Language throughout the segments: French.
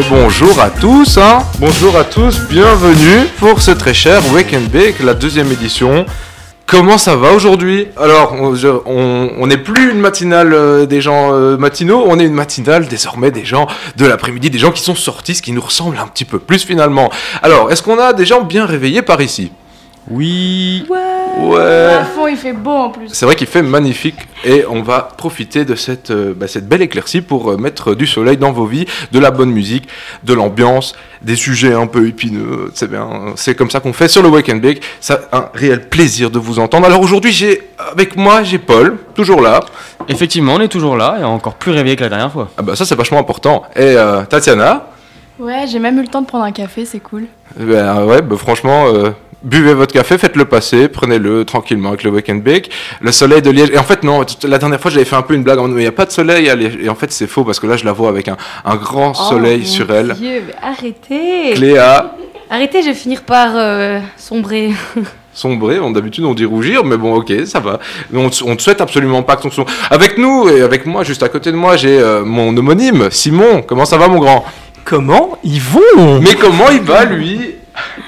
Et bonjour à tous, hein. bonjour à tous, bienvenue pour ce très cher Wake and Bake, la deuxième édition. Comment ça va aujourd'hui? Alors, on n'est plus une matinale euh, des gens euh, matinaux, on est une matinale désormais des gens de l'après-midi, des gens qui sont sortis, ce qui nous ressemble un petit peu plus finalement. Alors, est-ce qu'on a des gens bien réveillés par ici? Oui. Ouais. À fond, il fait beau en plus. C'est vrai qu'il fait magnifique et on va profiter de cette, euh, bah, cette belle éclaircie pour euh, mettre du soleil dans vos vies, de la bonne musique, de l'ambiance, des sujets un peu épineux. C'est bien, c'est comme ça qu'on fait sur le Wake and Bake. C'est un réel plaisir de vous entendre. Alors aujourd'hui, j'ai avec moi, j'ai Paul, toujours là. Effectivement, on est toujours là et encore plus réveillé que la dernière fois. Ah bah ça c'est vachement important. Et euh, Tatiana? Ouais, j'ai même eu le temps de prendre un café, c'est cool. Ben, ouais, bah, franchement buvez votre café, faites-le passer, prenez-le tranquillement avec le Wake and Bake. Le soleil de Liège. Et en fait, non, la dernière fois, j'avais fait un peu une blague. Il n'y a pas de soleil à Liège. Et en fait, c'est faux parce que là, je la vois avec un, un grand oh, soleil sur elle. Dieu, mais arrêtez Cléa. Arrêtez, je vais finir par euh, sombrer. sombrer, d'habitude on dit rougir, mais bon ok, ça va. On, on te souhaite absolument pas que ton son... Avec nous et avec moi, juste à côté de moi, j'ai euh, mon homonyme, Simon. Comment ça va mon grand? Comment ils vont? Mais comment il va lui?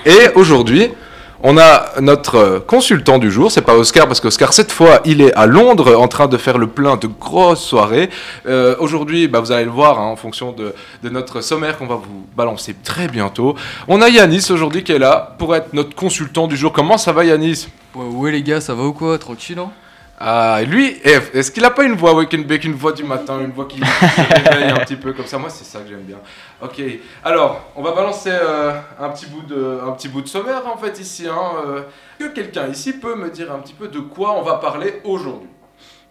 Et aujourd'hui, on a notre euh, consultant du jour, c'est pas Oscar parce qu'Oscar cette fois il est à Londres en train de faire le plein de grosses soirées. Euh, aujourd'hui, bah, vous allez le voir hein, en fonction de, notre sommaire qu'on va vous balancer très bientôt. On a Yanis aujourd'hui qui est là pour être notre consultant du jour. Comment ça va Yanis? Ouais, les gars, ça va ou quoi? Tranquille hein? Ah, lui, est-ce qu'il a pas une voix wake and bake, une voix du matin, une voix qui se réveille un petit peu comme ça? Moi, c'est ça que j'aime bien. Ok, alors, on va balancer euh, un, petit bout de, un petit bout de sommaire en fait ici. Hein, euh. que quelqu'un ici peut me dire un petit peu de quoi on va parler aujourd'hui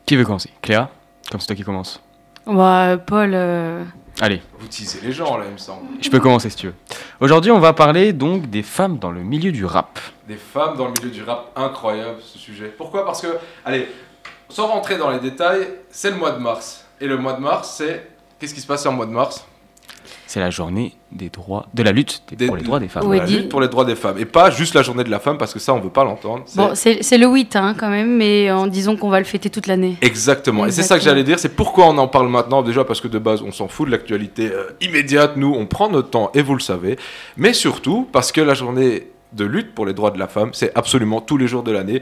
Qui veut commencer? Cléa? Comme c'est toi qui commence. Bah, Paul. Euh, Allez. Vous teasez les gens là, il me semble. Je peux commencer si tu veux. Aujourd'hui, on va parler donc des femmes dans le milieu du rap. Des femmes dans le milieu du rap, incroyable ce sujet. Pourquoi? Parce que, allez, sans rentrer dans les détails, c'est le mois de mars. Et le mois de mars, c'est. Qu'est-ce qui se passe en mois de mars? C'est la journée des droits, de la lutte pour les droits des femmes. la lutte pour les droits des femmes. Et pas juste la journée de la femme, parce que ça, on ne veut pas l'entendre. Bon, c'est le 8, hein, quand même, mais en disant qu'on va le fêter toute l'année. Exactement. Et c'est ça que j'allais dire. C'est pourquoi on en parle maintenant. Déjà, parce que de base, on s'en fout de l'actualité euh, immédiate. Nous, on prend notre temps, et vous le savez. Mais surtout, parce que la journée de lutte pour les droits de la femme. C'est absolument tous les jours de l'année.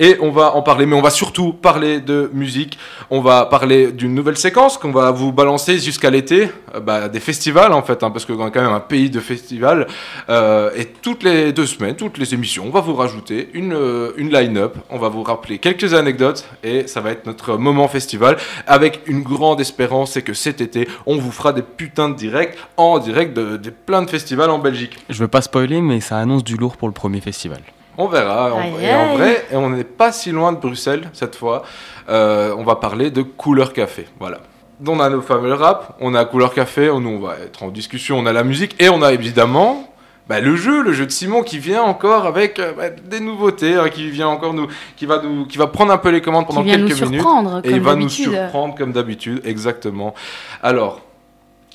Et on va en parler, mais on va surtout parler de musique. On va parler d'une nouvelle séquence qu'on va vous balancer jusqu'à l'été, euh, bah, des festivals en fait, hein, parce qu'on est quand même un pays de festivals. Euh, et toutes les deux semaines, toutes les émissions, on va vous rajouter une, euh, une line-up. On va vous rappeler quelques anecdotes et ça va être notre moment festival avec une grande espérance, c'est que cet été, on vous fera des putains de directs en direct de, de plein de festivals en Belgique. Je veux pas spoiler, mais ça annonce du lourd pour le premier festival. On verra. En, et en vrai, on n'est pas si loin de Bruxelles cette fois. Euh, on va parler de Couleur Café. Voilà. On a nos fameux rap, on a Couleur Café, nous on va être en discussion, on a la musique et on a évidemment bah, le jeu, le jeu de Simon qui vient encore avec euh, bah, des nouveautés, hein, qui vient encore nous, qui va nous, qui va prendre un peu les commandes pendant quelques minutes et il va nous surprendre comme d'habitude, exactement. Alors,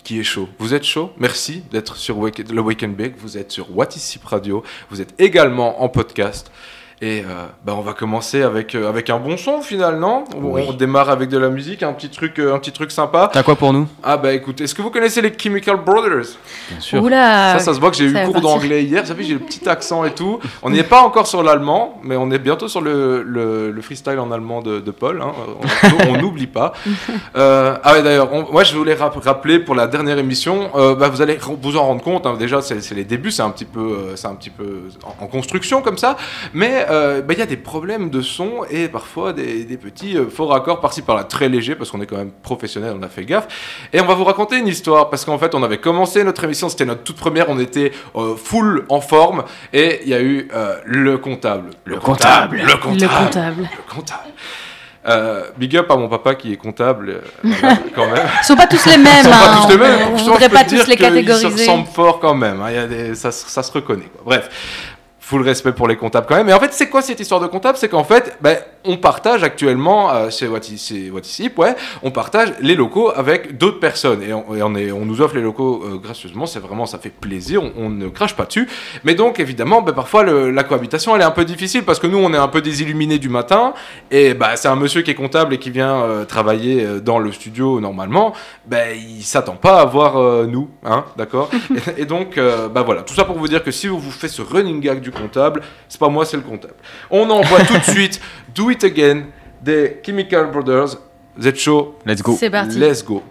qui est chaud. Vous êtes chaud Merci d'être sur le Wake and Bake. Vous êtes sur What is Sip Radio. Vous êtes également en podcast. Et euh, bah, on va commencer avec, euh, avec un bon son finalement. On, démarre avec de la musique, un petit truc, euh, un petit truc sympa. T'as quoi pour nous? Ah bah écoute, est-ce que vous connaissez les Chemical Brothers? Bien sûr. Ça, ça se voit que j'ai eu cours d'anglais hier. Vous savez, j'ai le petit accent et tout. On n'est pas encore sur l'allemand, mais on est bientôt sur le, le, freestyle en allemand de, de Paul. Hein. On n'oublie pas. ah ouais d'ailleurs, moi je voulais rappeler pour la dernière émission, bah, vous allez vous en rendre compte. Hein. déjà, c'est les débuts, c'est un petit peu, c'est un petit peu en, en, construction comme ça, mais euh, bah, il y a des problèmes de son et parfois des, petits euh, faux raccords par-ci par-là, très légers parce qu'on est quand même professionnel, on a fait gaffe. Et on va vous raconter une histoire parce qu'en fait, on avait commencé notre émission, c'était notre toute première, on était euh, full en forme et il y a eu le comptable. Le, comptable. Le comptable. Le comptable. big up à mon papa qui est comptable, quand même. Ils sont pas tous les mêmes. Ils sont pas tous les mêmes. On ne pas tous les catégoriser. Ils se ressemblent fort quand même. Hein. Il y a des, ça, ça, se reconnaît. Bref, full respect pour les comptables quand même. Et en fait, c'est quoi cette histoire de comptable? C'est qu'en fait, ben, on partage actuellement, euh, chez What is- chez What is Hip, ouais, on partage les locaux avec d'autres personnes. Et, on, et on est, on nous offre les locaux euh, gracieusement, c'est vraiment, ça fait plaisir, on, on ne crache pas dessus. Mais donc, évidemment, ben, parfois, le- la cohabitation, elle est un peu difficile parce que nous, on est un peu des illuminés du matin. Et bah, c'est un monsieur qui est comptable et qui vient euh, travailler euh, dans le studio normalement. Ben, il s'attend pas à voir nous, hein, d'accord? Et, et donc, bah voilà, tout ça pour vous dire que si vous vous faites ce running gag du comptable, c'est pas moi, c'est le comptable. On envoie tout de suite Do It Again des Chemical Brothers. Vous êtes chaud? Let's go. C'est parti. Let's go.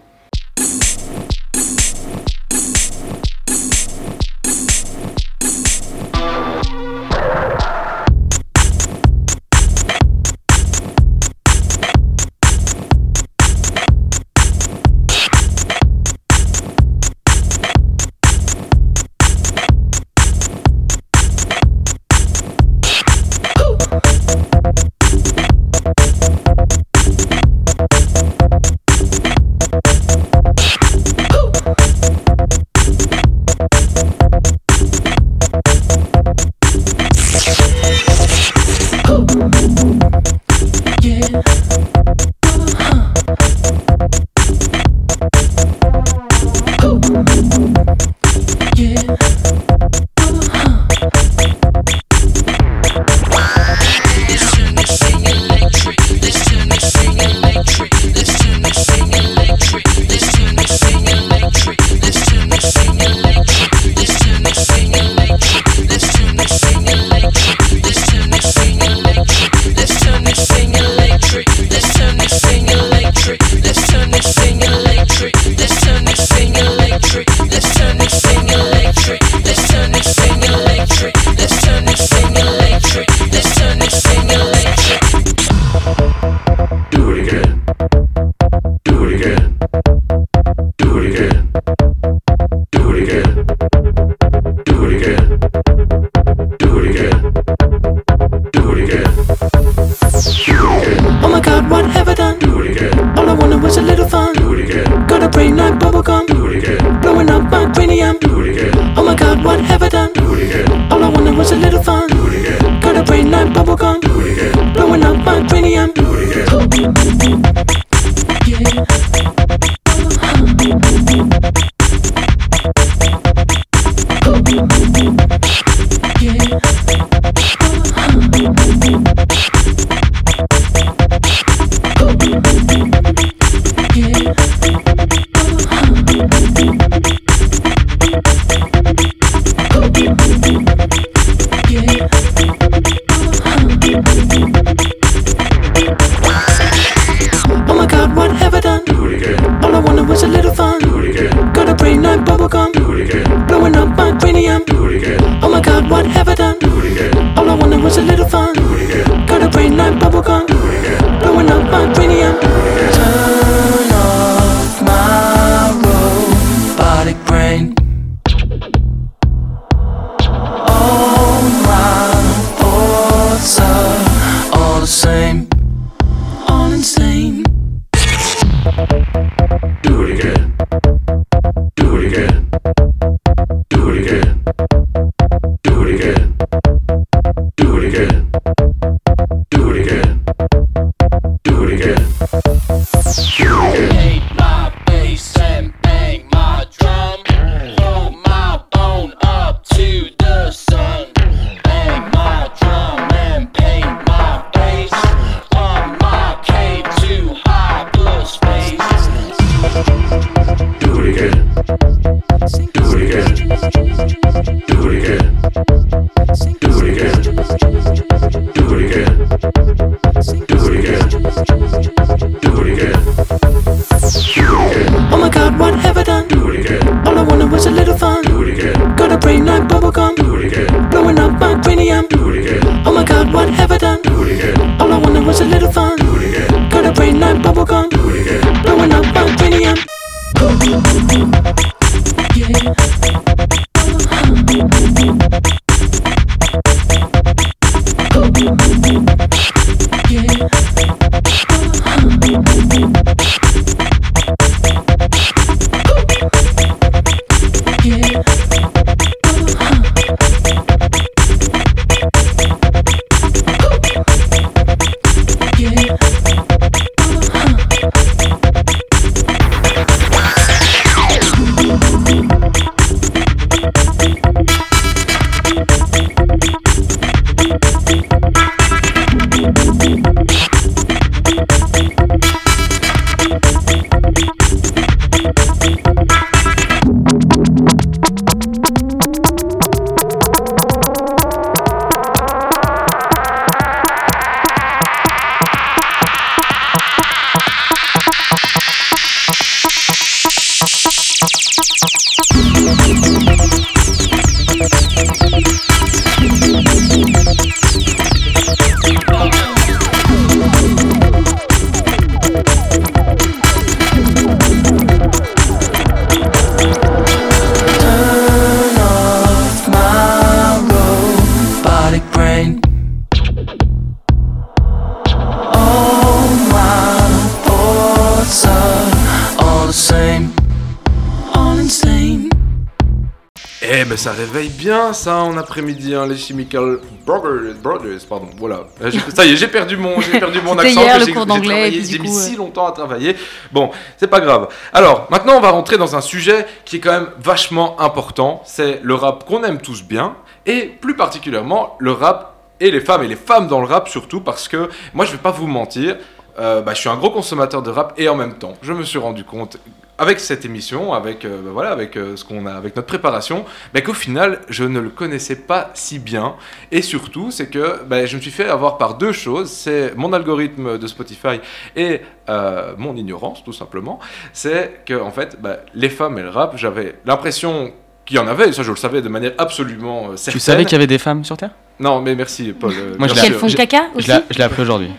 En après-midi, hein, les Chemical Brothers, Brothers, pardon, voilà. Euh, Ça y est, j'ai perdu mon, j'ai perdu mon accent. hier, que le cours d'anglais, J'ai mis si euh. longtemps à travailler. Bon, c'est pas grave. Alors, maintenant, on va rentrer dans un sujet qui est quand même vachement important. C'est le rap qu'on aime tous bien, et plus particulièrement le rap et les femmes, et les femmes dans le rap surtout, parce que moi, je vais pas vous mentir, euh, bah, je suis un gros consommateur de rap, et en même temps, je me suis rendu compte avec cette émission, avec euh, bah, voilà, avec euh, ce qu'on a, avec notre préparation, bah, qu'au final, je ne le connaissais pas si bien. Et surtout, c'est que bah, je me suis fait avoir par deux choses. C'est mon algorithme de Spotify et euh, mon ignorance, tout simplement. C'est que en fait, bah, les femmes et le rap, j'avais l'impression qu'il y en avait. Et ça, je le savais de manière absolument certaine. Tu savais qu'il y avait des femmes sur Terre? Non, mais merci, Paul. Moi, je Qu'elles font caca aussi je l'ai appris aujourd'hui.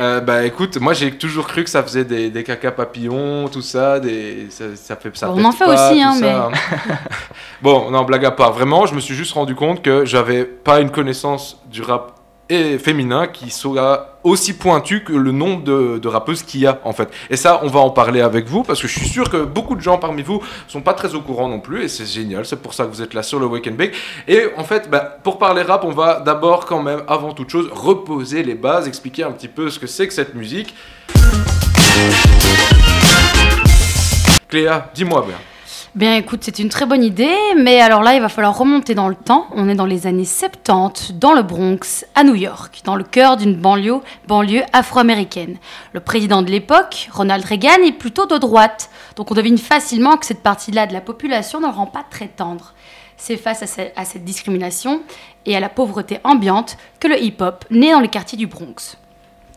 Euh, bah écoute, moi j'ai toujours cru que ça faisait des, des caca papillons, tout ça, des, ça, ça fait ça On en fait pas, aussi, hein, ça, hein. bon, non, blague à part. Vraiment, je me suis juste rendu compte que j'avais pas une connaissance du rap et féminin qui soit aussi pointue que le nombre de, de rappeuses qu'il y a en fait. Et ça, on va en parler avec vous parce que je suis sûr que beaucoup de gens parmi vous sont pas très au courant non plus et c'est génial. C'est pour ça que vous êtes là sur le Wake and Bake. Et en fait, bah, pour parler rap, on va d'abord quand même, avant toute chose, reposer les bases, expliquer un petit peu ce que c'est que cette musique. Cléa, dis-moi bien. Bien écoute, c'est une très bonne idée, mais alors là, il va falloir remonter dans le temps. On est dans les années 70, dans le Bronx, à New York, dans le cœur d'une banlieue, banlieue afro-américaine. Le président de l'époque, Ronald Reagan, est plutôt de droite, donc on devine facilement que cette partie-là de la population ne le rend pas très tendre. C'est face à, ce- à cette discrimination et à la pauvreté ambiante que le hip-hop naît dans les quartiers du Bronx.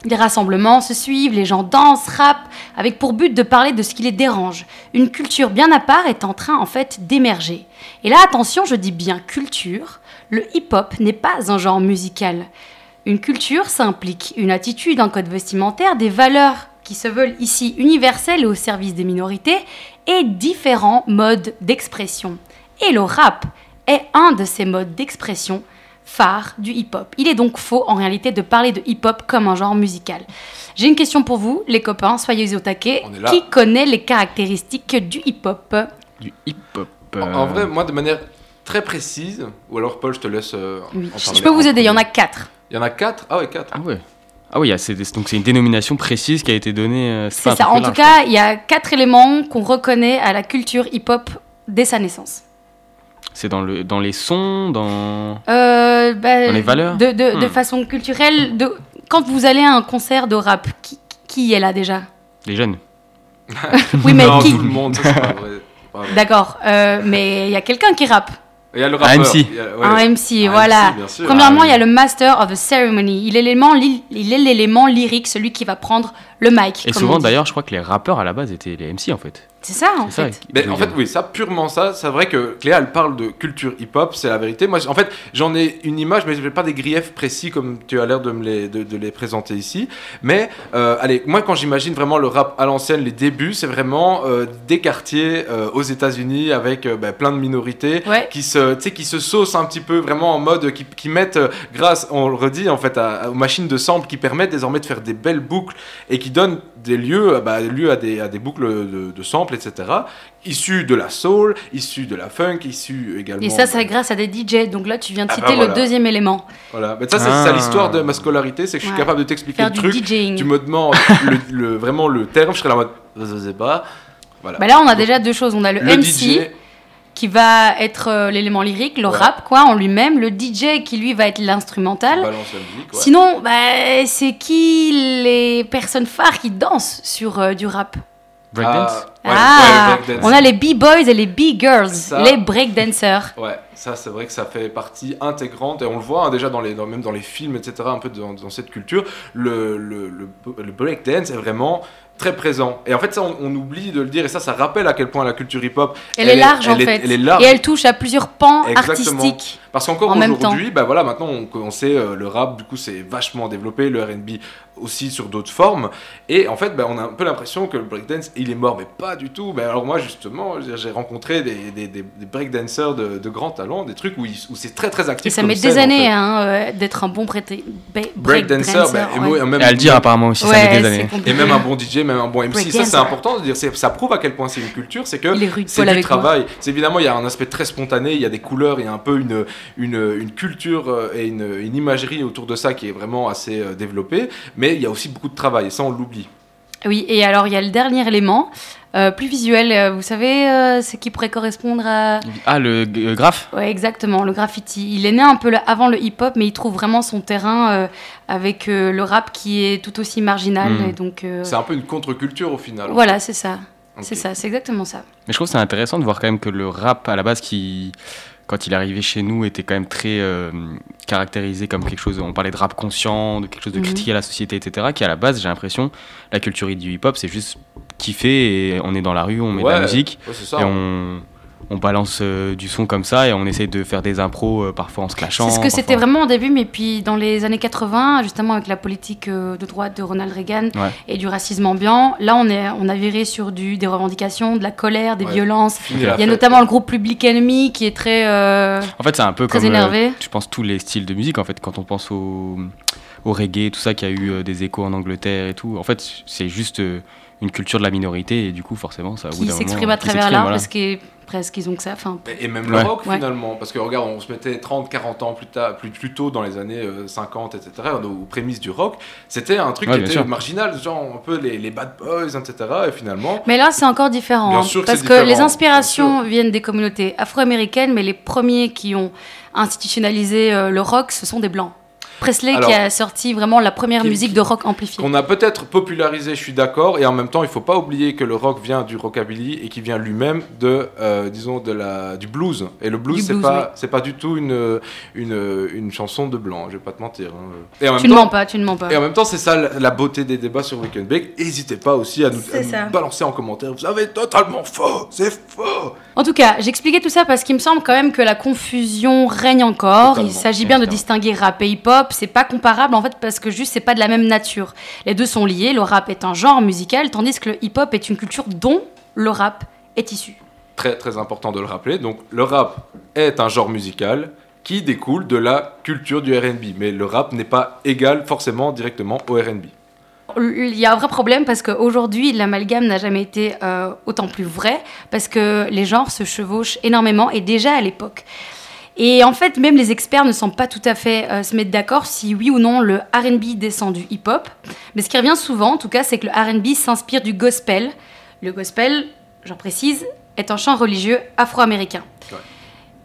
Les rassemblements se suivent, les gens dansent, rappent, avec pour but de parler de ce qui les dérange. Une culture bien à part est en train en fait d'émerger. Et là, attention, je dis bien culture, le hip-hop n'est pas un genre musical. Une culture, ça implique une attitude, un code vestimentaire, des valeurs qui se veulent ici universelles et au service des minorités, et différents modes d'expression. Et le rap est un de ces modes d'expression phare du hip-hop. Il est donc faux en réalité de parler de hip-hop comme un genre musical. J'ai une question pour vous, les copains, soyez au taquet. Qui connaît les caractéristiques du hip-hop? Du hip-hop. En, euh, en vrai, moi, de manière très précise, ou alors Paul, je te laisse. euh, Oui. en Je peux vous aider, il y en a quatre. Il y en a quatre? Ah ouais, quatre. Ah ouais. Ah oui, il y a- c'est des- donc c'est une dénomination précise qui a été donnée. euh, C'est ça. En tout large, cas, il y a quatre éléments qu'on reconnaît à la culture hip-hop dès sa naissance. C'est dans, le, dans les sons, dans. Euh, bah, Dans les valeurs De, de- de Hmm. façon culturelle, de... quand vous allez à un concert de rap, qui, qui est là déjà Les jeunes. Oui, mais non, qui tout le monde. D'accord, euh, mais il y a quelqu'un qui rappe. Il y a le Un rappeur. MC. il y a- ouais. Un MC, Un voilà. MC, bien sûr. Premièrement, Ah, il y a le Master of the Ceremony. Il est l'élément, li- il est l'élément lyrique, celui qui va prendre le mic. Et comme souvent d'ailleurs, je crois que les rappeurs à la base étaient les MC en fait. C'est ça, en C'est ça. fait. qui- Mais en fait, oui, ça, purement ça, c'est vrai que Cléa, elle parle de culture hip-hop, c'est la vérité. Moi, en fait, j'en ai une image, mais je n'ai pas des griefs précis comme tu as l'air de me les, de, de les présenter ici. Mais, euh, allez, moi, quand j'imagine vraiment le rap à l'ancienne, les débuts, c'est vraiment euh, des quartiers euh, aux États-Unis avec euh, bah, plein de minorités Ouais. qui se, tu sais, qui se saucent un petit peu vraiment en mode, qui, qui mettent, grâce, on le redit, en fait, à- aux machines de sample qui permettent désormais de faire des belles boucles et qui donnent des lieux, euh, bah, lieu à, des, à des boucles de, de samples, etc., issus de la soul, issus de la funk, issus également... Et ça, c'est bah, grâce à des DJ. Donc là, tu viens de Ah citer bah le voilà. deuxième élément. Voilà, mais ça, c'est Ah. ça l'histoire de ma scolarité, c'est que je suis Ouais. capable de t'expliquer Faire le du truc, DJing. tu me demandes le, le- vraiment le terme, je serais là en mode, je sais pas, voilà. Bah là, on a déjà deux choses. On a le, le MC DJ, qui va être euh, l'élément lyrique, le Ouais. rap, quoi, en lui-même. Le DJ qui, lui, va être l'instrumental. ouais. Sinon, bah, c'est qui les personnes phares qui dansent sur euh, du rap? Breakdance? Ah, ouais, Ah, on a les B-boys et les B-girls, les breakdancers. Ouais, ça c'est vrai que ça fait partie intégrante et on le voit hein, déjà dans les, dans- même dans les films, etc. Un peu dans, dans cette culture, le, le, le, le breakdance est vraiment très présent. Et en fait ça on, on oublie de le dire et ça ça rappelle à quel point la culture hip-hop Elle, est large en elle est- fait. elle est large. Et elle touche à plusieurs pans Exactement. artistiques. Parce qu'encore aujourd'hui, bah voilà, maintenant on, on sait euh, le rap, du coup c'est vachement développé, le R&B aussi sur d'autres formes. Et en fait, bah, on a un peu l'impression que le breakdance il est mort, mais pas du tout. Ben alors moi justement, j'ai- rencontré des, des, des, des breakdancers de, de grand talent, des trucs où, c'est très très Et actif. ça comme met scène, des en années fait. hein, euh, d'être un bon break- ba- Breakdancer, breakdancer, ben, et ouais. même, Et à le dire apparemment aussi, ça met des années. compliqué. Et même un bon DJ, même un bon MC, ça c'est important de dire, ça prouve à quel point c'est une culture, c'est que c'est du travail. C'est évidemment, il y a un aspect très spontané, il y a des couleurs, il y a un peu une, une, une culture euh, et une, une imagerie autour de ça qui est vraiment assez euh, développée, mais il y a aussi beaucoup de travail, et ça on l'oublie. Oui, et alors il y a le dernier élément, euh, plus visuel. euh, Vous savez euh, ce qui pourrait correspondre à. Ah, le graphe? Ouais, exactement, le graffiti. Il est né un peu le- avant le hip-hop, mais il trouve vraiment son terrain euh, avec euh, le rap qui est tout aussi marginal. Mm. Et donc, euh, C'est un peu une contre-culture au final. voilà, c'est ça. C'est ça, c'est exactement ça. Mais je trouve que c'est intéressant de voir quand même que le rap, à la base, qui, quand il est arrivé chez nous, était quand même très euh, caractérisé comme quelque chose. On parlait de rap conscient, de quelque chose de Mhm. critique à la société, etc. Qui, à la base, j'ai l'impression, la culture du hip-hop, c'est juste kiffer et on est dans la rue, on met de la musique ouais, c'est ça. et on, on balance euh, du son comme ça et on essaie de faire des impros, euh, parfois en se clashant. C'est ce que c'était vraiment au début, mais puis dans les années 80, justement avec la politique euh, de droite de Ronald Reagan Ouais. et du racisme ambiant, là on, est, on a viré sur du, des revendications, de la colère, des Ouais. violences. Il y a fête. notamment le groupe Public Enemy qui est très. euh, En fait, c'est un peu comme, euh, énervé. je pense, tous les styles de musique. En fait, quand on pense au, au reggae, tout ça, qui a eu euh, des échos en Angleterre et tout. En fait, c'est juste euh, une culture de la minorité et du coup, forcément, ça. qui s'exprime à travers l'art voilà. parce que presque ils ont que ça. Enfin, Et même le Ouais. rock Ouais. finalement, parce que regarde, on se mettait 30, 40 ans plus, tard, plus, plus tôt dans les années euh, 50, etc., aux prémices du rock, c'était un truc Ouais, qui était sûr. marginal, genre un peu les, les bad boys, etc., et finalement, Mais là, c'est encore différent. Bien hein, sûr que parce c'est que les inspirations viennent des communautés afro-américaines, mais les premiers qui ont institutionnalisé euh, le rock, ce sont des blancs. Presley Alors, qui a sorti vraiment la première qui- musique de rock amplifiée. qu'on a peut-être popularisé, je suis d'accord, et en même temps, il faut pas oublier que le rock vient du rockabilly et qui vient lui-même de, euh, disons, de la, du blues. Et le blues, c'est pas, c'est pas du tout une, une, une chanson de blanc, je vais pas te mentir. hein. Et en Tu même ne temps, mens pas, tu ne mens pas. Et en même temps, c'est ça la, beauté des débats sur Weekend Bake. N'hésitez pas aussi à nous, à nous balancer en commentaire. Vous avez totalement faux, c'est faux. En tout cas, j'expliquais tout ça parce qu'il me semble quand même que la confusion règne encore. Totalement, Il s'agit bien de distinguer rap et hip-hop. C'est pas comparable en fait parce que juste c'est pas de la même nature. Les deux sont liés. Le rap est un genre musical tandis que le hip-hop est une culture dont le rap est issu. Très très important de le rappeler. Donc le rap est un genre musical qui découle de la culture du R&B, mais le rap n'est pas égal forcément directement au R&B. Il y a un vrai problème parce qu'aujourd'hui, l'amalgame n'a jamais été euh, autant plus vrai parce que les genres se chevauchent énormément et déjà à l'époque. Et en fait, même les experts ne semblent pas tout à fait euh, se mettre d'accord si oui ou non le RB descend du hip-hop. Mais ce qui revient souvent, en tout cas, c'est que le RB s'inspire du gospel. Le gospel, j'en précise, est un chant religieux afro-américain. Ouais.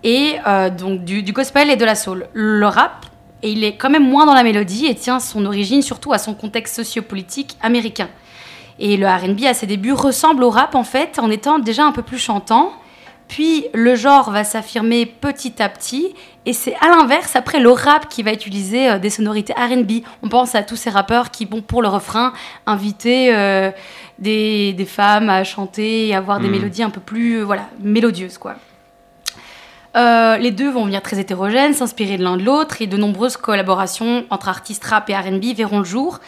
Et euh, donc du, du gospel et de la soul. Le rap, et il est quand même moins dans la mélodie et tient son origine surtout à son contexte sociopolitique américain. Et le RB à ses débuts ressemble au rap en fait en étant déjà un peu plus chantant. Puis le genre va s'affirmer petit à petit et c'est à l'inverse après le rap qui va utiliser euh, des sonorités RB. On pense à tous ces rappeurs qui vont pour le refrain inviter euh, des, des femmes à chanter et avoir des Mhm. mélodies un peu plus euh, voilà, mélodieuses quoi. Les deux vont venir très hétérogènes, s'inspirer de l'un de l'autre, et de nombreuses collaborations entre artistes rap et RB verront le jour.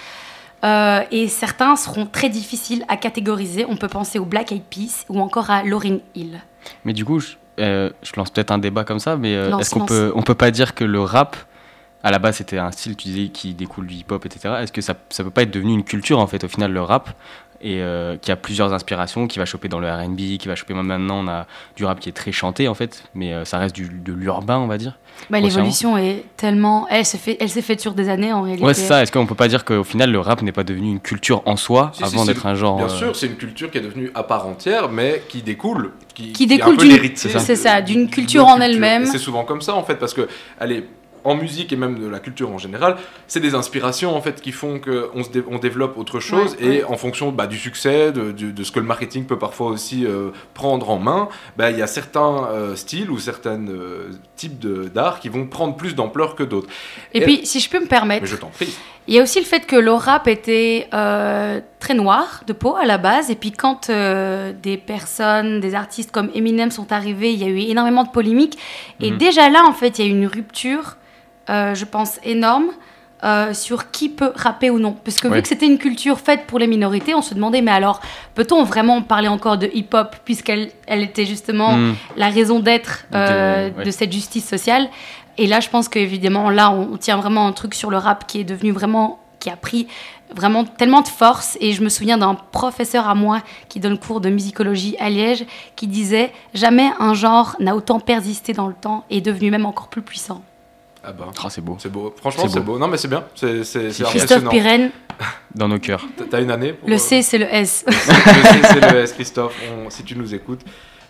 Euh, et certains seront très difficiles à catégoriser. On peut penser aux Black Eyed Peas ou encore à Lauryn Hill. Mais du coup, je, euh, je lance peut-être un débat comme ça, mais euh, est-ce qu'on peut, on peut pas dire que le rap, à la base, c'était un style, tu disais, qui découle du hip-hop, etc. Est-ce que ça, ça peut pas être devenu une culture, en fait, au final, le rap, et euh, qui a plusieurs inspirations, qui va choper dans le R&B, qui va choper maintenant, on a du rap qui est très chanté, en fait, mais euh, ça reste du, de l'urbain, on va dire. Bah. L'évolution est tellement. Elle s'est fait, elle s'est faite sur des années en réalité. Ouais, c'est ça. Est-ce qu'on peut pas dire qu'au final, le rap n'est pas devenu une culture en soi, Si, avant si, d'être un genre... Bien euh, sûr, c'est une culture qui est devenue à part entière, mais qui découle. Qui, découle d'une- c'est ça, d'une culture en elle-même. C'est souvent comme ça en fait, parce que, allez, en musique et même de la culture en général, c'est des inspirations en fait qui font qu'on dé on développe autre chose Ouais, et en fonction bah, du succès, de, de- de ce que le marketing peut parfois aussi euh, prendre en main, bah, il y a certains euh, styles ou certains euh, types d'art qui vont prendre plus d'ampleur que d'autres. Et Et- puis, si je peux me permettre, je t'en. Il y a aussi le fait que le rap était très noir de peau à la base, et puis quand des personnes, des artistes comme Eminem sont arrivés, il y a eu énormément de polémiques. Et Mhm. déjà là, en fait, il y a eu une rupture, je pense, énorme euh, sur qui peut rapper ou non. Parce que vu que c'était une culture faite pour les minorités, on se demandait, mais alors, peut-on vraiment parler encore de hip-hop, puisqu'elle elle était justement Hmm. la raison d'être euh, De- ouais. de cette justice sociale Et là, je pense qu'évidemment, là, on, on tient vraiment un truc sur le rap qui est devenu vraiment, qui a pris vraiment tellement de force. Et je me souviens d'un professeur à moi qui donne cours de musicologie à Liège, qui disait jamais un genre n'a autant persisté dans le temps et est devenu même encore plus puissant. Ah bah, Ah, c'est beau. c'est beau. Franchement, C'est beau. beau. Non, mais c'est bien. C'est Christophe. Pirenne, Dans nos cœurs. T'as- une année pour, le euh, C, c'est le S. Le C, c'est le S, Christophe. On- si tu nous écoutes,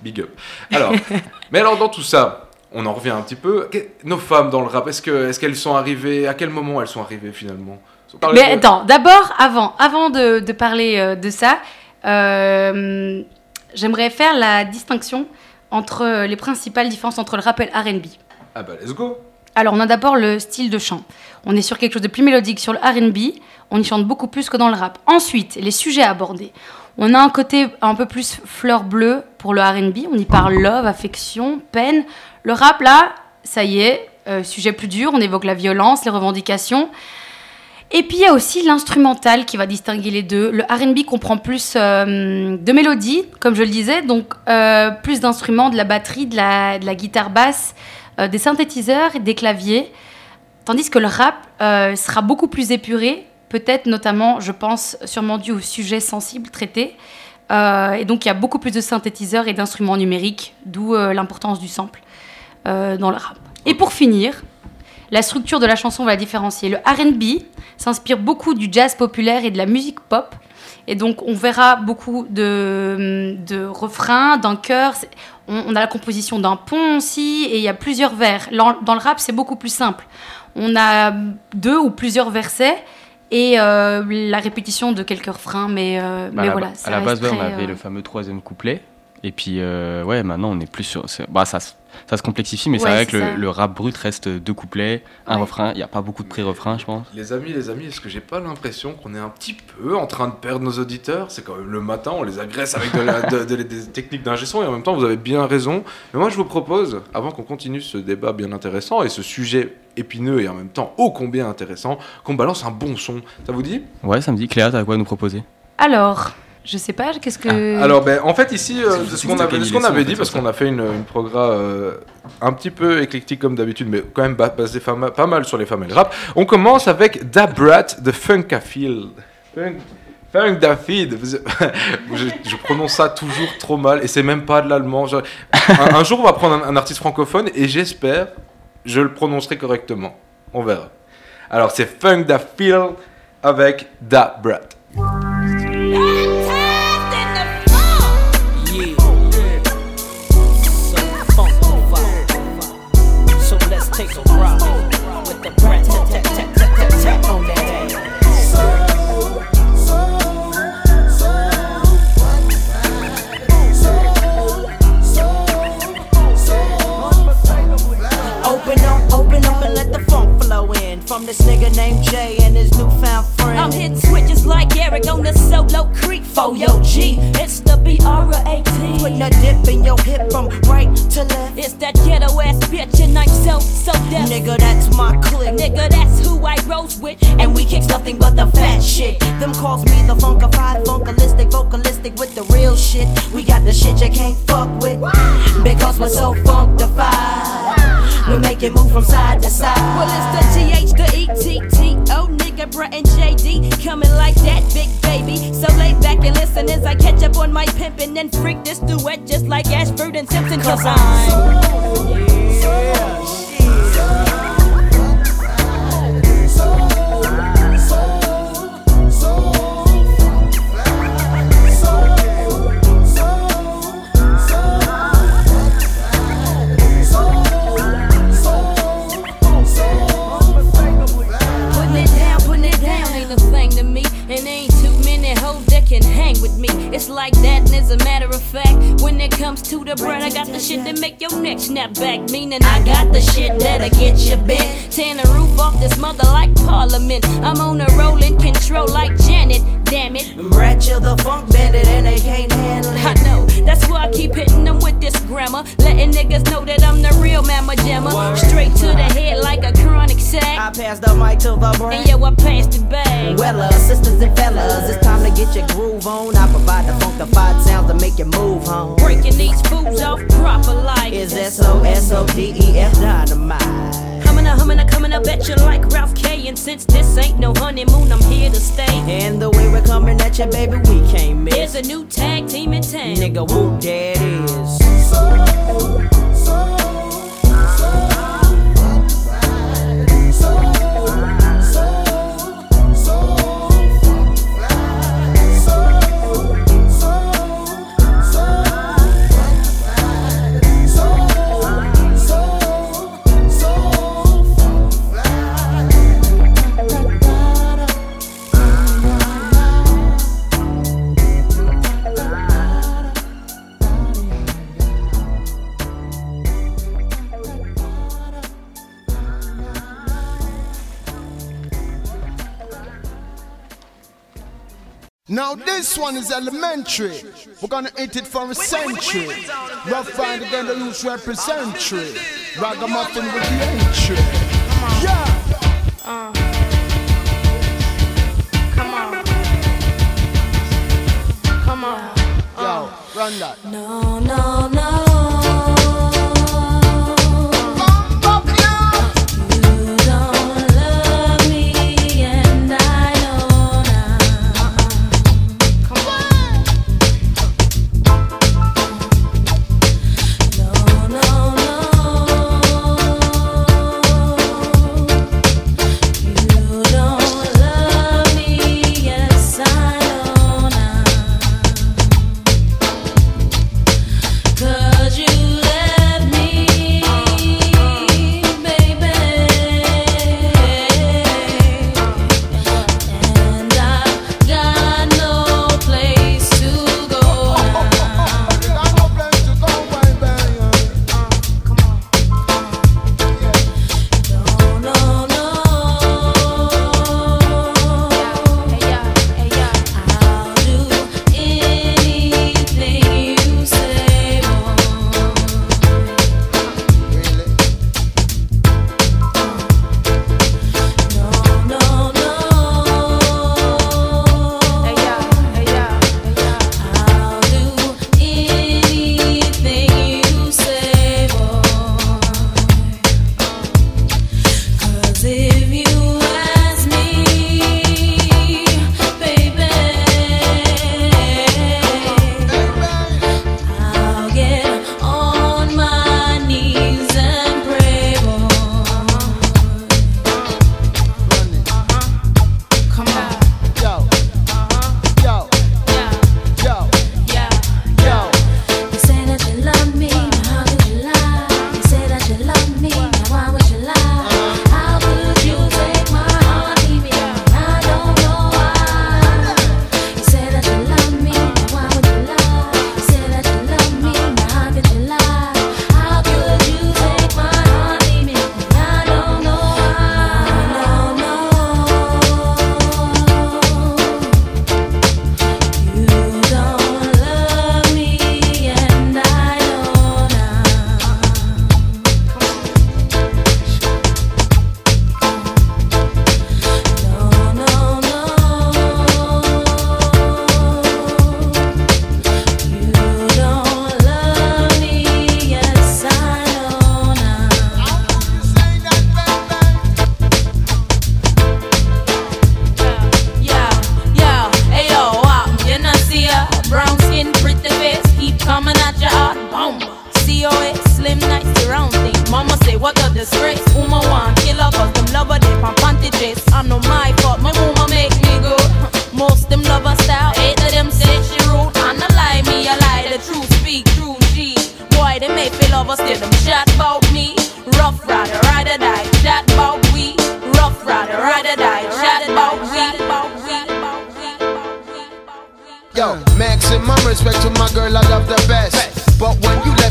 big up. Alors, mais alors dans tout ça, on en revient un petit peu. Que- Nos femmes dans le rap, est-ce que- est-ce qu'elles sont arrivées À quel moment elles sont arrivées finalement? Mais de- attends, d'abord, avant, avant de, de parler euh, de ça, euh, j'aimerais faire la distinction entre les principales différences entre le rap et le R&B. Ah bah let's go. Alors, on a d'abord le style de chant. On est sur quelque chose de plus mélodique sur le RB. On y chante beaucoup plus que dans le rap. Ensuite, les sujets abordés. On a un côté un peu plus fleur bleue pour le RB. On y parle love, affection, peine. Le rap, là, ça y est, euh, sujet plus dur. On évoque la violence, les revendications. Et puis il y a aussi l'instrumental qui va distinguer les deux. Le RB comprend plus euh, de mélodies, comme je le disais, donc euh, plus d'instruments, de la batterie, de la, de la guitare basse, euh, des synthétiseurs et des claviers. Tandis que le rap euh, sera beaucoup plus épuré, peut-être notamment, je pense, sûrement dû aux sujets sensibles traités. Euh, et donc il y a beaucoup plus de synthétiseurs et d'instruments numériques, d'où l'importance du sample dans le rap. Et pour finir, la structure de la chanson va la différencier. Le RB s'inspire beaucoup du jazz populaire et de la musique pop. Et donc, on verra beaucoup de, de refrains, d'un chœur. On, on a la composition d'un pont aussi, et il y a plusieurs vers. Dans, le rap, c'est beaucoup plus simple. On a deux ou plusieurs versets et euh, la répétition de quelques refrains, mais, euh, Bah, mais à voilà. à la base, on avait euh, le fameux troisième couplet. Et puis, euh, ouais, maintenant, on est plus sur. c'est- Bah, ça, se- ça se complexifie, mais c'est vrai que le, rap brut reste deux couplets, un Ouais. refrain. Il n'y a pas beaucoup de pré-refrains, je pense. Les amis, les amis, est-ce que j'ai pas l'impression qu'on est un petit peu en train de perdre nos auditeurs? C'est quand même le matin, on les agresse avec de la- de- de- des techniques d'ingé son et en même temps, vous avez bien raison. Mais moi, je vous propose, avant qu'on continue ce débat bien intéressant et ce sujet épineux et en même temps ô combien intéressant, qu'on balance un bon son. Ça vous dit? Ouais, ça me dit, Cléa, t'as quoi à nous proposer? Alors, je sais pas, qu'est-ce que. Alors, ben, en fait, ici, euh, ce qu'on avait, ce qu'on dit, parce qu'on a fait une, une progra euh, un petit peu éclectique comme d'habitude, mais quand même ba- basé fama- pas mal sur les femmes et le rap. On commence avec Da Brat de Funkafield. Funk, Funkafield. Vous- je, je prononce ça toujours trop mal et c'est même pas de l'allemand. Je- Un, un jour, on va prendre un, un artiste francophone et j'espère, je le prononcerai correctement. On verra. Alors, c'est Funkafield avec Da Brat. On the solo creek for your G. It's the BR18. Putting a dip in your hip from right to left. It's that ghetto ass bitch, and I'm so, so deaf. Nigga, that's my clique. Nigga, that's who I rose with. And we kicks nothing but the fat shit. Them calls me the funkified, funkalistic, vocalistic with the real shit. We got the shit you can't fuck with. Because we're so funkified. We make it move from side to side. Well, it's the GH, the ETT. Oh, nigga, Brett and JD coming like that, big baby. So lay back and listen as I catch up on my pimpin' and freak this duet just like Ashford and Simpson. Cause I'm. Putting It's like that, and as a matter of fact, when it comes to the bread, I got the shit that make your neck snap back. Meaning I got the shit that'll get you bent. Tearing the roof off this mother like Parliament. I'm on a rolling control like Janet. Damn it. Brad chill the funk bandit and they can't handle it. I know, that's why I keep hitting them with this grammar. Letting niggas know that I'm the real mamma jammer. Straight to the head like a chronic sack. I sack. pass the mic to the And brain. yo, I passed it back. Well, uh, sisters and fellas, it's time to get your groove on. I provide the funkified sounds to make you move home. Breaking these fools off proper like. Is S O S O D E F dynamite? Coming up, humming up, coming up at you like Ralph K. And since this ain't no honeymoon, I'm here to stay. And the way we're coming at you, baby, we can't There's a new tag team in town. Nigga, whoop, there it is. Now this one is elementary. We're gonna eat it for a century. Rough Rider again, the loose representary. Ragamuffin with the entry. Yeah. Come on. Come on. Yo, run that. No, no,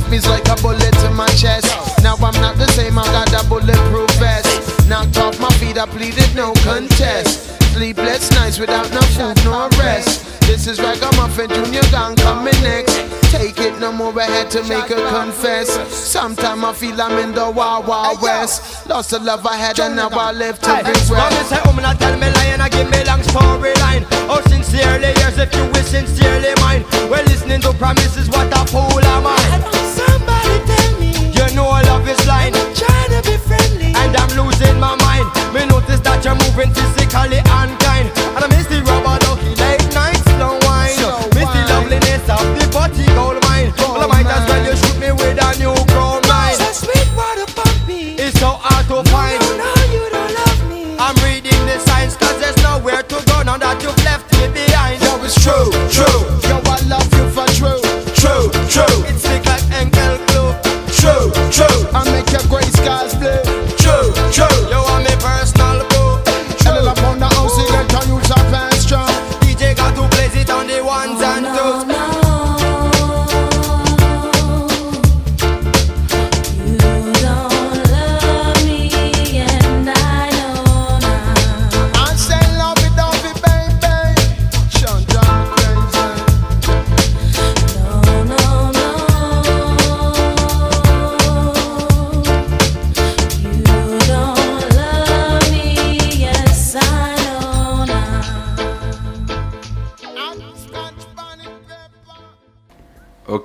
when you left me, it's like a bullet to my chest. Now I'm not the same, I got a bulletproof vest. Knocked off my feet, I pleaded no contest. sleepless nights without no food, no rest. This is Ragamuffin Junior Gang coming next. Take it no more, I had to make her confess. Sometimes I feel I'm in the wild, wild west. Lost the love I had and now I live to regret. Mommy say, woman, I tell me and I give me long storyline. Oh, sincerely, yes, if you wish sincerely mine. Well, listening to promises, what a fool am I. love is blind. I'm trying to be friendly, and I'm losing my mind. Me notice that you're moving physically unkind, and I miss the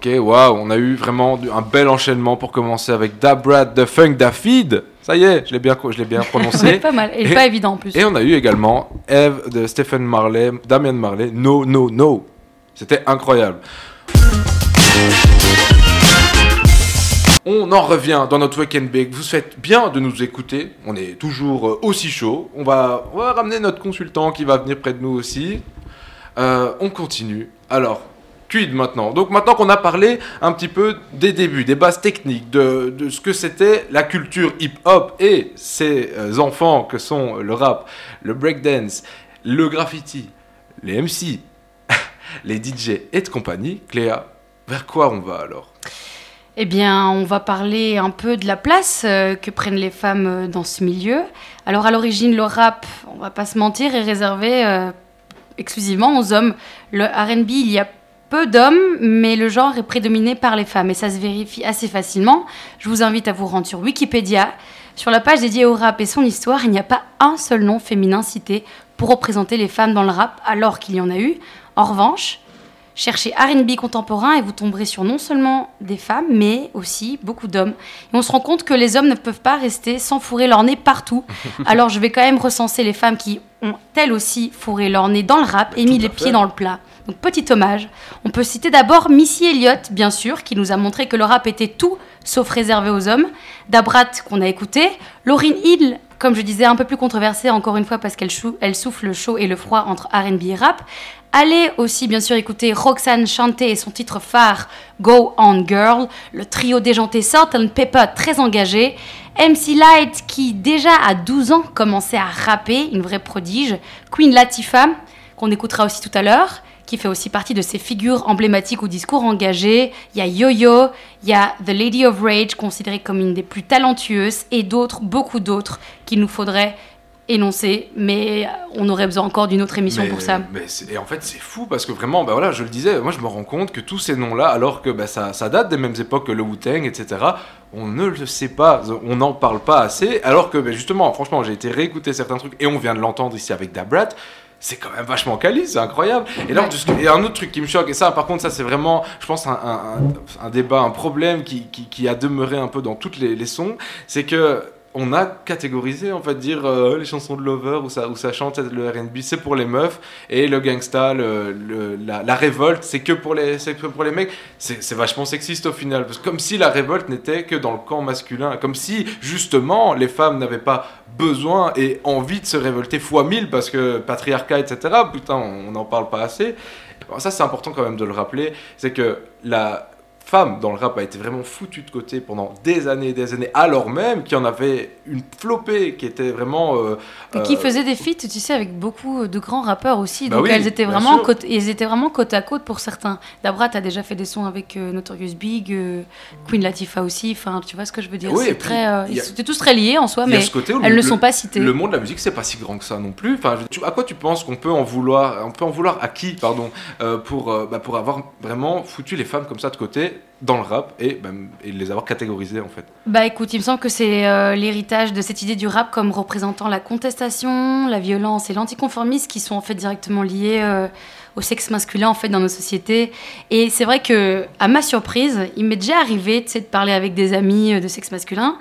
Ok, waouh, on a eu vraiment un bel enchaînement pour commencer avec Dabrat de Funk Dafid. Ça y est, je l'ai bien, je l'ai bien prononcé. pas mal. Et, Et- pas évident en plus. Et on a eu également Eve de Stephen Marley, Damien Marley, No, No, No. C'était incroyable. On en revient dans notre week-end bake. Vous faites bien de nous écouter. On est toujours euh, aussi chaud. On va, on va ramener notre consultant qui va venir près de nous aussi. Euh, on continue. Alors, Maintenant Donc maintenant qu'on a parlé un petit peu des débuts, des bases techniques, de, ce que c'était la culture hip-hop et ses euh, enfants que sont le rap, le breakdance, le graffiti, les MC, les DJ et de compagnie, Cléa, vers quoi on va alors? Eh bien, on va parler un peu de la place euh, que prennent les femmes euh, dans ce milieu. Alors, à l'origine, le rap, on va pas se mentir, est réservé exclusivement aux hommes. Le RB, il y a peu d'hommes, mais le genre est prédominé par les femmes et ça se vérifie assez facilement. Je vous invite à vous rendre sur Wikipédia. Sur la page dédiée au rap et son histoire, il n'y a pas un seul nom féminin cité pour représenter les femmes dans le rap, alors qu'il y en a eu. En revanche, Cherchez RB contemporain et vous tomberez sur non seulement des femmes, mais aussi beaucoup d'hommes. Et on se rend compte que les hommes ne peuvent pas rester sans fourrer leur nez partout. Alors je vais quand même recenser les femmes qui ont elles aussi fourré leur nez dans le rap et mis les pieds dans le plat. Donc petit hommage. On peut citer d'abord Missy Elliott, bien sûr, qui nous a montré que le rap était tout sauf réservé aux hommes. Dabrat, qu'on a écouté. Lauryn Hill, comme je disais, un peu plus controversée encore une fois parce qu'elle elle souffle le chaud et le froid entre RB et rap. Allez aussi bien sûr écouter Roxane chanter et son titre phare Go On Girl, le trio déjanté Salt and Pepper très engagé, MC Light qui déjà à 12 ans commençait à rapper, une vraie prodige, Queen Latifah qu'on écoutera aussi tout à l'heure, qui fait aussi partie de ces figures emblématiques au discours engagé. Il y a Yo-Yo, il y a The Lady of Rage, considérée comme une des plus talentueuses, et d'autres, beaucoup d'autres, qu'il nous faudrait énoncer, mais on aurait besoin encore d'une autre émission Mais- pour ça. mais et en fait, c'est fou parce que vraiment, bah voilà, je le disais, moi je me rends compte que tous ces noms-là, alors que bah, ça, ça date des mêmes époques que le Wu-Tang, etc., on ne le sait pas, on n'en parle pas assez, alors que bah, justement, franchement, j'ai été réécouter certains trucs et on vient de l'entendre ici avec Dabrat. C'est quand même vachement quali, c'est incroyable. Et là, il y a un autre truc qui me choque, et ça, par contre, ça, c'est vraiment, je pense, un, un- un- un débat, un problème qui, qui- qui a demeuré un peu dans toutes les, les sons, c'est que on a catégorisé, on va dire, euh, les chansons de Lover où ça, où ça chante le RB, c'est pour les meufs, et le gangsta, le- la, révolte, c'est que pour les, que pour les mecs. C'est vachement sexiste au final, parce que comme si la révolte n'était que dans le camp masculin, comme si justement les femmes n'avaient pas besoin et envie de se révolter fois mille parce que patriarcat, etc. Putain, on n'en parle pas assez. Ça, c'est important quand même de le rappeler, c'est que la femme dans le rap a été vraiment foutue de côté pendant des années et des années, alors même qu'il y en avait une flopée qui était vraiment. euh, Et qui euh, faisait des feats, tu sais, avec beaucoup de grands rappeurs aussi. Bah donc oui, elles étaient vraiment côte, ils étaient vraiment côte à côte pour certains. Dabra, t'as déjà fait des sons avec euh, Notorious Big, euh, Queen Latifah aussi. Enfin, tu vois ce que je veux dire Oui, très, a- ils étaient tous très liés en soi, mais elles le- ne sont pas citées. Le monde de la musique, c'est pas si grand que ça non plus. Enfin, tu- à quoi tu penses qu'on peut en vouloir On peut en vouloir à qui, pardon, pour, bah, pour avoir vraiment foutu les femmes comme ça de côté dans le rap et, bah, les avoir catégorisées en fait. Bah écoute, il me semble que c'est euh, l'héritage de cette idée du rap comme représentant la contestation, la violence et l'anticonformisme qui sont en fait directement liés euh, au sexe masculin en fait dans nos sociétés. Et c'est vrai que à ma surprise, il m'est déjà arrivé de parler avec des amis euh, de sexe masculin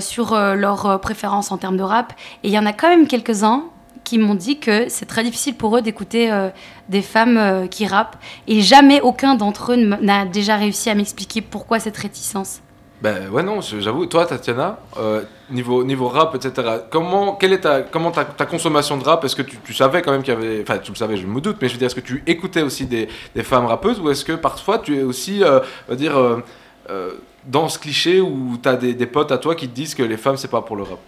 sur leurs préférences en termes de rap. Et il y en a quand même quelques-uns qui m'ont dit que c'est très difficile pour eux d'écouter euh, des femmes euh, qui rappent. Et jamais aucun d'entre eux n'a déjà réussi à m'expliquer pourquoi cette réticence. Ben ouais non, j'avoue. Toi, Tatiana, euh, niveau niveau rap, etc. Comment quelle est ta comment ta, consommation de rap? Est-ce que tu, savais quand même qu'il y avait, enfin tu le savais, je me doute, mais je veux dire, est-ce que tu écoutais aussi des, femmes rappeuses ou est-ce que parfois tu es aussi, on va dire, dans ce cliché où tu as des potes à toi qui te disent que les femmes c'est pas pour le rap?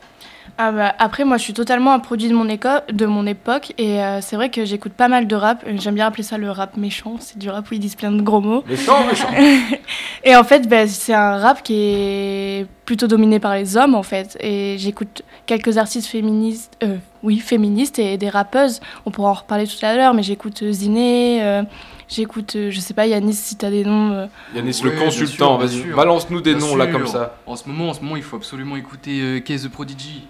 Ah bah, après, moi, je suis totalement un produit de mon, éco- de mon époque et euh, c'est vrai que j'écoute pas mal de rap. Euh, J'aime bien appeler ça le rap méchant. C'est du rap où ils disent plein de gros mots. Méchant, méchant. et en fait, bah, c'est un rap qui est plutôt dominé par les hommes, en fait. Et j'écoute quelques artistes féministes, euh, oui, féministes et des rappeuses. On pourra en reparler tout à l'heure, mais j'écoute Ziné, euh, j'écoute, euh, je sais pas, Yanis, si t'as des noms. euh. Yanis, Ouais, le consultant, vas-y, balance-nous des Bien noms là comme ça. En ce moment, en ce moment, il faut absolument écouter euh, Case the Prodigy.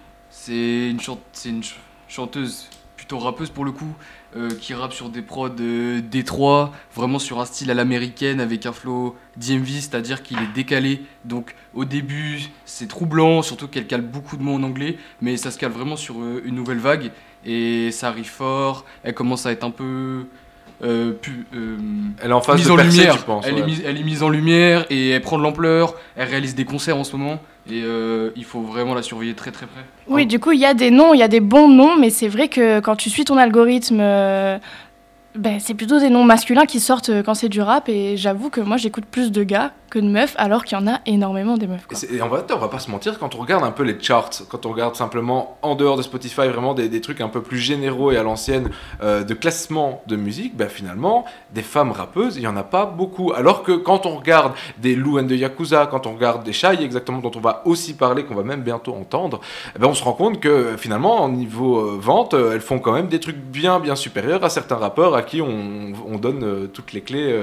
C'est une, chante- c'est une ch- chanteuse plutôt rappeuse pour le coup, euh, qui rappe sur des prods euh, Détroit, vraiment sur un style à l'américaine avec un flow DMV, c'est-à-dire qu'il est décalé. Donc au début, c'est troublant, surtout qu'elle cale beaucoup de mots en anglais, mais ça se cale vraiment sur euh, une nouvelle vague et ça arrive fort. Elle commence à être un peu euh, pu- Elle est en phase mise de en percée, lumière. tu penses, elle, ouais. est mise, elle est mise en lumière et elle prend de l'ampleur. Elle réalise des concerts en ce moment et euh, il faut vraiment la surveiller très très près. Oui, du coup, il y a des noms, il y a des bons noms, mais c'est vrai que quand tu suis ton algorithme, euh, ben, c'est plutôt des noms masculins qui sortent euh, quand c'est du rap. Et j'avoue que moi, j'écoute plus de gars que de meufs, alors qu'il y en a énormément des meufs. Et, on, va, va pas se mentir, quand on regarde un peu les charts, quand on regarde simplement en dehors de Spotify, vraiment des, trucs un peu plus généraux et à l'ancienne euh, de classement de musique, ben finalement, des femmes rappeuses, il y en a pas beaucoup. Alors que quand on regarde des Lou and de Yakuza, quand on regarde des Shai, exactement, dont on va aussi parler, qu'on va même bientôt entendre, eh ben on se rend compte que finalement, au niveau euh, vente, euh, elles font quand même des trucs bien, bien supérieurs à certains rappeurs à qui on, on donne euh, toutes les clés.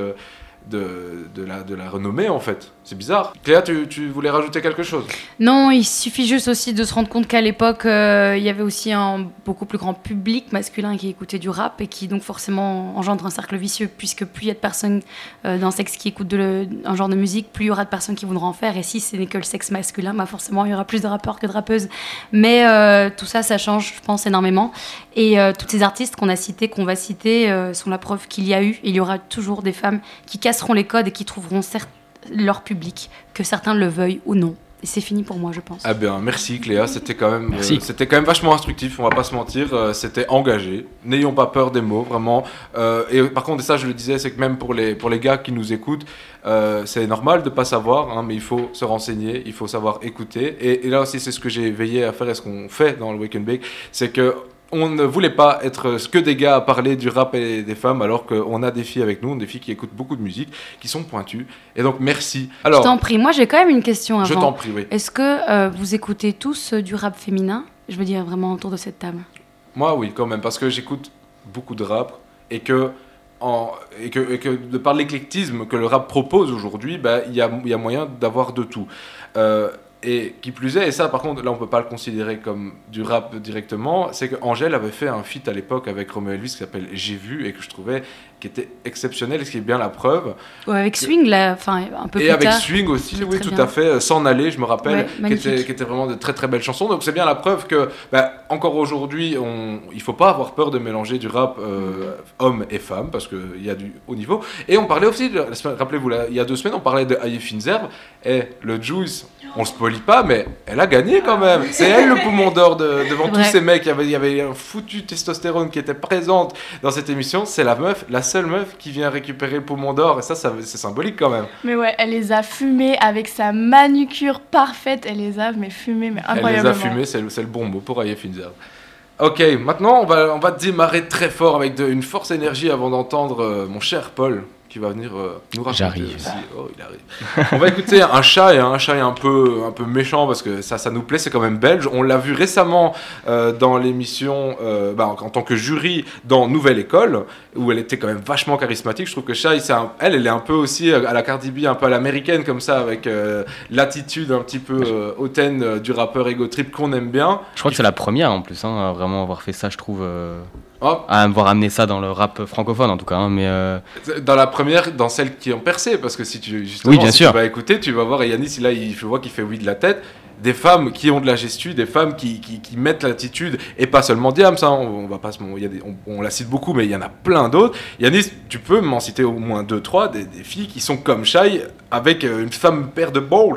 De, la, renommée en fait. C'est bizarre. Cléa, tu, voulais rajouter quelque chose? Non, il suffit juste aussi de se rendre compte qu'à l'époque, euh, il y avait aussi un beaucoup plus grand public masculin qui écoutait du rap et qui donc forcément engendre un cercle vicieux, puisque plus il y a de personnes euh, d'un sexe qui écoutent un genre de musique, plus il y aura de personnes qui voudront en faire. Et si ce n'est que le sexe masculin, bah forcément il y aura plus de rappeurs que de rappeuses. Mais euh, tout ça, ça change, je pense, énormément. Et toutes ces artistes qu'on a cités, qu'on va citer, sont la preuve qu'il y a eu, il y aura toujours des femmes qui casseront les codes et qui trouveront leur public, que certains le veuillent ou non. Et c'est fini pour moi, je pense. Ah bien, merci Cléa, c'était quand même, Merci. euh, c'était quand même vachement instructif. On va pas se mentir, euh, c'était engagé. N'ayons pas peur des mots, vraiment. Euh, et par contre, et ça je le disais, c'est que même pour les pour les gars qui nous écoutent, euh, c'est normal de pas savoir, hein, mais il faut se renseigner, il faut savoir écouter. Et, et là aussi, c'est ce que j'ai veillé à faire et ce qu'on fait dans le Wake and Bake, c'est que on ne voulait pas être que des gars à parler du rap et des femmes, alors qu'on a des filles avec nous, des filles qui écoutent beaucoup de musique, qui sont pointues. Et donc merci. Alors, je t'en prie, moi j'ai quand même une question avant. Je t'en prie, oui. Est-ce que euh, vous écoutez tous euh, du rap féminin? Je veux dire vraiment autour de cette table. Moi, oui, quand même, parce que j'écoute beaucoup de rap et que, en, et que, et que de par l'éclectisme que le rap propose aujourd'hui, bah, il y, a, y a moyen d'avoir de tout. Euh, et qui plus est, et ça par contre, là on peut pas le considérer comme du rap directement, c'est que Angèle avait fait un feat à l'époque avec Romeo Elvis qui s'appelle J'ai vu et que je trouvais qui était exceptionnel et ce qui est bien la preuve. Ouais, avec Swing, là, enfin un peu Et plus avec tard. Swing aussi, oui, tout bien. à fait. S'en aller, je me rappelle, Ouais, qui, était, qui était vraiment de très très belles chansons. Donc c'est bien la preuve que, bah, encore aujourd'hui, on, il faut pas avoir peur de mélanger du rap euh, homme et femme parce qu'il y a du haut niveau. Et on parlait aussi, rappelez-vous, il y a deux semaines, on parlait de Aye Finzer et le Juice. On spoilie spoilie pas, mais elle a gagné quand même. C'est elle le poumon d'or de- devant tous ces mecs. Il y, avait, il y avait un foutu testostérone qui était présente dans cette émission. C'est la meuf, la seule meuf qui vient récupérer le poumon d'or. Et ça, ça c'est symbolique quand même. Mais ouais, elle les a fumés avec sa manucure parfaite. Elle les a mais fumés, mais Elle les incroyablement. a fumés, c'est le, bon mot pour Aye Finzer. Ok, maintenant on va, on va démarrer très fort avec de- une force énergie avant d'entendre euh, mon cher Paul qui va venir euh, nous raconter aussi. Oh, il arrive. on va écouter un chat et un chat un peu, un peu méchant parce que ça, ça nous plaît, c'est quand même belge. On l'a vu récemment euh, dans l'émission euh, bah, en, tant que jury dans Nouvelle École où elle était quand même vachement charismatique. Je trouve que Shai, un- elle, elle est un peu aussi à la Cardi B, un peu à l'américaine comme ça avec l'attitude un petit peu hautaine du rappeur Ego Trip qu'on aime bien. Je crois que c'est la première en plus, hein, à vraiment avoir fait ça, je trouve. Oh. À avoir amené ça dans le rap francophone en tout cas. hein, mais euh, Dans la première, dans celle qui ont percé, parce que si tu, justement, Oui, bien si sûr. tu vas écouter, tu vas voir, et Yanis, là, il, je vois qu'il fait oui de la tête, des femmes qui ont de la gestu, des femmes qui, qui, qui mettent l'attitude, et pas seulement Diams, hein, on, on va pas se, il y a des- on, on la cite beaucoup, mais il y en a plein d'autres. Yanis, tu peux m'en citer au moins deux, trois, des, des filles qui sont comme Shai, avec euh, une femme paire de balls.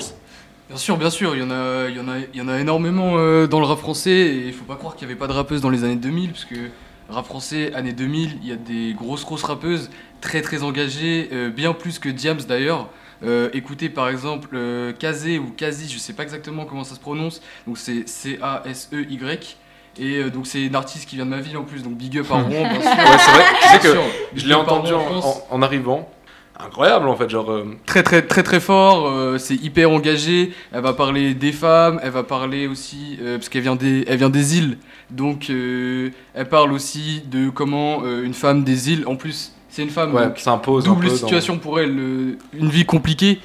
Bien sûr, bien sûr, il y en a, il y en a, il y en a énormément euh, dans le rap français et il faut pas croire qu'il n'y avait pas de rappeuses dans les années 2000 parce que rap français années 2000, il y a des grosses grosses rappeuses très très engagées, euh, bien plus que Diams d'ailleurs. Euh, écoutez par exemple euh, Kazé ou Kazi, je sais pas exactement comment ça se prononce, donc c'est C-A-S-E-Y. Et euh, donc c'est une artiste qui vient de ma ville en plus, donc big up à Rouen, bien sûr. Ouais, c'est vrai, tu sais Bien que je l'ai entendu en arrivant. Incroyable en fait, genre. euh, très très très très fort, euh, c'est hyper engagé, elle va parler des femmes, elle va parler aussi, euh, parce qu'elle vient, des, elle vient des îles, donc elle parle aussi de comment une femme des îles, en plus c'est une femme, ouais, donc s'impose un double peu. dans- situation pour elle, une vie compliquée,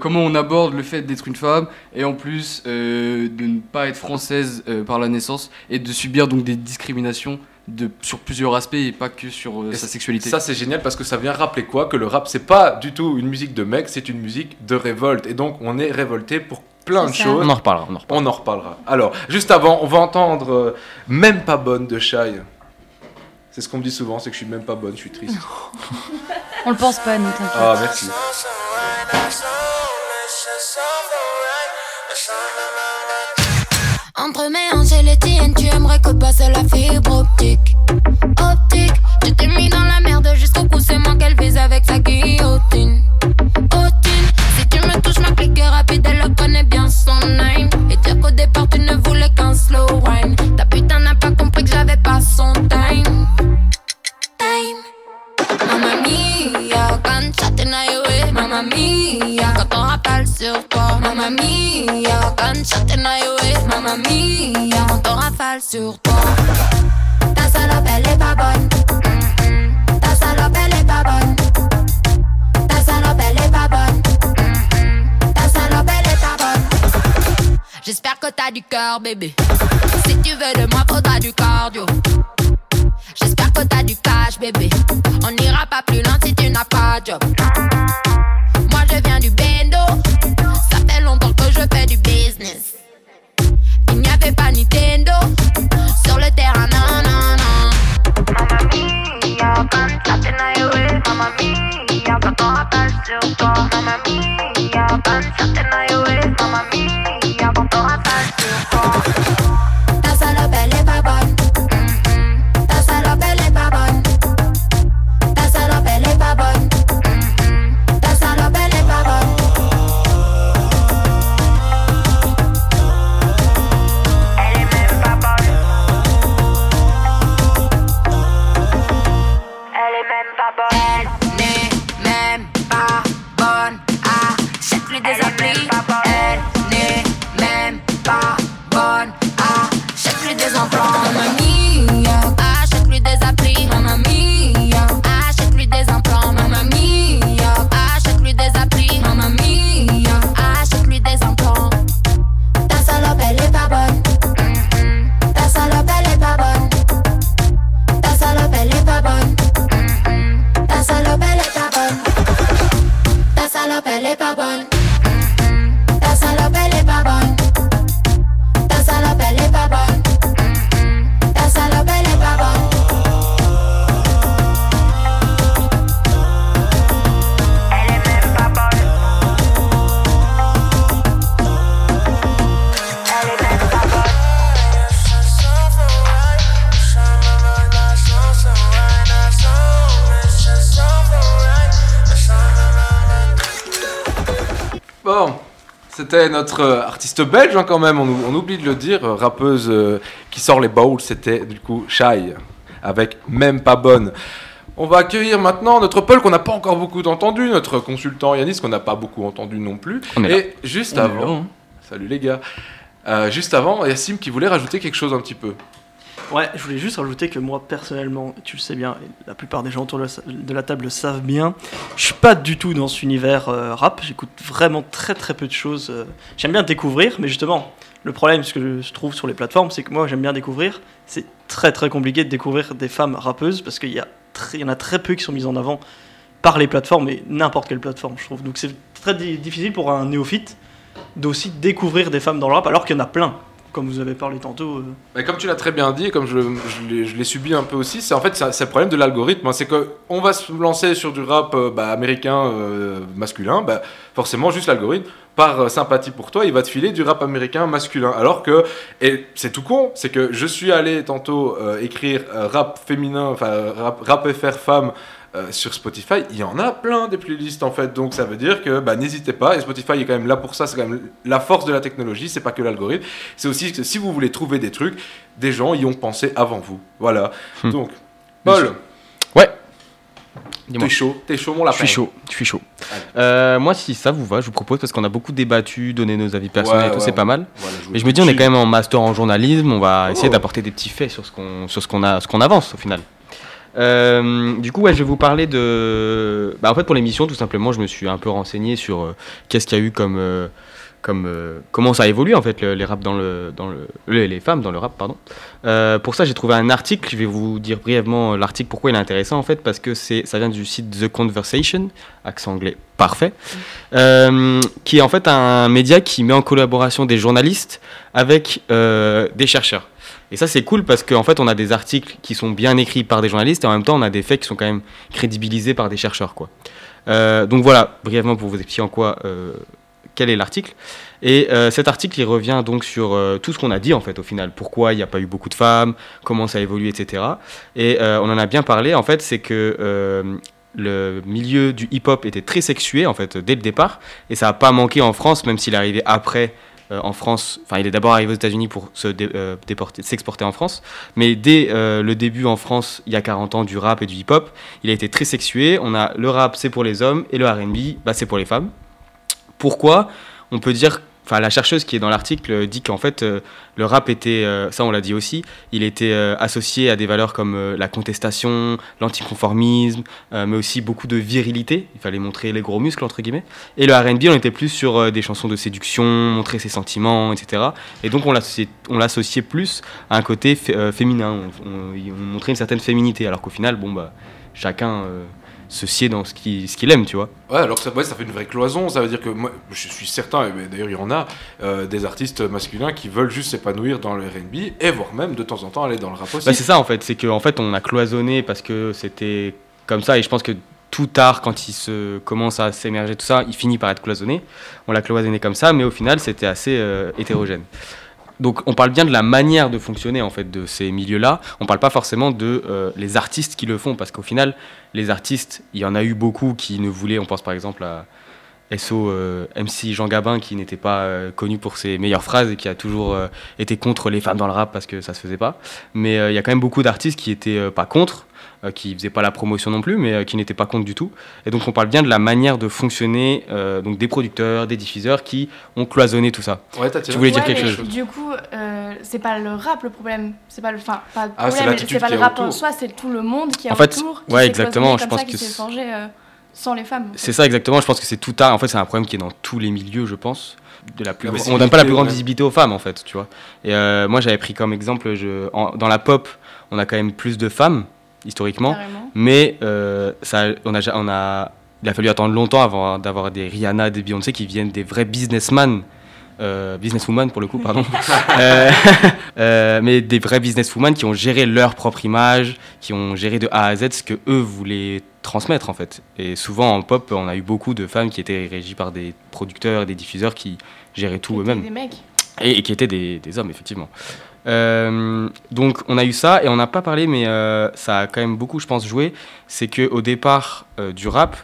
comment on aborde le fait d'être une femme, et en plus de ne pas être française par la naissance, et de subir donc des discriminations de, sur plusieurs aspects et pas que sur euh, sa sexualité. Ça c'est génial parce que ça vient rappeler quoi? Que le rap c'est pas du tout une musique de mec, c'est une musique de révolte. Et donc on est révolté pour plein de ça. choses. on en reparlera. On en reparlera. On en reparlera. Alors, juste avant, on va entendre euh, Même pas bonne de Shai. C'est ce qu'on me dit souvent, c'est que je suis même pas bonne, je suis triste. On le pense pas, nous, t'inquiète. Ah, merci. Tu aimerais que passe la fibre optique. Optique, je t'ai mis dans la merde jusqu'au cou, c'est moi qu'elle vise avec sa guillotine. Otine, si tu me touches, ma clique est rapide, elle le connaît bien son name. Et dire qu'au départ, tu ne voulais qu'un slow wine. Ta putain n'a pas compris que j'avais pas son time. Time. Mamma mia, aïe, mamma mia, rappelle sur toi, mamma mia, quand chatin aïe, mamma mia, quand on rafale sur toi. Ta salope elle est pas bonne, Mm-mm. ta salope elle est pas bonne, ta salope elle est pas bonne, Mm-mm. ta salope elle est pas bonne. J'espère que t'as du cœur, bébé. Si tu veux de moi, faudra du cardio. J'espère que t'as du cash, bébé. On n'ira pas plus loin si tu n'as pas de job. On rappelle sur toi. Mamma mia, quand ça Alors, c'était notre euh, artiste belge hein, quand même, on, ou- on oublie de le dire, euh, rappeuse euh, qui sort les bowls, c'était du coup Shy, avec Même pas bonne. On va accueillir maintenant notre Paul qu'on n'a pas encore beaucoup entendu, notre consultant Yanis qu'on n'a pas beaucoup entendu non plus. Et juste On avant, là, hein. salut les gars, Euh, juste avant, Yassim qui voulait rajouter quelque chose un petit peu. Ouais, je voulais juste rajouter que moi, personnellement, tu le sais bien, la plupart des gens autour de la, table le savent bien, je suis pas du tout dans cet univers euh, rap. J'écoute vraiment très très peu de choses. euh. J'aime bien découvrir, mais justement, le problème, ce que je trouve sur les plateformes, c'est que moi, j'aime bien découvrir. C'est très très compliqué de découvrir des femmes rappeuses parce qu'il y, y en a très peu qui sont mises en avant par les plateformes, et n'importe quelle plateforme, je trouve. Donc c'est très di- difficile pour un néophyte d'aussi découvrir des femmes dans le rap, alors qu'il y en a plein, comme vous avez parlé tantôt. euh. Mais comme tu l'as très bien dit, et comme je, l'ai- subi un peu aussi, c'est en fait c'est le problème de l'algorithme. hein. c'est que on va se lancer sur du rap euh, bah, américain euh, masculin, bah, forcément juste l'algorithme, par sympathie pour toi, il va te filer du rap américain masculin. Alors que, et c'est tout con, c'est que je suis allé tantôt écrire rap féminin, enfin rap, rap FR femme. Euh, sur Spotify, il y en a plein des playlists en fait, donc ça veut dire que bah, n'hésitez pas, et Spotify est quand même là pour ça, c'est quand même la force de la technologie, c'est pas que l'algorithme, c'est aussi que si vous voulez trouver des trucs, des gens y ont pensé avant vous. Voilà. Donc, Paul, Ouais. t'es chaud, t'es chaud mon lapin. Je suis chaud, je suis chaud. Euh, moi, si ça vous va, je vous propose parce qu'on a beaucoup débattu, donné nos avis personnels Ouais, et tout, ouais, c'est on- pas mal. voilà, Mais je me dis, on est quand même en master en journalisme, on va essayer Oh. d'apporter des petits faits sur ce qu'on sur ce qu'on a, ce qu'on avance au final. Euh, du coup, ouais, je vais vous parler de. Bah, en fait, pour l'émission, tout simplement, je me suis un peu renseigné sur euh, qu'est-ce qu'il y a eu comme. euh, comme comment ça évolue en fait le- les rap dans le dans le les, les femmes dans le rap pardon pour ça j'ai trouvé un article je vais vous dire brièvement l'article pourquoi il est intéressant en fait parce que c'est ça vient du site The Conversation accent anglais parfait euh, qui est en fait un média qui met en collaboration des journalistes avec des chercheurs et ça c'est cool parce qu'en fait on a des articles qui sont bien écrits par des journalistes et en même temps on a des faits qui sont quand même crédibilisés par des chercheurs quoi Euh, donc voilà brièvement pour vous expliquer en quoi euh, quel est l'article. Et euh, cet article, il revient donc sur tout ce qu'on a dit en fait au final. Pourquoi il n'y a pas eu beaucoup de femmes, comment ça évolue, etc. Et on en a bien parlé. En fait, c'est que le milieu du hip-hop était très sexué en fait dès le départ, et ça n'a pas manqué en France, même s'il est arrivé après. Euh, en France, enfin il est d'abord arrivé aux États-Unis pour se euh, déporter- s'exporter en France, mais dès euh, le début en France, il y a 40 ans, du rap et du hip-hop, il a été très sexué. On a le rap, c'est pour les hommes, et le R&B, bah, c'est pour les femmes. Pourquoi? On peut dire, enfin la chercheuse qui est dans l'article euh, dit qu'en fait euh, le rap était, euh, ça on l'a dit aussi, il était associé à des valeurs comme la contestation, l'anticonformisme, mais aussi beaucoup de virilité. Il fallait montrer les gros muscles entre guillemets. Et le R&B on était plus sur des chansons de séduction, montrer ses sentiments, etc. Et donc on l'associait, plus à un côté fé- féminin. On, on- on montrait une certaine féminité, alors qu'au final bon bah chacun se sied dans ce qu'il ce qu'il aime, tu vois. Ouais, alors ça, ouais, ça fait une vraie cloison. Ça veut dire que moi, je suis certain, et ben, d'ailleurs il y en a, euh, des artistes masculins qui veulent juste s'épanouir dans le RB et voire même de temps en temps aller dans le rap aussi. Bah, c'est ça en fait, c'est qu'en fait on a cloisonné parce que c'était comme ça et je pense que tout tard quand il se commence à s'émerger tout ça, il finit par être cloisonné. On l'a cloisonné comme ça, mais au final c'était assez euh, hétérogène. Donc on parle bien de la manière de fonctionner en fait de ces milieux-là. On parle pas forcément de euh, les artistes qui le font parce qu'au final les artistes, il y en a eu beaucoup qui ne voulaient. On pense par exemple à SO euh, MC Jean Gabin qui n'était pas euh, connu pour ses meilleures phrases et qui a toujours euh, été contre les femmes dans le rap parce que ça se faisait pas. Mais euh, il y a quand même beaucoup d'artistes qui étaient euh, pas contre, euh, qui faisaient pas la promotion non plus, mais euh, qui n'étaient pas contre du tout. Et donc on parle bien de la manière de fonctionner euh, donc des producteurs, des diffuseurs qui ont cloisonné tout ça. Ouais, tu voulais dire Ouais, quelque chose Du coup, euh, c'est pas le rap le problème. C'est pas le, enfin, pas le Ah, problème, c'est pas le rap en soi, c'est tout le monde qui est En fait, autour. Qui ouais, exactement, je comme pense ça, qui que sans les femmes. C'est ça exactement, je pense que c'est tout tard. En fait, c'est un problème qui est dans tous les milieux, je pense. De la plus La on donne pas la plus grande visibilité, ouais. visibilité aux femmes, en fait, tu vois. Et euh, moi, j'avais pris comme exemple, je, en- dans la pop, on a quand même plus de femmes, historiquement. Carrément. Mais euh, ça, on a, on a, il a fallu attendre longtemps avant d'avoir des Rihanna, des Beyoncé qui viennent des vrais businessmen. Euh, businesswoman pour le coup, pardon. Euh, euh, mais des vrais businesswomen qui ont géré leur propre image, qui ont géré de A à Z ce que eux voulaient transmettre en fait. Et souvent en pop, on a eu beaucoup de femmes qui étaient régies par des producteurs et des diffuseurs qui géraient tout eux-mêmes. Des mecs. Et, et qui étaient des, des hommes, effectivement. Donc on a eu ça, et on n'a pas parlé, mais ça a quand même beaucoup, je pense, joué. C'est qu'au départ euh, du rap,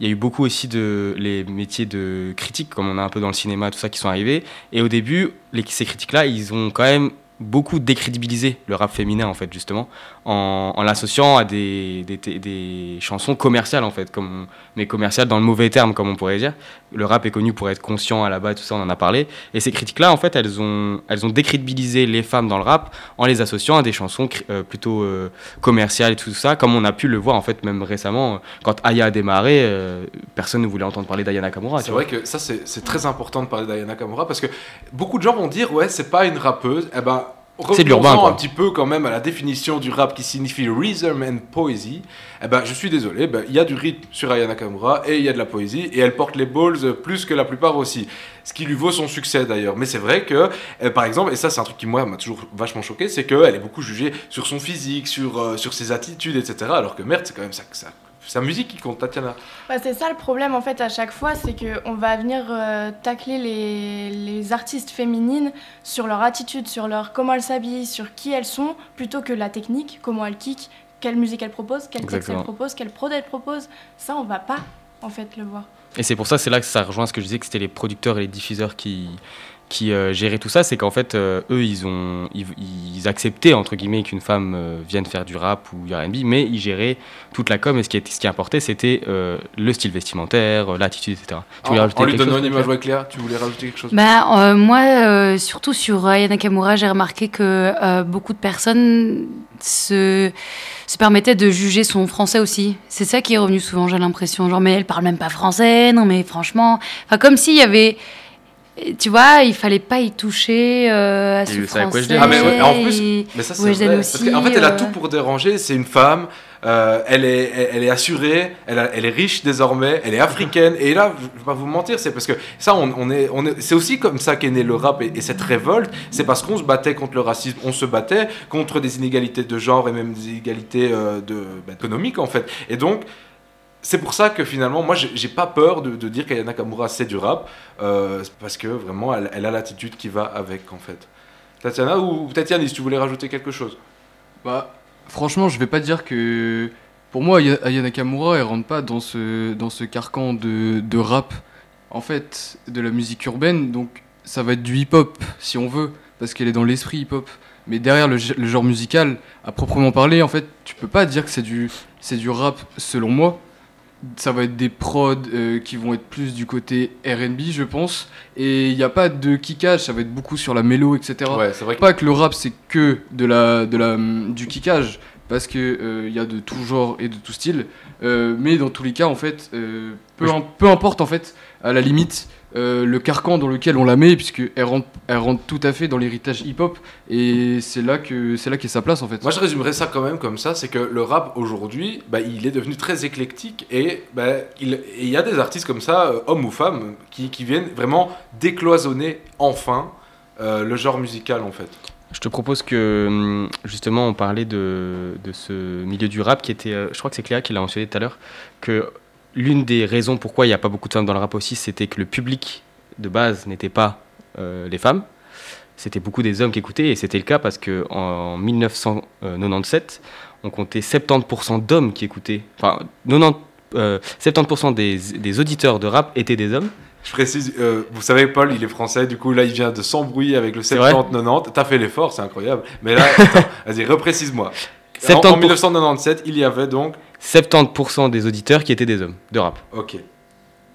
il y a eu beaucoup aussi de les métiers de critique, comme on a un peu dans le cinéma, tout ça, qui sont arrivés. Et au début, ces critiques-là, ils ont quand même beaucoup décrédibilisé le rap féminin, en fait, justement, en, en l'associant à des, des, des chansons commerciales, en fait, comme, mais commerciales dans le mauvais terme, comme on pourrait dire. Le rap est connu pour être conscient à la base, tout ça, on en a parlé. Et ces critiques-là, en fait, elles ont, elles ont décrédibilisé les femmes dans le rap en les associant à des chansons euh, plutôt euh, commerciales et tout ça, comme on a pu le voir, en fait, même récemment, euh, quand Aya a démarré, euh, personne ne voulait entendre parler d'Aya Nakamura. C'est vois. vrai que ça, c'est très important de parler d'Ayana Nakamura parce que beaucoup de gens vont dire, ouais, c'est pas une rappeuse. Eh ben, C'est de l'urbain, un petit peu quand même à la définition du rap qui signifie rhythm and poesy. Eh ben, je suis désolé, ben, il y a du rythme sur Ayana Nakamura et il y a de la poésie et elle porte les balls plus que la plupart aussi. Ce qui lui vaut son succès d'ailleurs. Mais c'est vrai que, euh, par exemple, et ça c'est un truc qui moi m'a toujours vachement choqué, c'est qu'elle est beaucoup jugée sur son physique, sur, euh, sur ses attitudes, etc. Alors que merde, c'est quand même sa, sa, sa musique qui compte, Tatiana. Bah, c'est ça le problème en fait à chaque fois, c'est qu'on va venir euh, tacler les, les artistes féminines sur leur attitude, sur leur comment elles s'habillent, sur qui elles sont, plutôt que la technique, comment elles kick, quelle musique elles proposent, quel texte elles proposent, quelle prod elles proposent. Ça on va pas en fait le voir. Et c'est pour ça, c'est là que ça rejoint ce que je disais, que c'était les producteurs et les diffuseurs qui, qui euh, géraient tout ça. C'est qu'en fait, euh, eux, ils, ont, ils, ils acceptaient, entre guillemets, qu'une femme euh, vienne faire du rap ou du RB, mais ils géraient toute la com. Et ce qui, est- ce qui importait, c'était euh, le style vestimentaire, l'attitude, etc. Tu En, voulais rajouter en lui quelque donnant chose, une image, Claire ouais, Claire, tu voulais rajouter quelque chose? Bah, euh, moi, euh, surtout sur Aya Nakamura, j'ai remarqué que euh, beaucoup de personnes se, se permettaient de juger son français aussi. C'est ça qui est revenu souvent, j'ai l'impression. Genre, mais elle parle même pas français, non mais franchement. Enfin, comme s'il y avait. Tu vois, il fallait pas y toucher euh, à ce français. Weshden. Ah mais ouais, en plus, et mais ça aussi. Qu'en fait, elle a euh, tout pour déranger. C'est une femme. euh, elle, est, elle, elle est assurée, elle, a- elle est riche désormais, elle est africaine. Et là, je vais pas vous mentir, c'est parce que ça, on, on est, on est, c'est aussi comme ça qu'est né le rap et, et cette révolte. C'est parce qu'on se battait contre le racisme, on se battait contre des inégalités de genre et même des inégalités euh, de, bah, économiques en fait. Et donc, c'est pour ça que finalement, moi, j'ai pas peur de, dire qu'Aya Nakamura c'est du rap, euh, parce que vraiment, elle, a l'attitude qui va avec en fait. Tatiana ou peut-être Yannis, tu voulais rajouter quelque chose Bah, franchement, je vais pas dire que. Pour moi, Aya Nakamura, elle rentre pas dans ce, dans ce carcan de, de rap, en fait, de la musique urbaine. Donc, ça va être du hip-hop, si on veut, parce qu'elle est dans l'esprit hip-hop. Mais derrière le, le genre musical, à proprement parler, en fait, tu peux pas dire que c'est du, c'est du rap, selon moi. Ça va être des prods euh, qui vont être plus du côté RB, je pense. Et il n'y a pas de kickage, ça va être beaucoup sur la mélo, etc. Ouais, c'est vrai que- Pas que le rap, c'est que de la, de la, du kickage, parce que euh, il y a de tout genre et de tout style. Euh, mais dans tous les cas, en fait, euh, peu, Oui, peu importe, en fait, à la limite, euh, le carcan dans lequel on la met, puisque elle rentre, elle rentre tout à fait dans l'héritage hip-hop, et c'est là que c'est là qu'est sa place, en fait. Moi, je résumerais ça quand même comme ça, c'est que le rap aujourd'hui, bah, il est devenu très éclectique et bah, il et y a des artistes comme ça, euh, hommes ou femmes, qui, qui viennent vraiment décloisonner enfin euh, le genre musical en fait. Je te propose que, hum, justement, on parlait de, de ce milieu du rap qui était, je crois que c'est Cléa qui l'a mentionné tout à l'heure, que l'une des raisons pourquoi il n'y a pas beaucoup de femmes dans le rap aussi, c'était que le public de base n'était pas euh, les femmes. C'était beaucoup des hommes qui écoutaient, et c'était le cas parce que en 1997, on comptait 70% d'hommes qui écoutaient. Enfin, 90, euh, 70% des, des auditeurs de rap étaient des hommes. Je précise, euh, vous savez, Paul, il est français, du coup là, il vient de s'embrouiller avec le C'est vrai 70-90. T'as fait l'effort, c'est incroyable. Mais là, vas-y, reprécise-moi. En, en 70%. 1997, il y avait donc. 70% des auditeurs qui étaient des hommes de rap. Ok.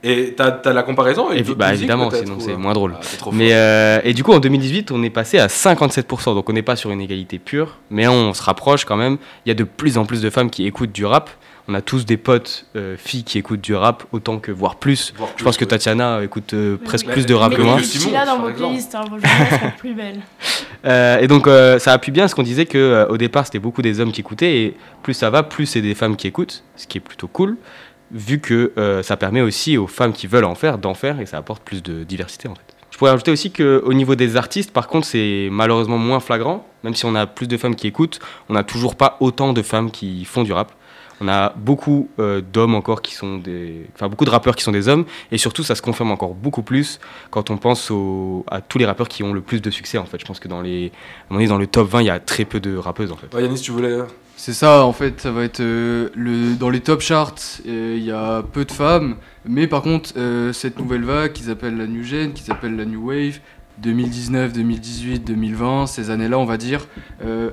Et t'as as la comparaison avec bah, évidemment, sinon c'est euh, moins drôle. ah, mais euh, et du coup, en 2018, on est passé à 57%. Donc on n'est pas sur une égalité pure, mais on se rapproche quand même. Il y a de plus en plus de femmes qui écoutent du rap. On a tous des potes euh, filles qui écoutent du rap autant que voire plus. Voire Je plus, pense que ouais. Tatiana écoute euh, presque Mais- plus de rap mais que moi. Je suis là dans exemple. playlists, hein, plus belles. Euh, et donc euh, ça appuie bien ce qu'on disait que euh, au départ c'était beaucoup des hommes qui écoutaient et plus ça va, plus c'est des femmes qui écoutent, ce qui est plutôt cool, vu que euh, ça permet aussi aux femmes qui veulent en faire d'en faire et ça apporte plus de diversité en fait. Je pourrais ajouter aussi qu'au niveau des artistes, par contre, c'est malheureusement moins flagrant, même si on a plus de femmes qui écoutent, on n'a toujours pas autant de femmes qui font du rap. On a beaucoup euh, d'hommes encore qui sont des. Enfin, beaucoup de rappeurs qui sont des hommes. Et surtout, ça se confirme encore beaucoup plus quand on pense au- à tous les rappeurs qui ont le plus de succès, en fait. Je pense que dans les. à un moment donné, dans le top 20, il y a très peu de rappeuses, en fait. Ouais, Yanis, tu voulais. C'est ça, en fait, ça va être euh, le, dans les top charts, euh, il y a peu de femmes, mais par contre, euh, cette nouvelle vague qu'ils appellent la New Gen, qu'ils appellent la New Wave, 2019, 2018, 2020, ces années-là, on va dire, euh,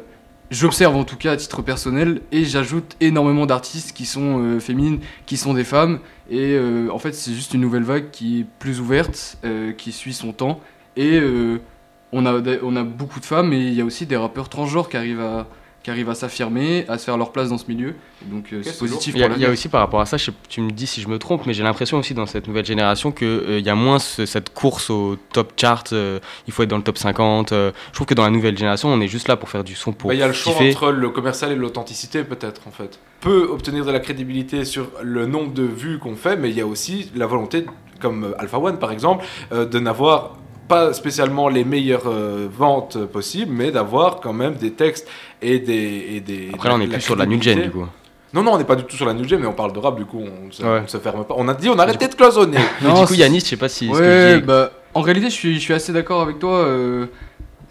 j'observe en tout cas à titre personnel et j'ajoute énormément d'artistes qui sont euh, féminines, qui sont des femmes, et euh, en fait, c'est juste une nouvelle vague qui est plus ouverte, euh, qui suit son temps, et on, a, on a beaucoup de femmes, et il y a aussi des rappeurs transgenres qui arrivent à qui arrivent à s'affirmer, à se faire leur place dans ce milieu. Donc euh, c'est positif Il y, a, pour il y a aussi par rapport à ça, je tu me dis si je me trompe, mais j'ai l'impression aussi dans cette nouvelle génération qu'il y a moins ce- cette course au top chart, euh, il faut être dans le top 50. euh, je trouve que dans la nouvelle génération, on est juste là pour faire du son, pour Bah, Il y a le choix kiffer. entre le commercial et l'authenticité, peut-être, en fait. Peut obtenir de la crédibilité sur le nombre de vues qu'on fait, mais il y a aussi la volonté, comme euh, Alpha One par exemple, euh, de n'avoir pas spécialement les meilleures euh, ventes possibles, mais d'avoir quand même des textes et des. Et des Après, là, on est plus sur la new gen, du coup. Non, non, on n'est pas du tout sur la new gen, mais on parle de rap, du coup, on ne se, Ouais. ferme pas. On a dit, on arrête d'être cloisonné. Mais du coup, Yanis, je sais pas si. ce que bah, en réalité, je suis, je suis assez d'accord avec toi. euh,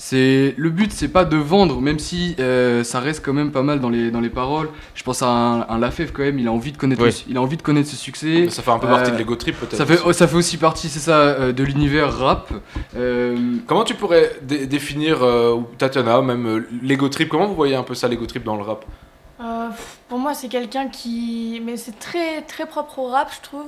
c'est le but, c'est pas de vendre, même si euh, ça reste quand même pas mal dans les, dans les paroles. Je pense à un, un Lafèvre quand même, il a envie de connaître, Ouais. le- il a envie de connaître ce succès. Mais ça fait un peu partie de l'ego trip, peut-être Ça fait, aussi. ça fait aussi partie, c'est ça, euh, de l'univers rap. Euh, Comment tu pourrais dé- définir, euh, Tatiana, même euh, l'ego trip Comment vous voyez un peu ça, l'ego trip, dans le rap? Euh, pour moi, c'est quelqu'un qui. Mais c'est très, très propre au rap, je trouve.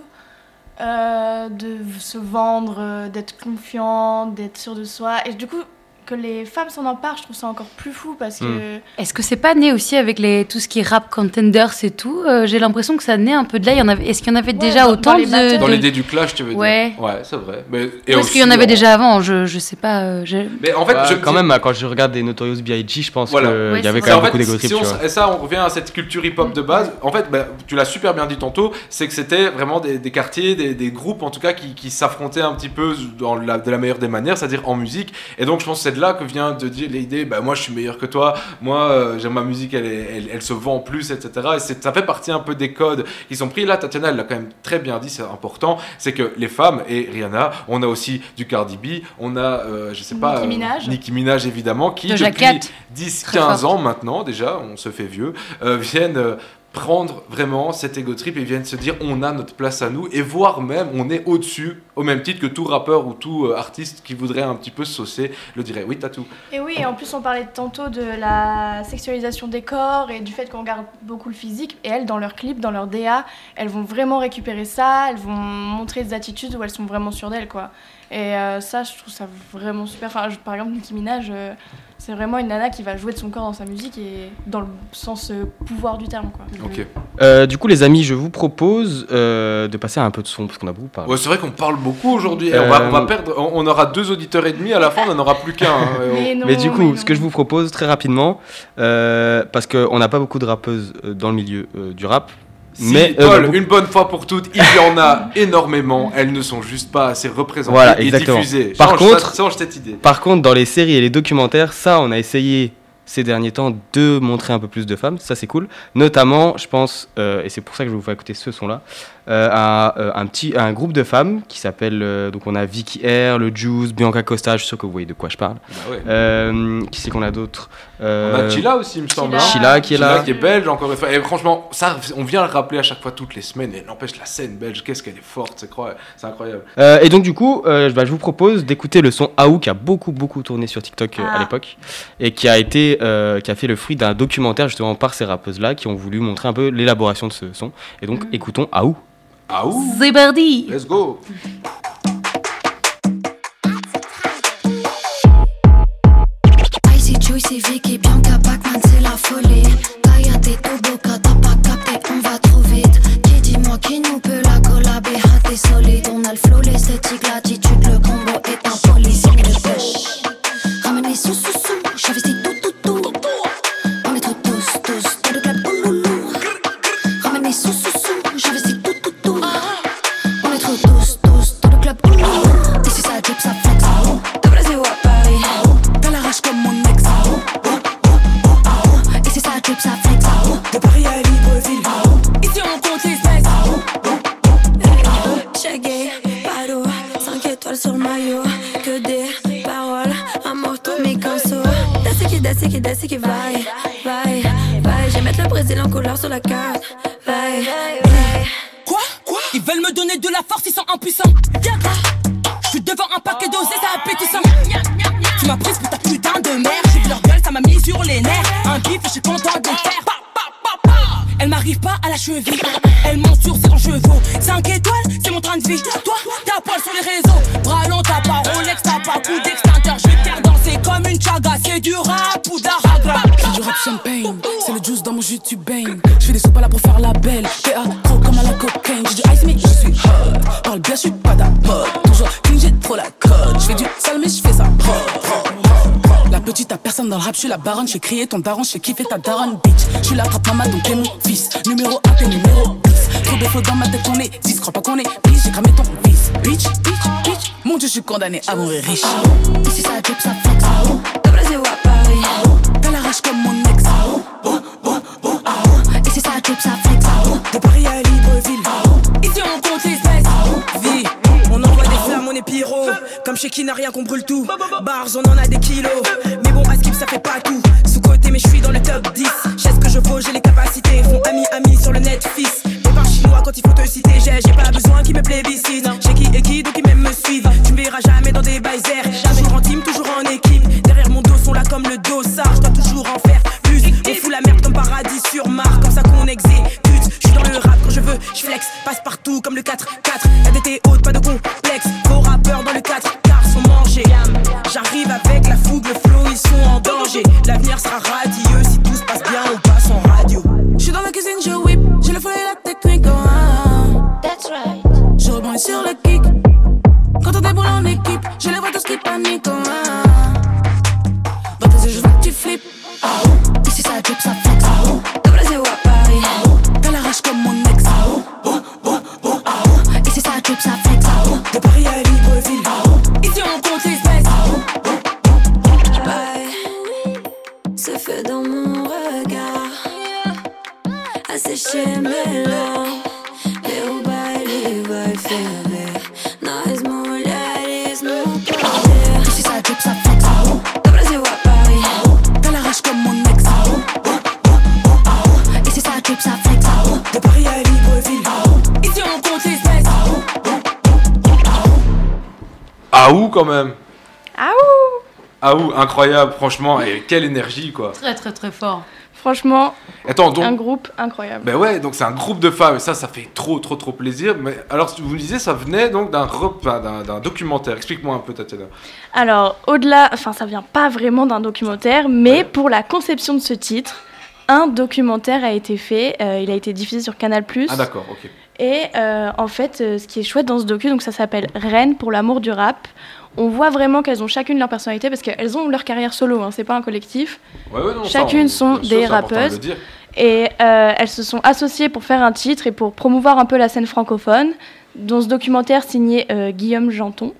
Euh, de se vendre, euh, d'être confiant, d'être sûr de soi. Et du coup, que les femmes s'en emparent, je trouve ça encore plus fou parce que. Est-ce que c'est pas né aussi avec les, tout ce qui est rap contenders et tout Euh, J'ai l'impression que ça naît un peu de là. Est-ce qu'il y en avait déjà dans- autant dans les de. Dans l'idée du clash, tu veux Ouais. dire Ouais, c'est vrai. Mais, Ou est-ce qu'il y en avait déjà avant je, je sais pas. euh, je- Mais en fait, Bah, je quand même, quand je regarde des Notorious B.I.G., je pense Voilà. qu'il y avait quand même beaucoup trip, si. Et ça, on revient à cette culture hip-hop de base. En fait, bah, tu l'as super bien dit tantôt, c'est que c'était vraiment des, des quartiers, des, des groupes en tout cas, qui, qui s'affrontaient un petit peu dans la, de la meilleure des manières, c'est-à-dire en musique. Et donc, je pense que c'est de là que vient de dire l'idée, bah, moi je suis meilleur que toi, moi euh, j'aime ma musique, elle, est- elle, elle se vend plus, etc. Et ça fait partie un peu des codes qui sont pris. Là, Tatiana, elle l'a quand même très bien dit, c'est important, c'est que les femmes, et Rihanna, on a aussi du Cardi B, on a, euh, je sais pas, Nicki euh, Minaj. Nicki Minaj évidemment, qui Doja depuis Cat. 10, Très 15 forte. ans maintenant déjà, on se fait vieux, euh, viennent prendre vraiment cet ego trip et viennent se dire on a notre place à nous et voire même on est au-dessus au même titre que tout rappeur ou tout euh, artiste qui voudrait un petit peu se saucer le dirait oui tatou Et oui, et en plus, on parlait tantôt de la sexualisation des corps et du fait qu'on regarde beaucoup le physique. Et elles, dans leurs clips, dans leur DA, elles vont vraiment récupérer ça, elles vont montrer des attitudes où elles sont vraiment sûres d'elles, quoi. Et euh, ça, je trouve ça vraiment super. Enfin, je- par exemple, Nicki Minaj, euh, c'est vraiment une nana qui va jouer de son corps dans sa musique et dans le sens euh, pouvoir du terme, quoi. ok Euh, du coup, les amis, je vous propose euh, de passer à un peu de son, parce qu'on a beaucoup parlé. Ouais, c'est vrai qu'on parle beaucoup aujourd'hui et on, va, on va perdre on, on aura deux auditeurs et demi à la fin on n'en aura plus qu'un hein. Mais du coup, mais ce que je vous propose très rapidement, euh, parce qu'on n'a pas beaucoup de rappeuses dans le milieu euh, du rap. Si, mais euh, Paul, une bonne fois pour toutes, il y en a énormément. Elles ne sont juste pas assez représentées Voilà, et diffusées. Par Change contre, ça- change cette idée. Par contre, dans les séries et les documentaires, ça, on a essayé ces derniers temps de montrer un peu plus de femmes. Ça, c'est cool. Notamment, je pense, euh, et c'est pour ça que je vais vous faire écouter ce son-là, euh, à, euh, un petit, un groupe de femmes qui s'appelle. euh, donc, on a Vicky R, le Juice, Bianca Costa. Je suis sûr que vous voyez de quoi je parle. Bah ouais. Qui c'est qu'on a d'autres? On Euh, a Chila aussi, il me semble. hein. Sheila qui est là. qui est belge, encore une fois. Et franchement, ça, on vient le rappeler à chaque fois, toutes les semaines. Et n'empêche, la scène belge, qu'est-ce qu'elle est forte, c'est croy- c'est incroyable. Euh, et donc du coup, euh, bah, je vous propose d'écouter le son Aou qui a beaucoup beaucoup tourné sur TikTok à Ah. l'époque et qui a été euh, qui a fait le fruit d'un documentaire justement par ces rappeuses là qui ont voulu montrer un peu l'élaboration de ce son. Et donc écoutons Aou. Ouh Zebardi Let's go donner de la force, ils sont impuissants. Je suis devant un paquet dosé, ça a pété sang. Tu m'as prise pour ta putain de mère. J'ai vu leur gueule, ça m'a mis sur les nerfs. Un bif, je suis content de faire. Elle m'arrive pas à la cheville. Elle monte sur ses grands chevaux. 5 étoiles, c'est mon train de vie. Toi, t'as poil sur les réseaux. Bras long, t'as pas Rolex, t'as pas coup d'extincteur. Je vais te faire danser comme une chaga. C'est du rap ou d'aragra. C'est du rap champagne, c'est le juice dans mon jus, tu baignes. Je fais des soupes là pour faire la belle. PA, Toujours clean, j'ai trop la cote. Je fais du sale, mais je fais ça propre. La petite à personne dans le rap, je suis la baronne. Je crier ton daron, je kiffer ta daronne, bitch. Je suis la trappe maman, donc t'es mon fils. Numéro 1, t'es numéro 10. Trop de flots dans ma tête, on est 10. Crois pas qu'on est bitch, j'ai cramé ton fils. Bitch, bitch, bitch. Mon dieu, je suis condamné à mourir riche. Ici, ça drip, ça flex. De Brésil ou à Paris. T'as la rage comme mon Comme chez qui n'a rien qu'on brûle tout. Bars, on en a des kilos. Mais bon, à skip, ça fait pas tout. Sous côté, mais je suis dans le top 10. J'ai ce que je vaux, j'ai les capacités. Font ami, ami sur le net, fils. Et par chinois quand il faut te citer. J'ai j'ai pas besoin qu'ils me plébiscitent. J'ai qui et qui, donc ils même me suivent. Tu me verras jamais dans des bails airs. Toujours en team, toujours en équipe. Derrière mon dos sont là comme le dossard. Je dois toujours en faire plus. On fout la merde comme paradis sur Mars. Comme ça qu'on exécute. Je suis dans le rap quand je veux. Je flex, passe partout comme le 4-4. La DT haute, pas de complexe. L'avenir sera radieux. Si tout se passe bien, on passe en radio. Je suis dans la cuisine, je whip. J'ai le flow et la technique. oh, ah. That's right. Je rebondis sur le kick. Quand on déboule en équipe, j'ai les voix de qui paniquent. oh, quand même Ah ouh Ah incroyable, franchement, et quelle énergie quoi. Très très très fort. Franchement, Attends, donc. un groupe incroyable. Ben ouais, donc c'est un groupe de femmes, et ça, ça fait trop, trop, trop plaisir. Mais alors, vous me disiez, ça venait donc d'un d'un documentaire. Explique-moi un peu, Tatiana. Alors, au-delà, enfin, ça vient pas vraiment d'un documentaire, mais pour la conception de ce titre, un documentaire a été fait. euh, il a été diffusé sur Canal+. Ah d'accord, ok. Et euh, en fait, euh, ce qui est chouette dans ce docu, donc ça s'appelle Rennes pour l'amour du rap. On voit vraiment qu'elles ont chacune leur personnalité parce qu'elles ont leur carrière solo, hein, c'est pas un collectif. Ouais, ouais, non, ça, Chacune on- sont sûr, des de rappeuses. Et euh, elles se sont associées pour faire un titre et pour promouvoir un peu la scène francophone, dont ce documentaire signé euh, Guillaume Janton.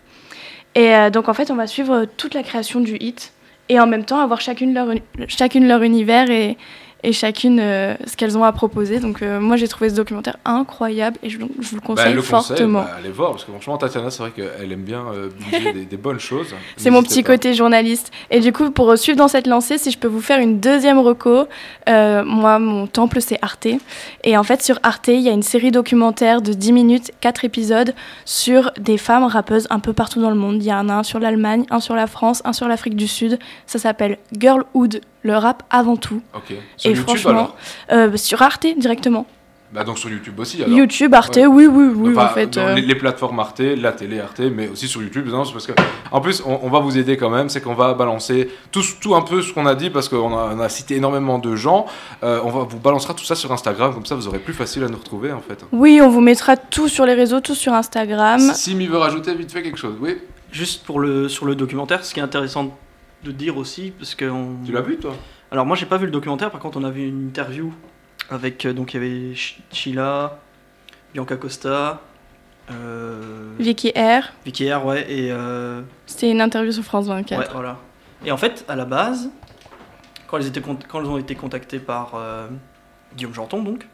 Et euh, donc en fait, on va suivre toute la création du hit et en même temps avoir chacune leur, chacune leur univers et, et chacune euh, ce qu'elles ont à proposer. Donc euh, moi, j'ai trouvé ce documentaire incroyable et je, je vous le Bah, conseille le conseil, fortement. bah, allez voir, parce que franchement, Tatiana, c'est vrai qu'elle aime bien euh, des, des bonnes choses. C'est mon petit pas. côté journaliste. Et du coup, pour suivre dans cette lancée, si je peux vous faire une deuxième reco, euh, moi, mon temple, c'est Arte. Et en fait, sur Arte, il y a une série documentaire de 10 minutes, 4 épisodes, sur des femmes rappeuses un peu partout dans le monde. Il y en a un sur l'Allemagne, un sur la France, un sur l'Afrique du Sud. Ça s'appelle Girlhood, le rap avant tout. Ok. Sur Et YouTube, franchement, alors euh, sur Arte directement. Bah, donc sur YouTube aussi. Alors. YouTube, Arte, Ouais. oui, oui, oui, en fait. dans euh, les, les plateformes Arte, la télé Arte, mais aussi sur YouTube. Non, parce que, en plus, on, on va vous aider quand même. C'est qu'on va balancer tout, tout un peu ce qu'on a dit parce qu'on a, on a cité énormément de gens. Euh, on va vous balancera tout ça sur Instagram, comme ça vous aurez plus facile à nous retrouver en fait. Oui, on vous mettra tout sur les réseaux, tout sur Instagram. Simi veut rajouter vite fait quelque chose, oui. Juste pour le, sur le documentaire, ce qui est intéressant de dire aussi, parce que... on- Tu l'as vu toi? Alors moi j'ai pas vu le documentaire, par contre on a vu une interview avec, euh, donc il y avait Sh- Sheila, Bianca Costa, euh, Vicky R. Vicky R, ouais, et... euh, C'était une interview sur France 24. Ouais, voilà. Et en fait, à la base, quand elles, étaient quand elles ont été contactées par euh, Guillaume Janton, donc,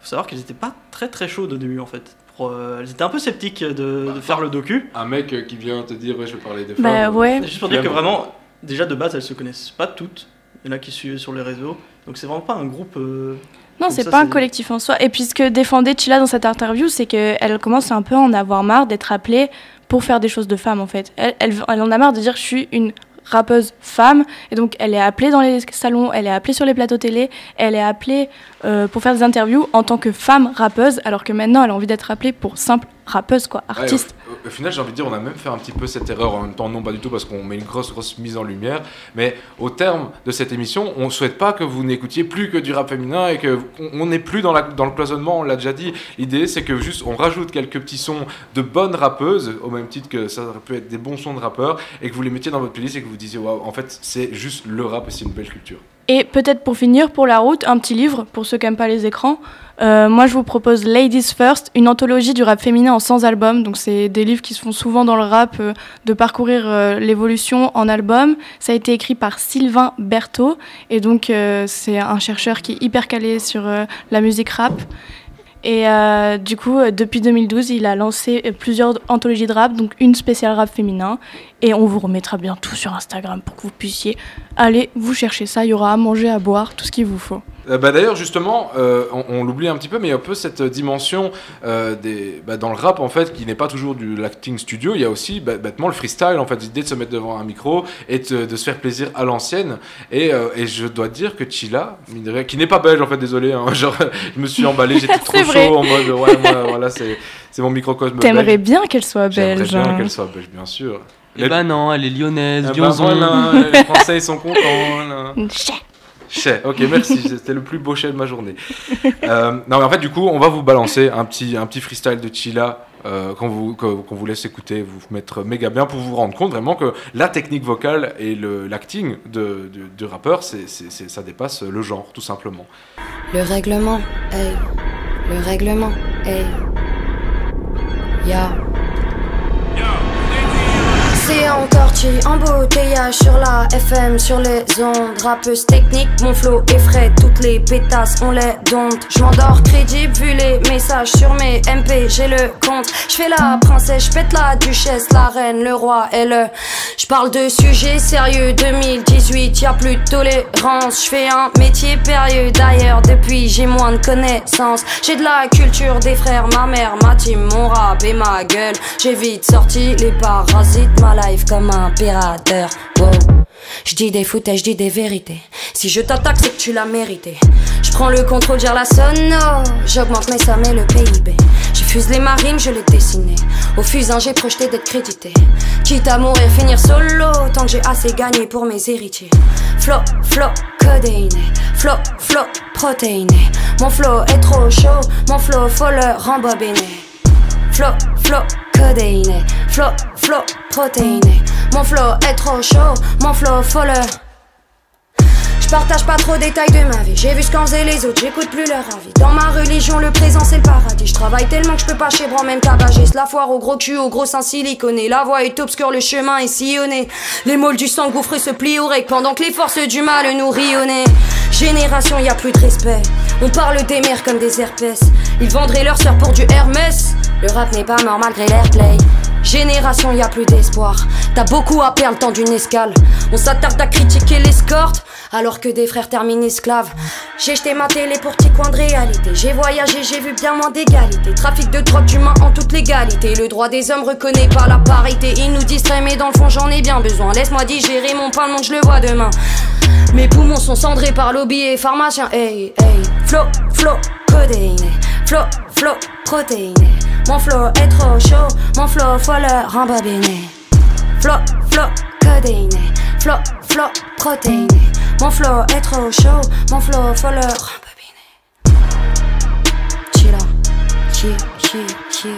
faut savoir qu'elles étaient pas très très chaudes au début en fait. Pour, euh, elles étaient un peu sceptiques de, de faire le docu. Un mec qui vient te dire, ouais, je vais parler des femmes. Bah ouais. Juste pour dire que vraiment, déjà de base, elles se connaissent pas toutes. Il y en a qui suivent sur les réseaux. Donc c'est vraiment pas un groupe. euh, Non, c'est pas un collectif en soi. Et puis ce que défendait Chila dans cette interview, c'est qu'elle commence un peu à en avoir marre d'être appelée pour faire des choses de femme en fait. Elle, elle, elle en a marre de dire je suis une rappeuse femme et donc elle est appelée dans les salons, elle est appelée sur les plateaux télé, elle est appelée euh, pour faire des interviews en tant que femme rappeuse alors que maintenant elle a envie d'être appelée pour simple rappeuse quoi, Ouais, artiste. au, au final, j'ai envie de dire, on a même fait un petit peu cette erreur. En même temps, non, pas du tout, parce qu'on met une grosse, grosse mise en lumière. Mais au terme de cette émission, on ne souhaite pas que vous n'écoutiez plus que du rap féminin et que on- on n'est plus dans, la, dans le cloisonnement. On l'a déjà dit. L'idée, c'est que juste on rajoute quelques petits sons de bonnes rappeuses, au même titre que ça aurait pu être des bons sons de rappeurs, et que vous les mettiez dans votre playlist et que vous disiez, waouh, en fait, c'est juste le rap et c'est une belle culture. Et peut-être pour finir, pour la route, un petit livre pour ceux qui n'aiment pas les écrans. Euh, moi, je vous propose Ladies First, une anthologie du rap féminin en 100 albums. Donc, c'est des livres qui se font souvent dans le rap, euh, de parcourir euh, l'évolution en album. Ça a été écrit par Sylvain Berthaud. Et donc, c'est un chercheur qui est hyper calé sur la musique rap. Et du coup, depuis 2012, il a lancé plusieurs anthologies de rap, donc une spéciale rap féminin. Et on vous remettra bien tout sur Instagram pour que vous puissiez aller vous chercher ça. Il y aura à manger, à boire, tout ce qu'il vous faut. Euh, bah, D'ailleurs, justement, euh, on, on l'oublie un petit peu, mais il y a un peu cette dimension euh, des, bah, dans le rap, en fait, qui n'est pas toujours du l'acting studio. Il y a aussi bah, bêtement le freestyle, en fait, l'idée de se mettre devant un micro et de, de se faire plaisir à l'ancienne. Et, et je dois dire que Chila, qui n'est pas belge, en fait, désolé, hein, genre, je me suis emballé, j'étais trop chaud en mode, ouais, moi, voilà, c'est mon microcosme T'aimerais bien qu'elle soit J'aimerais belge. bien hein. qu'elle soit belge, bien sûr. Eh ben non, elle est lyonnaise, Ah bah voilà, les Français ils sont contents. là. Chais. Ok, merci, c'était le plus beau chais de ma journée. Euh, non, mais en fait, du coup, on va vous balancer un petit, un petit freestyle de Chila euh, qu'on vous, qu'on vous laisse écouter, vous mettre méga bien pour vous rendre compte vraiment que la technique vocale et le- l'acting de, de, de rappeur, c'est, ça dépasse le genre, tout simplement. Le règlement, hey. Le règlement, hey. Ya. En tortille, embouteillage sur la FM, sur les ondes. Rappeuse technique, mon flow effraie toutes les pétasses, on les dompte. Je m'endors crédible les messages sur mes MP, j'ai le compte. Je fais la princesse, je pète la duchesse, la reine, le roi et le. Je parle de sujets sérieux 2018, y a plus de tolérance. Je fais un métier périlleux d'ailleurs, depuis j'ai moins de connaissances. J'ai de la culture des frères, ma mère, ma team, mon rap et ma gueule. J'ai vite sorti les parasites, ma comme un pirateur. Wow. Je dis des foutages, je dis des vérités. Si je t'attaque, c'est que tu l'as mérité. Je prends le contrôle, gère la sono. J'augmente mes sommes et le PIB. J'ai fuselé ma rime, je l'ai dessiné. Au fusain, j'ai projeté d'être crédité. Quitte à mourir, finir solo. Tant que j'ai assez gagné pour mes héritiers. Flow, flow, codéiné. Flow, flow, protéiné. Mon flow est trop chaud. Mon flow, faut le rembobiner. Flow, flow, codéiné. Flow, flow, protéiné. Mon flow est trop chaud. Mon flow, faut le. Je partage pas trop détails de ma vie. J'ai vu ce qu'en faisaient les autres, j'écoute plus leur avis. Dans ma religion, le présent c'est le paradis. Je travaille tellement que je peux pas chez Bran, même tabagiste. La foire au gros cul, au gros sein siliconé. La voie est obscure, le chemin est sillonné. Les molles du sang gouffré se plient au rec pendant que les forces du mal nous rionnaient. Génération, y a plus de respect. On parle des mères comme des herpès. Ils vendraient leur sœur pour du Hermès. Le rap n'est pas mort malgré l'airplay. Génération, y a plus d'espoir. T'as beaucoup à perdre le temps d'une escale. On s'attarde à critiquer l'escorte, alors que des frères terminent esclaves. J'ai jeté ma télé pour petit coin de réalité. J'ai voyagé, j'ai vu bien moins d'égalité. Trafic de drogue d'humains en toute légalité. Le droit des hommes reconnaît pas la parité. Ils nous distraient, mais dans le fond, j'en ai bien besoin. Laisse-moi digérer mon pain, le monde, je le vois demain. Mes poumons sont cendrés par lobby et pharmacien. Hey, hey, flow, flow, codéiné. Flow, flow, protéiné. Mon flow est trop chaud, mon flow faut le rembobiner. Flow, flow, codéiné. Flow, flow, protéiné. Mon flow est trop chaud, mon flow faut le rembobiner. Chilla, chill, chill, chill.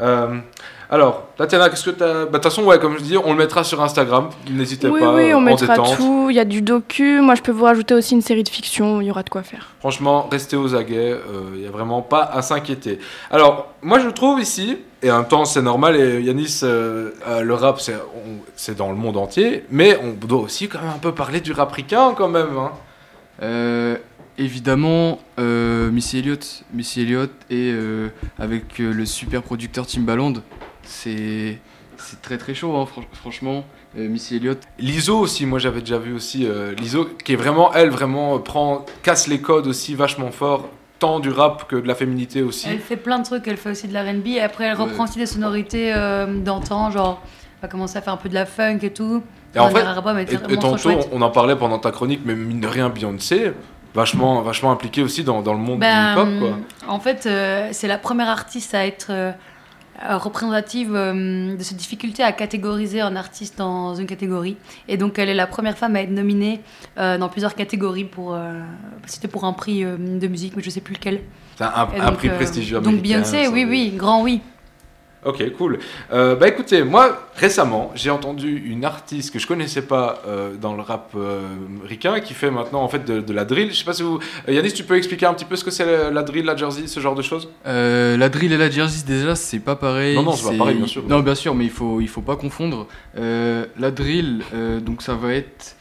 Euh, alors, Tatiana, qu'est-ce que t'as. Bah, de toute façon, ouais, comme je dis, on le mettra sur Instagram. N'hésitez Oui, pas. oui, euh, on en mettra détente. tout. Il y a du docu. Moi, je peux vous rajouter aussi une série de fiction. Il y aura de quoi faire. Franchement, restez aux aguets, il n'y a vraiment pas à s'inquiéter. Alors, moi je trouve ici, et en même temps c'est normal, et Yanis, euh, euh, le rap c'est dans le monde entier, mais on doit aussi quand même un peu parler du rap ricain quand même. hein. Euh, évidemment, euh, Missy Elliott. Missy Elliott et euh, avec euh, le super producteur Timbaland, c'est c'est très très chaud, hein, fran- franchement. Euh, Missy Elliott. Liso aussi, moi j'avais déjà vu aussi euh, Liso, qui est vraiment, elle, vraiment euh, prend, casse les codes aussi vachement fort, tant du rap que de la féminité aussi. Elle fait plein de trucs, elle fait aussi de la R&B et après elle reprend Ouais. aussi des sonorités euh, d'antan, genre elle va commencer à faire un peu de la funk et tout. Et en fait, album, et, et tantôt, on en parlait pendant ta chronique, mais mine de rien, Beyoncé, vachement, vachement impliquée aussi dans, dans le monde Ben, du hip-hop, quoi. En fait, euh, c'est la première artiste à être représentative euh, de cette difficulté à catégoriser un artiste dans une catégorie. Et donc, elle est la première femme à être nominée euh, dans plusieurs catégories pour. euh, C'était pour un prix euh, de musique, mais je sais plus lequel. C'est un, donc, prix euh, prestigieux Donc Beyoncé, oui, oui, grand oui. Ok, cool. Euh, bah écoutez, moi récemment, j'ai entendu une artiste que je connaissais pas euh, dans le rap euh, ricain qui fait maintenant en fait de, de la drill. Je sais pas si vous. euh, Yanis, tu peux expliquer un petit peu ce que c'est la, la drill, la jersey, ce genre de choses? La drill et la jersey déjà c'est pas pareil. Non, non, c'est pas pareil, bien sûr. Non bien sûr mais il faut il faut pas confondre. La drill donc ça va être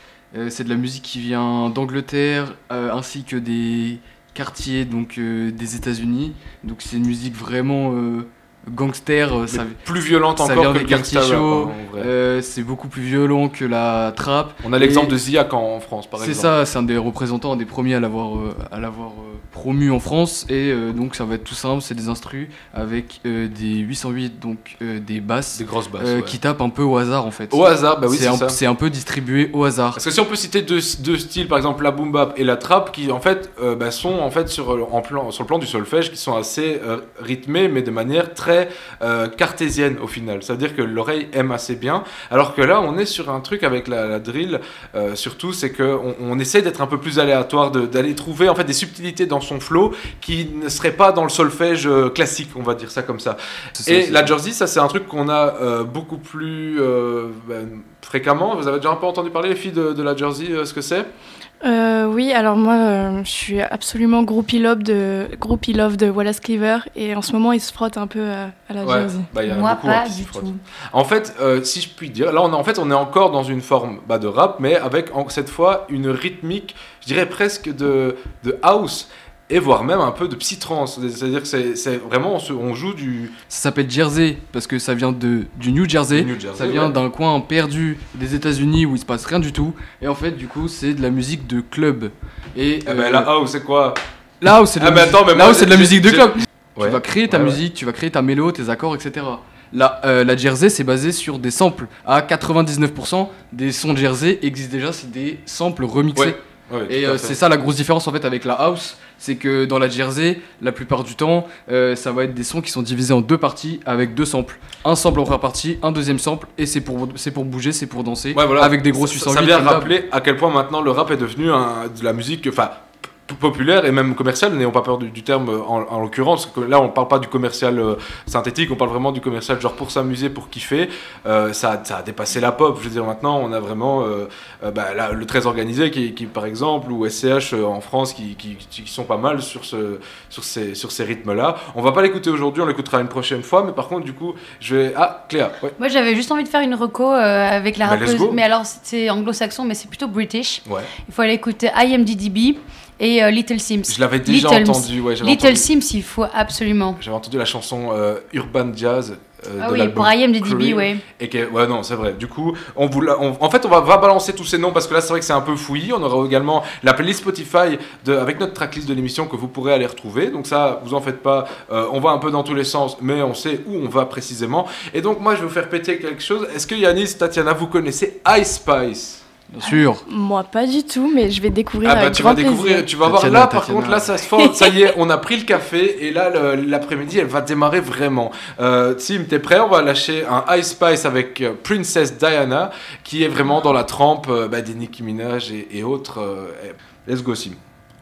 c'est de la musique qui vient d'Angleterre ainsi que des quartiers donc des États-Unis. Donc c'est une musique vraiment gangster. euh, Ça, plus violente ça encore vient que des chauds. hein, euh, c'est beaucoup plus violent que la trap. On a l'exemple de Ziak en, France, par c'est exemple. ça, c'est un des représentants, un des premiers à l'avoir euh, à l'avoir euh, promu en France. Et euh, donc ça va être tout simple, c'est des instrus avec euh, des 808, donc euh, des basses, Des grosses basses, ouais. qui tapent un peu au hasard en fait. Au hasard, bah oui, c'est un, ça. c'est un peu distribué au hasard. Parce que si on peut citer deux, deux styles, par exemple la boom bap et la trap, qui en fait bah, sont en fait sur, en plan, sur le plan du solfège, qui sont assez rythmés, mais de manière très cartésienne au final. C'est-à-dire que l'oreille aime assez bien. Alors que là, on est sur un truc avec la, la drill, surtout, c'est qu'on on essaie d'être un peu plus aléatoire, d'aller trouver en fait des subtilités dans son flow qui ne seraient pas dans le solfège euh, classique, on va dire ça comme ça. Et la jersey, ça c'est un truc qu'on a euh, beaucoup plus euh, ben, fréquemment. Vous avez déjà un peu entendu parler, les filles, de, de la jersey, euh, ce que c'est? Euh, oui, alors moi, euh, je suis absolument groupie love de, groupie love de Wallace Cleaver et en ce moment, il se frotte un peu à, à la Ouais, Jersey. bah, il y en a Moi, beaucoup, hein, pas du tout. En fait, euh, si je puis dire, là on est, en fait on est encore dans une forme bah, de rap, mais avec en- cette fois une rythmique, je dirais presque de, de house et voire même un peu de psytrance. C'est-à-dire que c'est vraiment on, se- on joue du Ça s'appelle Jersey parce que ça vient de, du New Jersey. Du New Jersey, ça vient ouais. d'un coin perdu des États-Unis où il se passe rien du tout. Et en fait, du coup, c'est de la musique de club. Et Eh ben, la house, c'est quoi? La house, c'est de, Ah, c'est de la musique de club. Ouais. Tu vas créer ta Ouais, musique, tu vas créer ta mélo, tes accords, etc. La, euh, la Jersey, c'est basé sur des samples. À 99%, des sons Jersey existent déjà, c'est des samples remixés. Ouais. Ouais, Et euh, c'est ça la grosse différence en fait avec la house, c'est que dans la Jersey, la plupart du temps, euh, ça va être des sons qui sont divisés en deux parties avec deux samples. Un sample en première partie, un deuxième sample, et c'est pour, c'est pour bouger, c'est pour danser, Ouais, voilà. avec des gros Ça- 808. Ça vient rappeler à quel point maintenant le rap est devenu un- de la musique, enfin populaire et même commerciale, n'ayons pas peur du, du terme euh, en, en l'occurrence, que là on parle pas du commercial euh, synthétique, on parle vraiment du commercial genre pour s'amuser, pour kiffer, Euh, ça, ça a dépassé la pop, je veux dire maintenant on a vraiment euh, bah, là, le très organisé qui, qui, par exemple, ou SCH en France qui, qui, qui sont pas mal sur, ce, sur ces, sur ces rythmes-là. On va pas l'écouter aujourd'hui, on l'écoutera une prochaine fois, mais par contre du coup je vais... Ah Cléa, ouais. Moi, j'avais juste envie de faire une reco avec la Bah, rappeuse. Mais alors, c'est anglo-saxon, mais c'est plutôt british. Ouais. Il faut aller écouter IMDDB et euh, Little Sims. Je l'avais déjà Little- entendu, ouais, Little entendu. Sims, il faut absolument. J'avais entendu la chanson euh, Urban Jazz. euh, Ah de oui, IMDb, Cream, ouais. Et que, ouais, non, c'est vrai. Du coup, on vous on- en fait, on va, va balancer tous ces noms parce que là, c'est vrai que c'est un peu fouillis. On aura également la playlist Spotify de, avec notre tracklist de l'émission que vous pourrez aller retrouver. Donc, ça, vous en faites pas. Euh, on va un peu dans tous les sens, mais on sait où on va précisément. Et donc, moi, je vais vous faire péter quelque chose. Est-ce que Yanis, Tatiana, vous connaissez Ice Spice? Bien sûr. Moi, pas du tout, mais je vais découvrir Ah bah avec tu grand vas découvrir, plaisir. tu vas voir Tatiana, là par Tatiana. contre là ça se forme, ça y est, on a pris le café et là l'après-midi elle va démarrer vraiment. Euh, Tim, t'es prêt? On va lâcher un Ice Spice avec euh, Princess Diana qui est vraiment dans la trempe euh, bah, des Nicki Minaj et, et autres. euh, et- let's go Sim.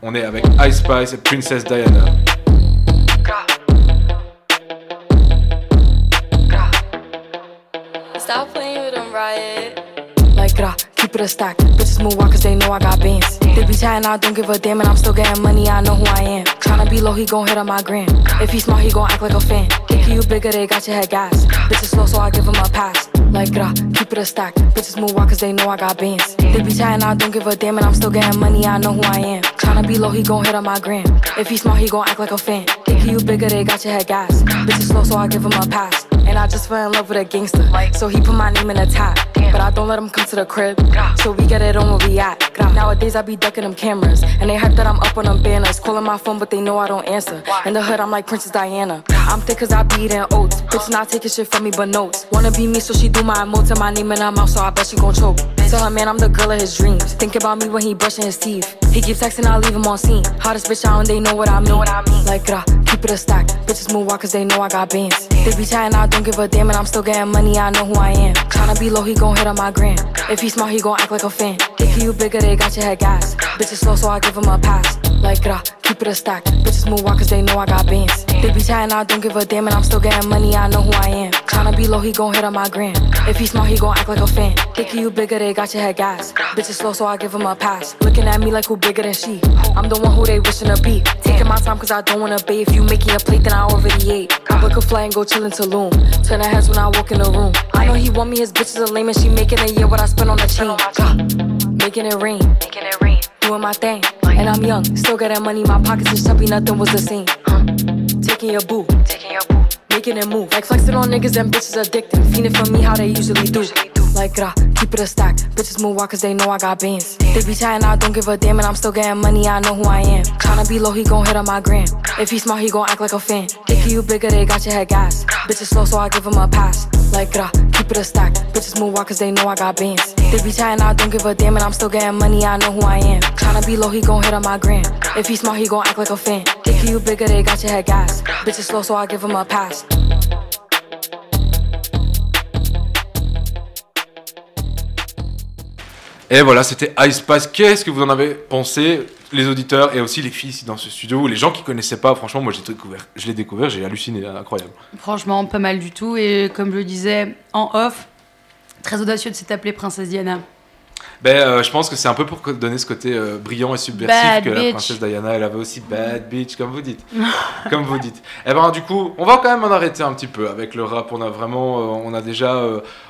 On est avec Ice Spice et Princess Diana. Stop keep it a stack. Bitches move on cause they know I got bands. They be chatting, I don't give a damn, and I'm still getting money, I know who I am. Tryna be low, he gon' hit on my gram. If he smart, he gon' act like a fan. Think you bigger, they got your head gas. Bitches slow, so I give him a pass. Like, grah, keep it a stack. Bitches move out cause they know I got bands. They be chatting, I don't give a damn, and I'm still getting money, I know who I am. Tryna be low, he gon' hit on my gram. If he smart, he gon' act like a fan. Think you bigger, they got your head gas. Bitches slow, so I give him a pass. And I just fell in love with a gangster. So he put my name in the top. But don't let him come to the crib. So we get it on where we at. Nowadays I be ducking them cameras. And they hype that I'm up on them banners. Calling my phone, but they know I don't answer. In the hood, I'm like Princess Diana. I'm thick cause I be eating oats. Bitch not taking shit from me but notes. Wanna be me, so she do my emotes and my name in her mouth, so I bet she gon' choke. Tell her man I'm the girl of his dreams. Think about me when he brushing his teeth. He keeps texting, I leave him on scene. Hottest bitch out and they know what I mean. Like, uh, keep it a stack. Bitches move out cause they know I got bands. They be chatting, I don't give a damn, and I'm still getting money, I know who I am. Tryna be low, he gon' hit on my gram. If he smart, he gon' act like a fan. Think you bigger, they got your head gas. Bitches slow, so I give him a pass. Like, uh, keep it a stack. Bitches move out cause they know I got bands. They be chatting, I don't give a damn, and I'm still getting money, I know who I am. Tryna be low, he gon' hit on my gram. If he smart, he gon' act like a fan. Think you bigger, they got your head gas. Bitches slow, so I give him a pass. Looking at me like who bigger than she. I'm the one who they wishing to be. Taking my time cause I don't wanna bait. If you making a plate, then I already ate. I book a flight and go chill in Tulum. Turn heads when I walk in the room. I know he want me, his bitches are lame and she making a year what I spend on the chain. Making it rain. Making it rain. Doing my thing. And I'm young, still getting money. My pockets is chubby, nothing was the same. Taking your boo. Taking your boo. Making it move. Like flexing on niggas and bitches addicted. Fiending for me how they usually do. Like, uh, keep it a stack. Bitches move out cause they know I got bands. They be chatting, I don't give a damn, and I'm still getting money, I know who I am. Tryna be low, he gon' hit on my gram. If he smart, he gon' act like a fan. Think you bigger, they got your head gas. Bitches slow, so I give him a pass. Like, uh, keep it a stack. Bitches move out cause they know I got bands. They be chatting, I don't give a damn, and I'm still getting money, I know who I am. Tryna be low, he gon' hit on my gram. If he smart, he gon' act like a fan. Think you bigger, they got your head gas. Bitches slow, so I give him a pass. Et voilà, c'était Ice Spice. Qu'est-ce que vous en avez pensé, les auditeurs et aussi les filles ici dans ce studio, les gens qui connaissaient pas? Franchement, moi j'ai découvert, je l'ai découvert, j'ai halluciné, incroyable. Franchement, pas mal du tout. Et comme je le disais en off, très audacieux de s'appeler Princesse Diana. Ben, euh, je pense que c'est un peu pour donner ce côté euh, brillant et subversif Bad que la princesse Diana, elle avait aussi bad bitch, comme vous dites. comme vous dites. Et ben, du coup, on va quand même en arrêter un petit peu avec le rap. On a vraiment, euh, on a déjà,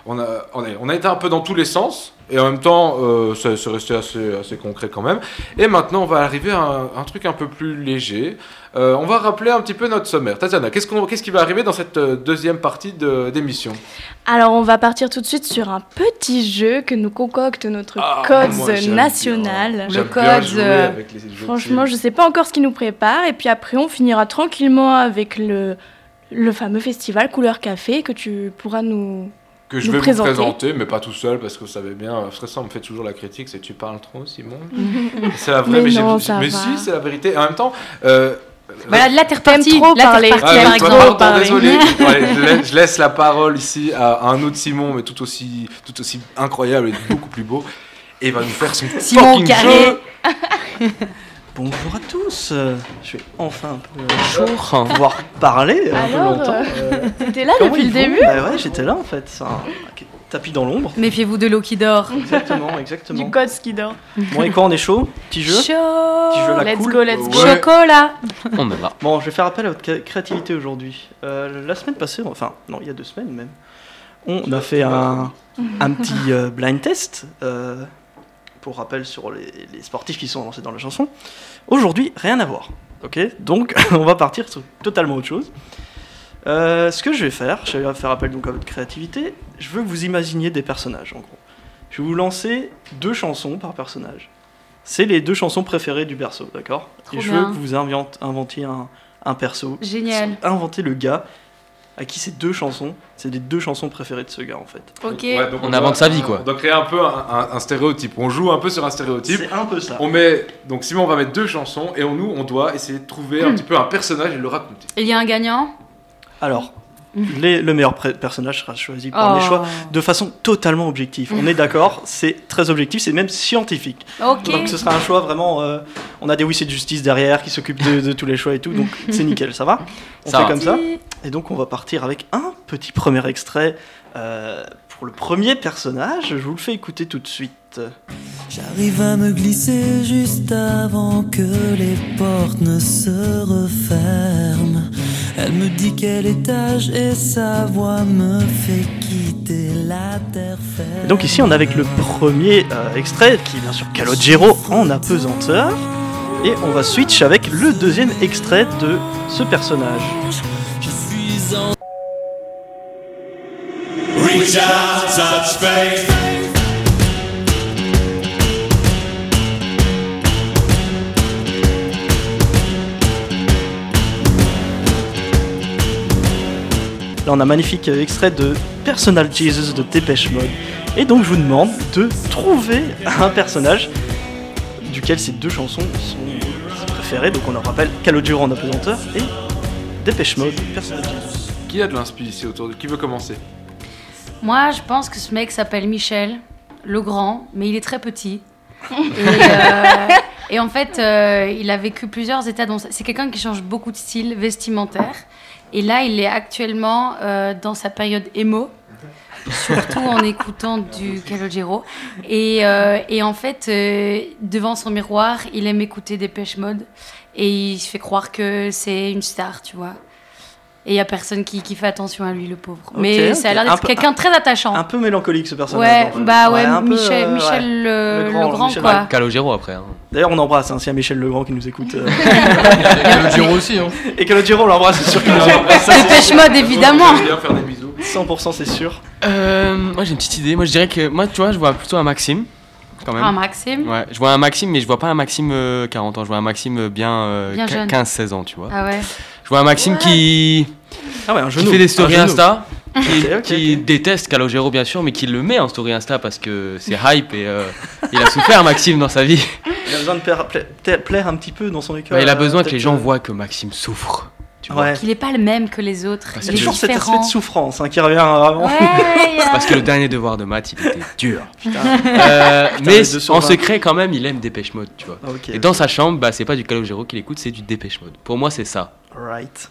on a, on a, on a été un peu dans tous les sens. Et en même temps, euh, ça- c'est resté assez, assez concret quand même. Et maintenant, on va arriver à un, un truc un peu plus léger. Euh, on va rappeler un petit peu notre sommaire. Tatiana, qu'est-ce, qu'on, qu'est-ce qui va arriver dans cette euh, deuxième partie de, d'émission? Alors, on va partir tout de suite sur un petit jeu que nous concocte notre Ah, national. bien. Les jeux de franchement, je sais pas encore ce qui nous prépare. Et puis après, on finira tranquillement avec le, le fameux festival Couleur Café que tu pourras nous, que je vais présenter. vous présenter, mais pas tout seul, parce que vous savez bien, euh, ça, on me fait toujours la critique, c'est tu parles trop, Simon. c'est la vraie, Mais mais, non, ça mais va. si, c'est la vérité. En même temps, euh, Bah, là, t'es reparti. trop Là, t'es parler. reparti, ah, pardon, désolé. Ouais, je, laisse, je laisse la parole ici à un autre Simon, mais tout aussi, tout aussi incroyable et beaucoup plus beau. Et il va nous faire son Simon fucking Carré. jeu. Bonjour à tous, euh, je vais enfin un peu chaud pouvoir parler un peu Alors, longtemps. euh, t'étais là comment depuis le début Bah ouais, j'étais là en fait, c'est un tapis dans l'ombre. Méfiez-vous de l'eau qui dort. Exactement, exactement. Du Codes qui dort. Bon, et quoi, on est chaud Petit jeu Chaud. Petit jeu la Let's cool. go, let's go. Ouais. Chocolat. On est là. Bon, je vais faire appel à votre cré- créativité aujourd'hui. Euh, la semaine passée, enfin, non, il y a deux semaines même, on a fait un, un petit euh, blind test, euh, pour rappel sur les, les sportifs qui sont lancés dans la chanson. Aujourd'hui, rien à voir. Ok Donc, on va partir sur totalement autre chose. Euh, ce que je vais faire, je vais faire appel donc à votre créativité. Je veux que vous imaginiez des personnages, en gros. Je vais vous lancer deux chansons par personnage. C'est les deux chansons préférées du perso, d'accord? Et je bien. veux que vous inventiez un, un perso. Génial. Inventez le gars à qui ces deux chansons, c'est les deux chansons préférées de ce gars en fait. Ok. Ouais, donc On invente sa vie, quoi. On doit créer un peu un, un- un stéréotype. On joue un peu sur un stéréotype. C'est un peu ça. On met, donc Simon va mettre deux chansons et on, nous, on doit essayer de trouver un petit peu un personnage et le raconter. Il y a un gagnant? Alors, les- le meilleur personnage sera choisi par mes Oh. choix de façon totalement objective. On est d'accord, c'est très objectif, c'est même scientifique. Donc ce sera un choix vraiment. euh, on a des huissiers de justice derrière qui s'occupent de, de tous les choix et tout, donc c'est nickel, ça va? On Ça fait va. comme ça? Et donc on va partir avec un petit premier extrait euh, pour le premier personnage. Je vous le fais écouter tout de suite. J'arrive à me glisser juste avant que les portes ne se referment. Elle me dit quel étage et sa voix me fait quitter la terre ferme. Et donc ici, on est avec le premier euh, extrait, qui est bien sûr Calogero en apesanteur. Et on va switch avec le deuxième extrait de ce personnage. Je suis en Là, on a un magnifique extrait de Personal Jesus de Dépêche Mode. Et donc, je vous demande de trouver un personnage duquel ces deux chansons sont préférées. Donc, on en rappelle Calogero en apesanteur et Dépêche Mode, Personal Jesus. Qui a de l'inspi ici autour de Qui veut commencer? Moi, je pense que ce mec s'appelle Michel Legrand, mais il est très petit. Et, euh, et en fait, euh, il a vécu plusieurs états. C'est quelqu'un qui change beaucoup de style vestimentaire. Et là, il est actuellement euh, dans sa période emo, surtout en écoutant du Calogero. Et, et en fait, devant son miroir, il aime écouter des pêches mode. Et il se fait croire que c'est une star, tu vois. Et il n'y a personne qui, qui fait attention à lui, le pauvre. Mais Ok, ça a l'air d'être quelqu'un très attachant. Un peu mélancolique ce personnage. Ouais, en fait. bah ouais, un peu, Michel, euh, Michel ouais. le, le grand, Michel- quoi. Calogero après. hein. D'ailleurs, on embrasse hein, s'il y a Michel Legrand qui nous écoute. euh. Calogero aussi, hein. Et Calogero, on l'embrasse, c'est sûr qu'il nous c'est Dépêche mode, évidemment. Faire des bisous. 100% c'est sûr. Euh, moi j'ai une petite idée. Moi je dirais que moi tu vois je vois plutôt un Maxime quand même. Un Maxime Ouais, je vois un Maxime mais je vois pas un Maxime euh, 40 ans. Je vois un Maxime euh, bien, euh, Bien jeune. 15-16 ans tu vois. Ah ouais. Je vois Maxime qui Ah ouais, un qui genou. fait des stories. Insta. Qui, déteste Calogero bien sûr, mais qui le met en story Insta parce que c'est hype et euh, il a souffert Maxime dans sa vie. Il a besoin de plaire, pla- pla- plaire un petit peu dans son école. Il a euh, besoin que les gens euh, voient que Maxime souffre. Tu vois. Ouais. Qu'il n'est pas le même que les autres. C'est il est toujours cet aspect de souffrance hein, qui revient vraiment. Ouais, Parce que le dernier devoir de maths, il était dur. Putain. Euh, Putain, mais en secret, quand même, il aime Dépêche Mode, tu vois. Ah, et dans sa chambre, bah, c'est pas du Calogero qu'il écoute, c'est du Dépêche Mode. Pour moi, c'est ça. Right.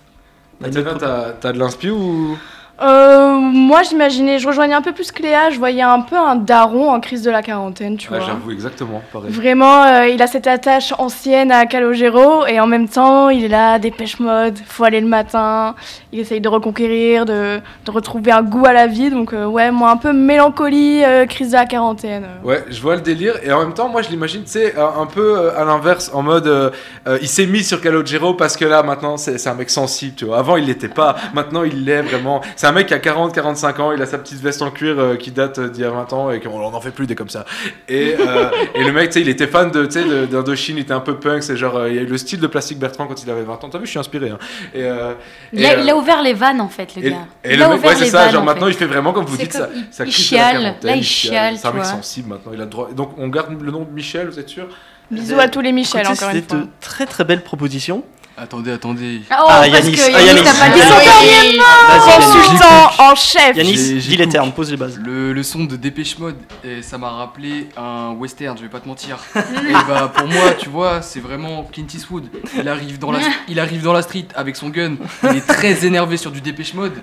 T'as t'as de l'inspi ou? Euh, moi, j'imaginais, je rejoignais un peu plus Cléa, je voyais un peu un daron en crise de la quarantaine, tu Ah, vois. J'avoue, exactement, pareil. Vraiment, euh, il a cette attache ancienne à Calogero et en même temps, il est là, dépêche mode, faut aller le matin. Il essaye de reconquérir, de, de retrouver un goût à la vie. Donc, euh, ouais, moi, un peu mélancolie, crise de la quarantaine. Ouais, je vois le délire et en même temps, moi je l'imagine, tu sais, un peu à l'inverse, en mode il s'est mis sur Calogero parce que là maintenant c'est c'est un mec sensible, tu vois. Avant il l'était pas, maintenant il l'est vraiment. C'est un mec qui a 40-45 ans, il a sa petite veste en cuir euh, qui date euh, d'il y a 20 ans et qu'on on en fait plus des comme ça. Et, euh, et le mec, tu sais, il était fan de, d'Indochine, il était un peu punk, c'est genre, euh, il y a eu le style de Plastique Bertrand quand il avait 20 ans. T'as vu, je suis inspiré. Hein. Et, euh, Il et, a, euh, il a ouvert les vannes en fait, le gars. et il le a mec, ouvert ouais, c'est les ça, vannes, genre en maintenant fait. il fait vraiment comme vous C'est dites comme- ça. il- ça il chiale, là, il chiale, C'est un mec sensible maintenant, il a le droit. Donc on garde le nom de Michel, vous êtes sûr? Bisous à tous les Michel, Écoutez, encore une c'était fois. de très très belles propositions. Attendez, attendez. Ah, oh, Ah, parce Yanis, que ah, Yanis, Yanis. t'as pas dit son dernier. Consultant en chef. Yanis, dis les termes, pose les bases. Le, le son de Dépêche Mode, et ça m'a rappelé un western, je vais pas te mentir. et bah pour moi, tu vois, c'est vraiment Clint Eastwood. Il arrive, dans la, il arrive dans la street avec son gun, il est très énervé sur du Dépêche Mode.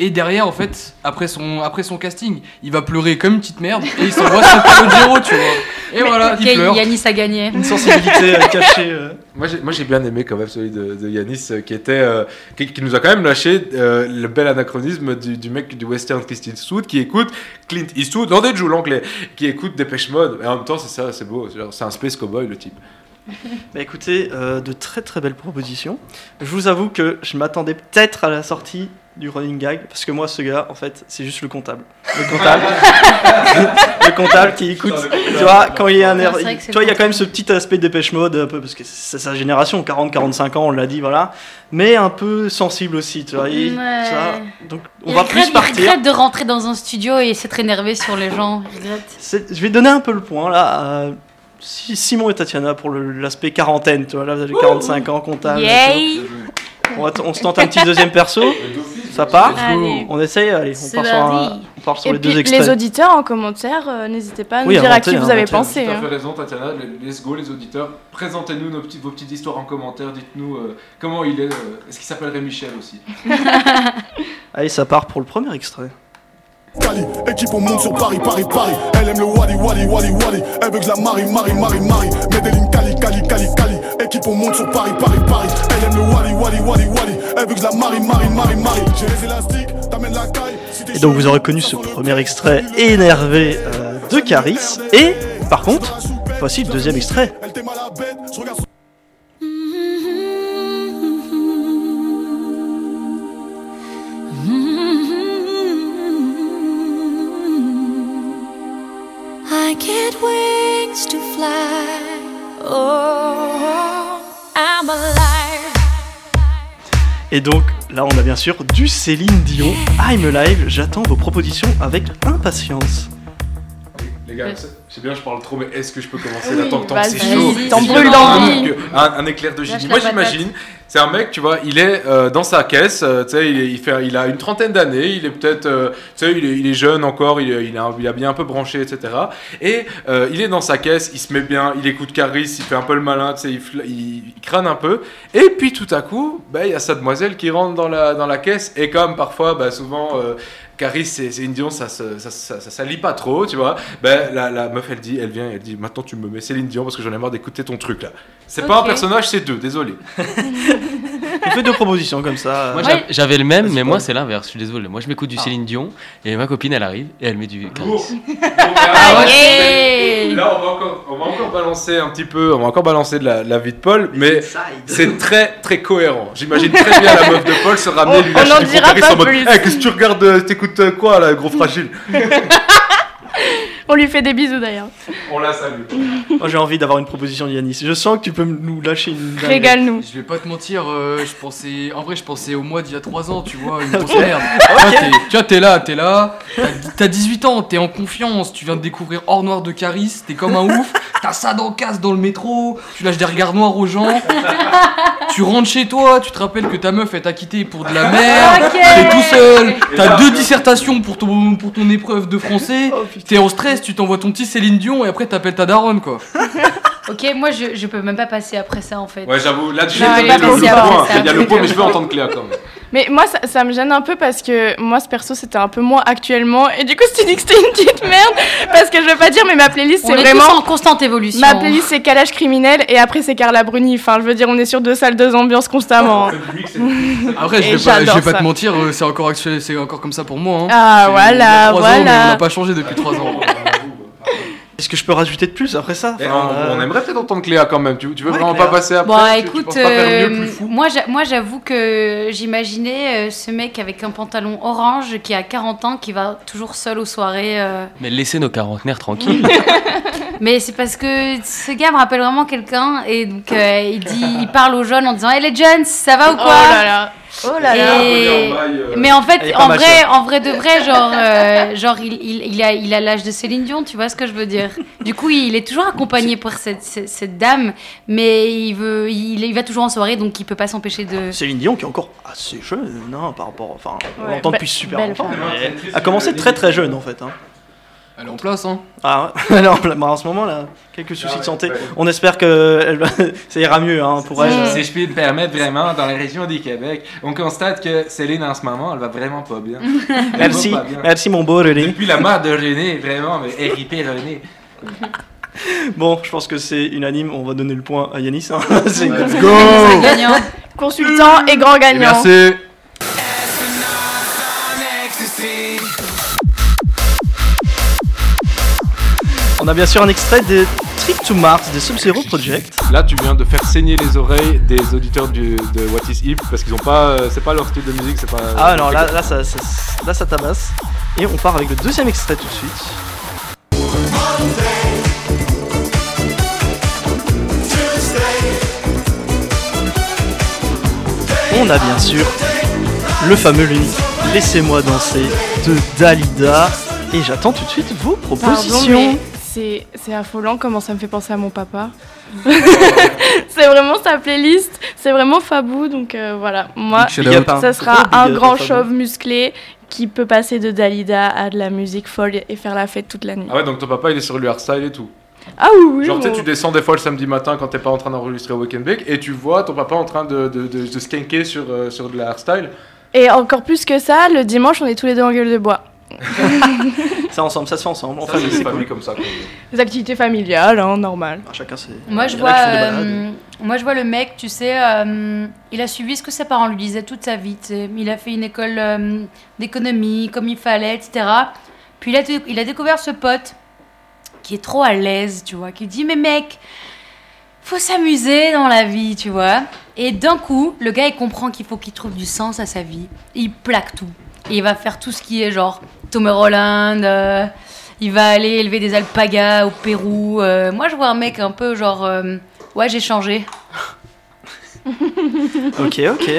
Et derrière, en fait, après son, après son casting, il va pleurer comme une petite merde et il s'envoie son Calogero, tu vois. Et voilà, il pleure. Yanis a gagné. Une sensibilité euh, cachée. euh. Moi j'ai, moi j'ai bien aimé quand même celui de, de Yanis euh, qui était euh, qui, qui nous a quand même lâché euh, le bel anachronisme du, du mec du western Clint Eastwood qui écoute Clint Eastwood dans des joues l'anglais qui écoute Dépêche Mode et en même temps c'est ça c'est beau c'est un space cowboy le type. Bah écoutez, euh, de très très belles propositions. Je vous avoue que je m'attendais peut-être à la sortie du running gag, parce que moi, ce gars, en fait, c'est juste le comptable. Le comptable. le comptable qui écoute. Tu vois, quand il y a un air. Tu vois, il y a quand même ce petit aspect dépêche mode, un peu, parce que c'est sa génération, 40-45 ans, on l'a dit, voilà. Mais un peu sensible aussi, tu vois. il- Ouais. donc, on Il va regrette, plus il partir. regrette de rentrer dans un studio et s'être énervé sur les gens. Il Je vais donner un peu le point là à Simon et Tatiana pour l'aspect quarantaine, tu vois, là vous avez 45 ans, comptable. tout. On, va t- on se tente un petit deuxième perso, ça part Allez. On essaye, allez, on part sur, un- parti. on part sur Et les puis deux extraits. les auditeurs en commentaire, euh, n'hésitez pas à nous Oui, dire à qui vous avez pensé. Tout à hein. fait raison, Tatiana. Let's go, les auditeurs. Présentez-nous nos petites, vos petites histoires en commentaire. Dites-nous euh, comment il est. euh, Est-ce qu'il s'appellerait Michel aussi? Allez, ça part pour le premier extrait. Cali, équipe on monte sur Paris, Paris, Paris. Elle aime le Wally, Wally, Wally, Wally. Elle veut que la marie, marie, marie, marie. Medellin, Cali, Cali, Cali, Cali. L'équipe on monte sur Paris, Paris, Paris. Elle aime le Wally, Wally, Wally, Wally. Elle veut que je la marie, marie, marie, marie. J'ai les élastiques, t'amènes la caille. Si Et donc vous aurez connu ce premier extrait énervé euh, de Caris. Et par contre, voici le deuxième extrait. I get wings to fly. Oh, I'm alive. Et donc là on a bien sûr du Céline Dion. I'm Alive, j'attends vos propositions avec impatience. Les gars, c'est- c'est bien, je parle trop, mais est-ce que je peux commencer Oui, là tant que tant c'est chaud? t'en brûles d'envie. un, éclair de génie. Moi j'imagine, c'est un mec, tu vois, il est euh, dans sa caisse, euh, tu sais, il, il fait, il a une trentaine d'années, il est peut-être, euh, tu sais, il est, il est jeune encore, il, il, a, il a bien un peu branché, etc. Et euh, il est dans sa caisse, il se met bien, il écoute Caris, il fait un peu le malin, tu sais, il, crâne un peu. Et puis tout à coup, bah, il y a sa demoiselle qui rentre dans la, dans la caisse, et comme parfois, bah, souvent, euh, Caris et Céline Dion, ça ça, ça, ça s'allie pas trop, tu vois. Ben, la, la meuf, elle dit, elle vient, elle dit, maintenant tu me mets Céline Dion parce que j'en ai marre d'écouter ton truc là. C'est pas un personnage, c'est deux, désolé. On fait deux propositions comme ça. Moi j'a- j'avais le même, mais moi c'est l'inverse, je suis désolé. Moi je m'écoute du Ah. Céline Dion et ma copine elle arrive et elle met du Caris. Ah ouais, yeah. Là, on va, encore, on va encore balancer un petit peu, on va encore balancer de la, la vie de Paul, mais c'est très très cohérent. J'imagine très bien la meuf de Paul se ramener On- lui on lâcher n'en du Caris pas en mode plus. Eh, Qu'est-ce que tu regardes euh, Quoi là, gros fragile On lui fait des bisous d'ailleurs. On la salue. Moi j'ai envie d'avoir une proposition de Yanis. Je sens que tu peux nous lâcher une. dinguerie. Régale-nous. Je vais pas te mentir, euh, je pensais. En vrai, je pensais au mois d'il y a 3 ans, tu vois, une grosse merde. Ok. Tu vois, t'es- là, t'es là, t'as- t'as 18 ans, t'es en confiance, tu viens de découvrir Hors Noir de Caris, t'es comme un ouf, t'as ça dans le casse dans le métro, tu lâches des regards noirs aux gens, tu rentres chez toi, tu te rappelles que ta meuf elle t'a quitté pour de la merde, Ok. t'es tout seul, t'as deux dissertations pour ton, pour ton épreuve de français, t'es en stress, tu t'envoies ton petit Céline Dion et après t'appelles ta daronne quoi. Ok, moi je, je peux même pas passer après ça en fait. Ouais, j'avoue, là tu il y a le, point. Il y a le point, mais je veux entendre Cléa quand même. Mais moi, ça, ça me gêne un peu parce que moi, ce perso, c'était un peu moi actuellement. Et du coup, dit que c'était une petite merde. Parce que je veux pas dire, mais ma playlist, c'est est vraiment. tous en constante évolution. Ma playlist, c'est Calage criminel. Et après, c'est Carla Bruni. Enfin, je veux dire, on est sur deux salles, deux ambiances constamment. Après, je vais pas, je j'adore vais pas ça. te mentir, euh, c'est encore actuel, c'est encore comme ça pour moi. hein. Ah, voilà, trois voilà. on n'a pas changé depuis 3 ans. Est-ce que je peux rajouter de plus après ça Eh, Enfin, on, euh, on aimerait peut-être entendre Cléa quand même. Tu, tu veux Ouais, vraiment Cléa. pas passer après Bon, Tu- tu écoute, penses pas faire mieux, euh, plus fou moi, j'a- moi j'avoue que j'imaginais euh, ce mec avec un pantalon orange qui a 40 ans, qui va toujours seul aux soirées. euh. Mais laissez nos quarantenaires tranquilles. Mais c'est parce que ce gars me rappelle vraiment quelqu'un et donc euh, il dit, il parle aux jeunes en disant Hey les jeunes, ça va ou quoi Oh là là. Oh là là. Et- euh, Mais en fait, en vrai, en vrai de vrai, genre, euh, genre il, il, il a il a l'âge de Céline Dion, tu vois ce que je veux dire Du coup, il est toujours accompagné par cette, cette, cette dame, mais il veut, il, il va toujours en soirée, donc il peut pas s'empêcher de. Céline Dion qui est encore assez jeune hein, par rapport. Enfin, on Ouais, l'entend depuis super longtemps. a commencé très très jeune en fait. hein. Elle est en place, hein. Ah ouais Alors bah, en ce moment là, quelques soucis de santé. On espère que elle ça ira mieux hein, pour elle. Si je puis me permettre, vraiment, dans la région du Québec, on constate que Céline en ce moment, elle va vraiment pas bien. Elle Merci, pas bien. merci mon beau René. Depuis la mort de René, vraiment, mais RIP René. Bon, je pense que c'est unanime, on va donner le point à Yanis. hein. C'est- Let's go. Consultant et grand gagnant. Merci. On a bien sûr un extrait de Trip to Mars des Sub-Zero Project. Là, tu viens de faire saigner les oreilles des auditeurs du, de What is Hip parce qu'ils ont pas, euh, c'est pas leur style de musique, c'est pas. Ah non, là, là, ça, ça, là ça tabasse. Et on part avec le deuxième extrait tout de suite. On a bien sûr le fameux l'unique Laissez-moi danser de Dalida. Et j'attends tout de suite vos Pardon, propositions. mais c'est c'est affolant comment ça me fait penser à mon papa. c'est vraiment sa playlist, c'est vraiment Fabou, donc euh, voilà. Moi, ça sera big un à grand chauve musclé qui peut passer de Dalida à de la musique folle et faire la fête toute la nuit. Ah ouais, donc ton papa il est sur le hardstyle et tout. Ah oui, oui. Genre, tu sais, bon. tu descends des fois le samedi matin quand t'es pas en train d'enregistrer au Weekend Bake et tu vois ton papa en train de, de, de, de skanker sur, euh, sur de la hardstyle. Et encore plus que ça, le dimanche, on est tous les deux en gueule de bois. C'est ensemble, ça se fait ensemble. Ça, Enfin, c'est cool. comme ça. quoi. Des activités familiales, hein, normal. Chacun ses. Moi, je vois euh, Moi, je vois le mec, tu sais, euh, il a suivi ce que ses parents lui disaient toute sa vie. tu sais. Il a fait une école euh, d'économie comme il fallait, etc. Puis il a, il a découvert ce pote qui est trop à l'aise, tu vois, qui dit Mais mec, faut s'amuser dans la vie, tu vois. Et d'un coup, le gars, il comprend qu'il faut qu'il trouve du sens à sa vie. Il plaque tout. Et il va faire tout ce qui est genre Tom Holland. euh, il va aller élever des alpagas au Pérou. euh, moi, je vois un mec un peu genre euh, Ouais, j'ai changé. Ok, ok.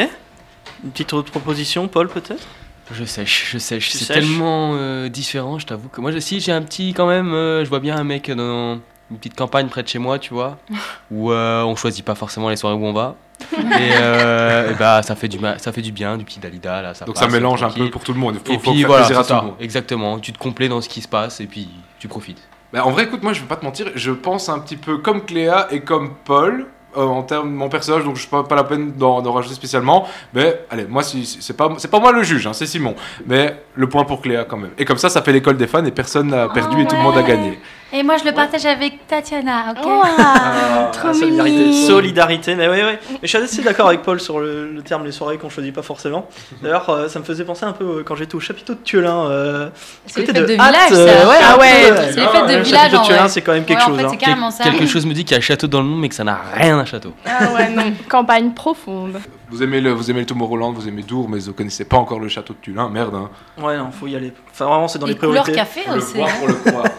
Une petite autre proposition, Paul, peut-être? Je sèche, je sèche. Tu C'est sèches? tellement euh, différent, je t'avoue que moi, je- si j'ai un petit quand même, euh, je vois bien un mec dans une petite campagne près de chez moi, tu vois, où euh, on choisit pas forcément les soirées où on va. et, euh, et bah ça fait du ça fait du bien, du petit Dalida là. Ça Donc passe, ça mélange un peu pour tout le monde. Faut- et faut puis voilà, à c'est tout le ça, monde. Exactement. Tu te complais dans ce qui se passe et puis tu profites. Bah, en vrai, écoute, moi je vais pas te mentir, je pense un petit peu comme Cléa et comme Paul. euh, en termes de mon personnage, donc je pas, pas la peine d'en rajouter spécialement. Mais allez, moi, c'est pas, c'est pas moi le juge, hein, c'est Simon. Mais le point pour Cléa quand même. Et comme ça, ça fait l'école des fans et personne n'a perdu et tout le monde a gagné. Et moi, je le partage avec Tatiana, ok Ah, Trop solidarité. mimi. Solidarité, mais oui, oui. Mais je suis assez d'accord avec Paul sur le, le terme les soirées qu'on choisit pas forcément. D'ailleurs, euh, ça me faisait penser un peu euh, quand j'étais au chapiteau de Tuelin. euh, C'est les fêtes de village, euh, ça. ouais, Ah un ouais, c'est les fêtes de Le village, chapiteau en de vrai. c'est quand même quelque Ouais, en chose. fait, hein. c'est carrément ça. Quelque chose me dit qu'il y a château dans le nom, mais que ça n'a rien à château. Ah ouais, non, campagne profonde. Vous aimez le, vous aimez le Tomorrowland, vous aimez Dour, mais vous connaissez pas encore le château de Tulin, merde. Hein. Ouais, non, faut y aller. Enfin, vraiment, c'est dans Les les, priorités. couleurs café Faut le aussi. voir pour le croire.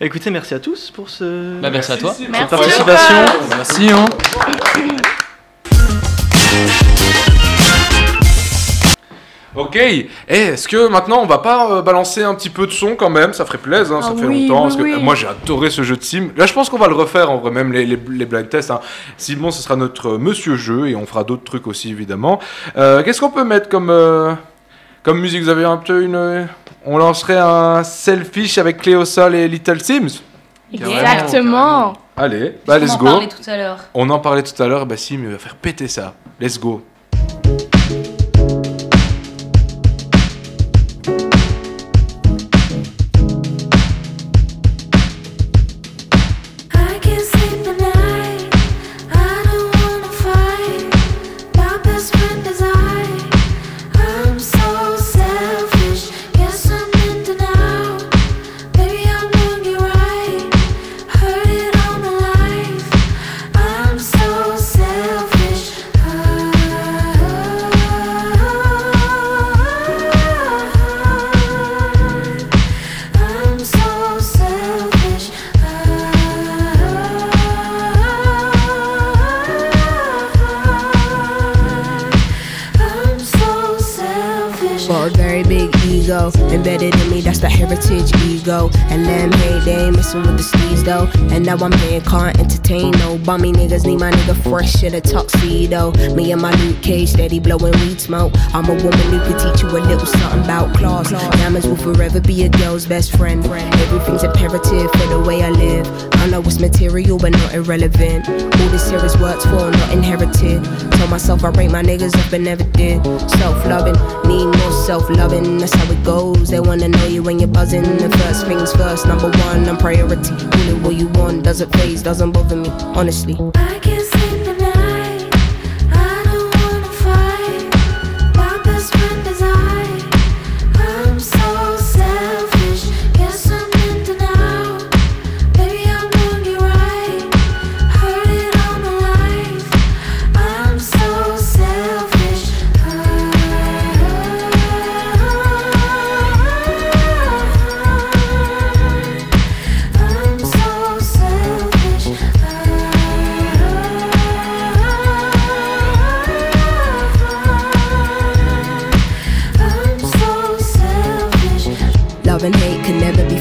Bah, Écoutez, merci à tous pour ce. Bah, merci à toi. cette participation. Merci, hein. Ok, et est-ce que maintenant on va pas euh, balancer un petit peu de son quand même? Ça ferait plaisir, hein, ça Ah fait oui, longtemps. oui, parce que, oui. euh, moi j'ai adoré ce jeu de sim. Là je pense qu'on va le refaire en vrai, même les, les, les blind tests. Hein. Simon, ce sera notre euh, monsieur jeu et on fera d'autres trucs aussi évidemment. Euh, Qu'est-ce qu'on peut mettre comme, euh, comme musique? Vous avez un peu une. On lancerait un selfish avec Cléosol et Little Sims Exactement. Allez, bah On let's en go. parlait tout à l'heure. On en parlait tout à l'heure, bah Sim il va faire péter ça. Let's go. And now I'm bummy niggas. Need my nigga fresh in a tuxedo. Me and my Luke Cage steady blowing weed smoke. I'm a woman who could teach you a little something about class. Diamonds will forever be a girl's best friend. Everything's imperative for the way I live. I know it's material but not irrelevant. All this here is worked for, not inherited. Told myself I rate my niggas up and never did. Self loving, need more self loving. That's how it goes. They wanna know you when you're buzzing. The first things first, number one, I'm priority. It what you want, doesn't phase, doesn't bother me, honestly. I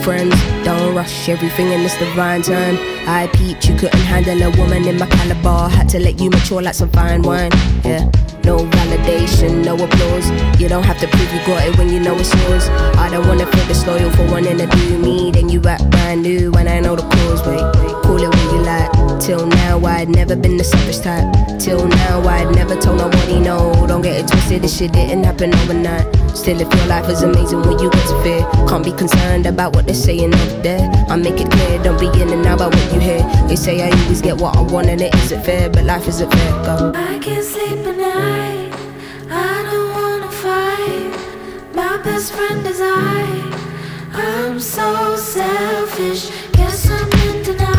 friends. Don't rush everything in this divine time. I peeped, you couldn't handle a woman in my caliber. Had to let you mature like some fine wine. Yeah. No validation, no applause. You don't have to prove you got it when you know it's yours. I don't wanna feel disloyal for wanting to do me. Then you act brand new when I know the cause. Wait, call it what you like. Till now, I'd never been the selfish type. Till now, I'd never told nobody no. Don't get it twisted, this shit didn't happen overnight. Still, if your life is amazing when you get to fear, can't be concerned about what they're saying up there. I make it clear, don't be in and out about what you hear. They say I always get what I want and it isn't fair, but life isn't fair. Go. I can't sleep at night. I don't wanna fight. My best friend is I. I'm so selfish. Guess I'm in denial.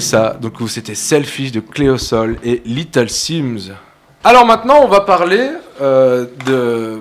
Ça, donc c'était Selfish de Cléosol et Little Sims. Alors maintenant, on va parler euh,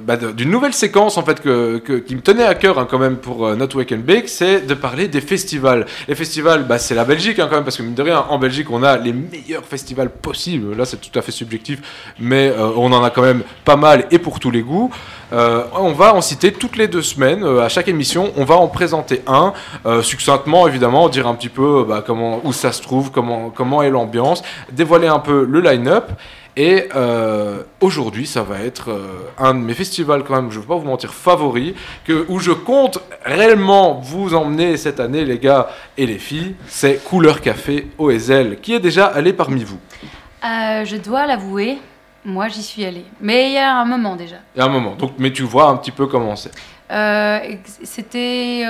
bah, d'une nouvelle séquence en fait que, qui me tenait à cœur hein, quand même pour euh, Not Wake and Bake, c'est de parler des festivals. Les festivals, bah, c'est la Belgique hein, quand même parce que mine de rien, en Belgique, on a les meilleurs festivals possibles. Là, c'est tout à fait subjectif, mais euh, on en a quand même pas mal et pour tous les goûts. Euh, on va en citer toutes les deux semaines. à chaque émission, on va en présenter un, succinctement évidemment, dire un petit peu bah, où ça se trouve, comment, comment est l'ambiance, dévoiler un peu le line-up. Et euh, aujourd'hui, ça va être euh, un de mes festivals quand même, je ne vais pas vous mentir, favoris, que, où je compte réellement vous emmener cette année, les gars et les filles. C'est Couleur Café OSL, qui est déjà allé parmi vous. Euh, je dois l'avouer, moi j'y suis allée. Mais il y a un moment déjà. Il y a un moment, donc, mais tu vois un petit peu comment c'est. C'était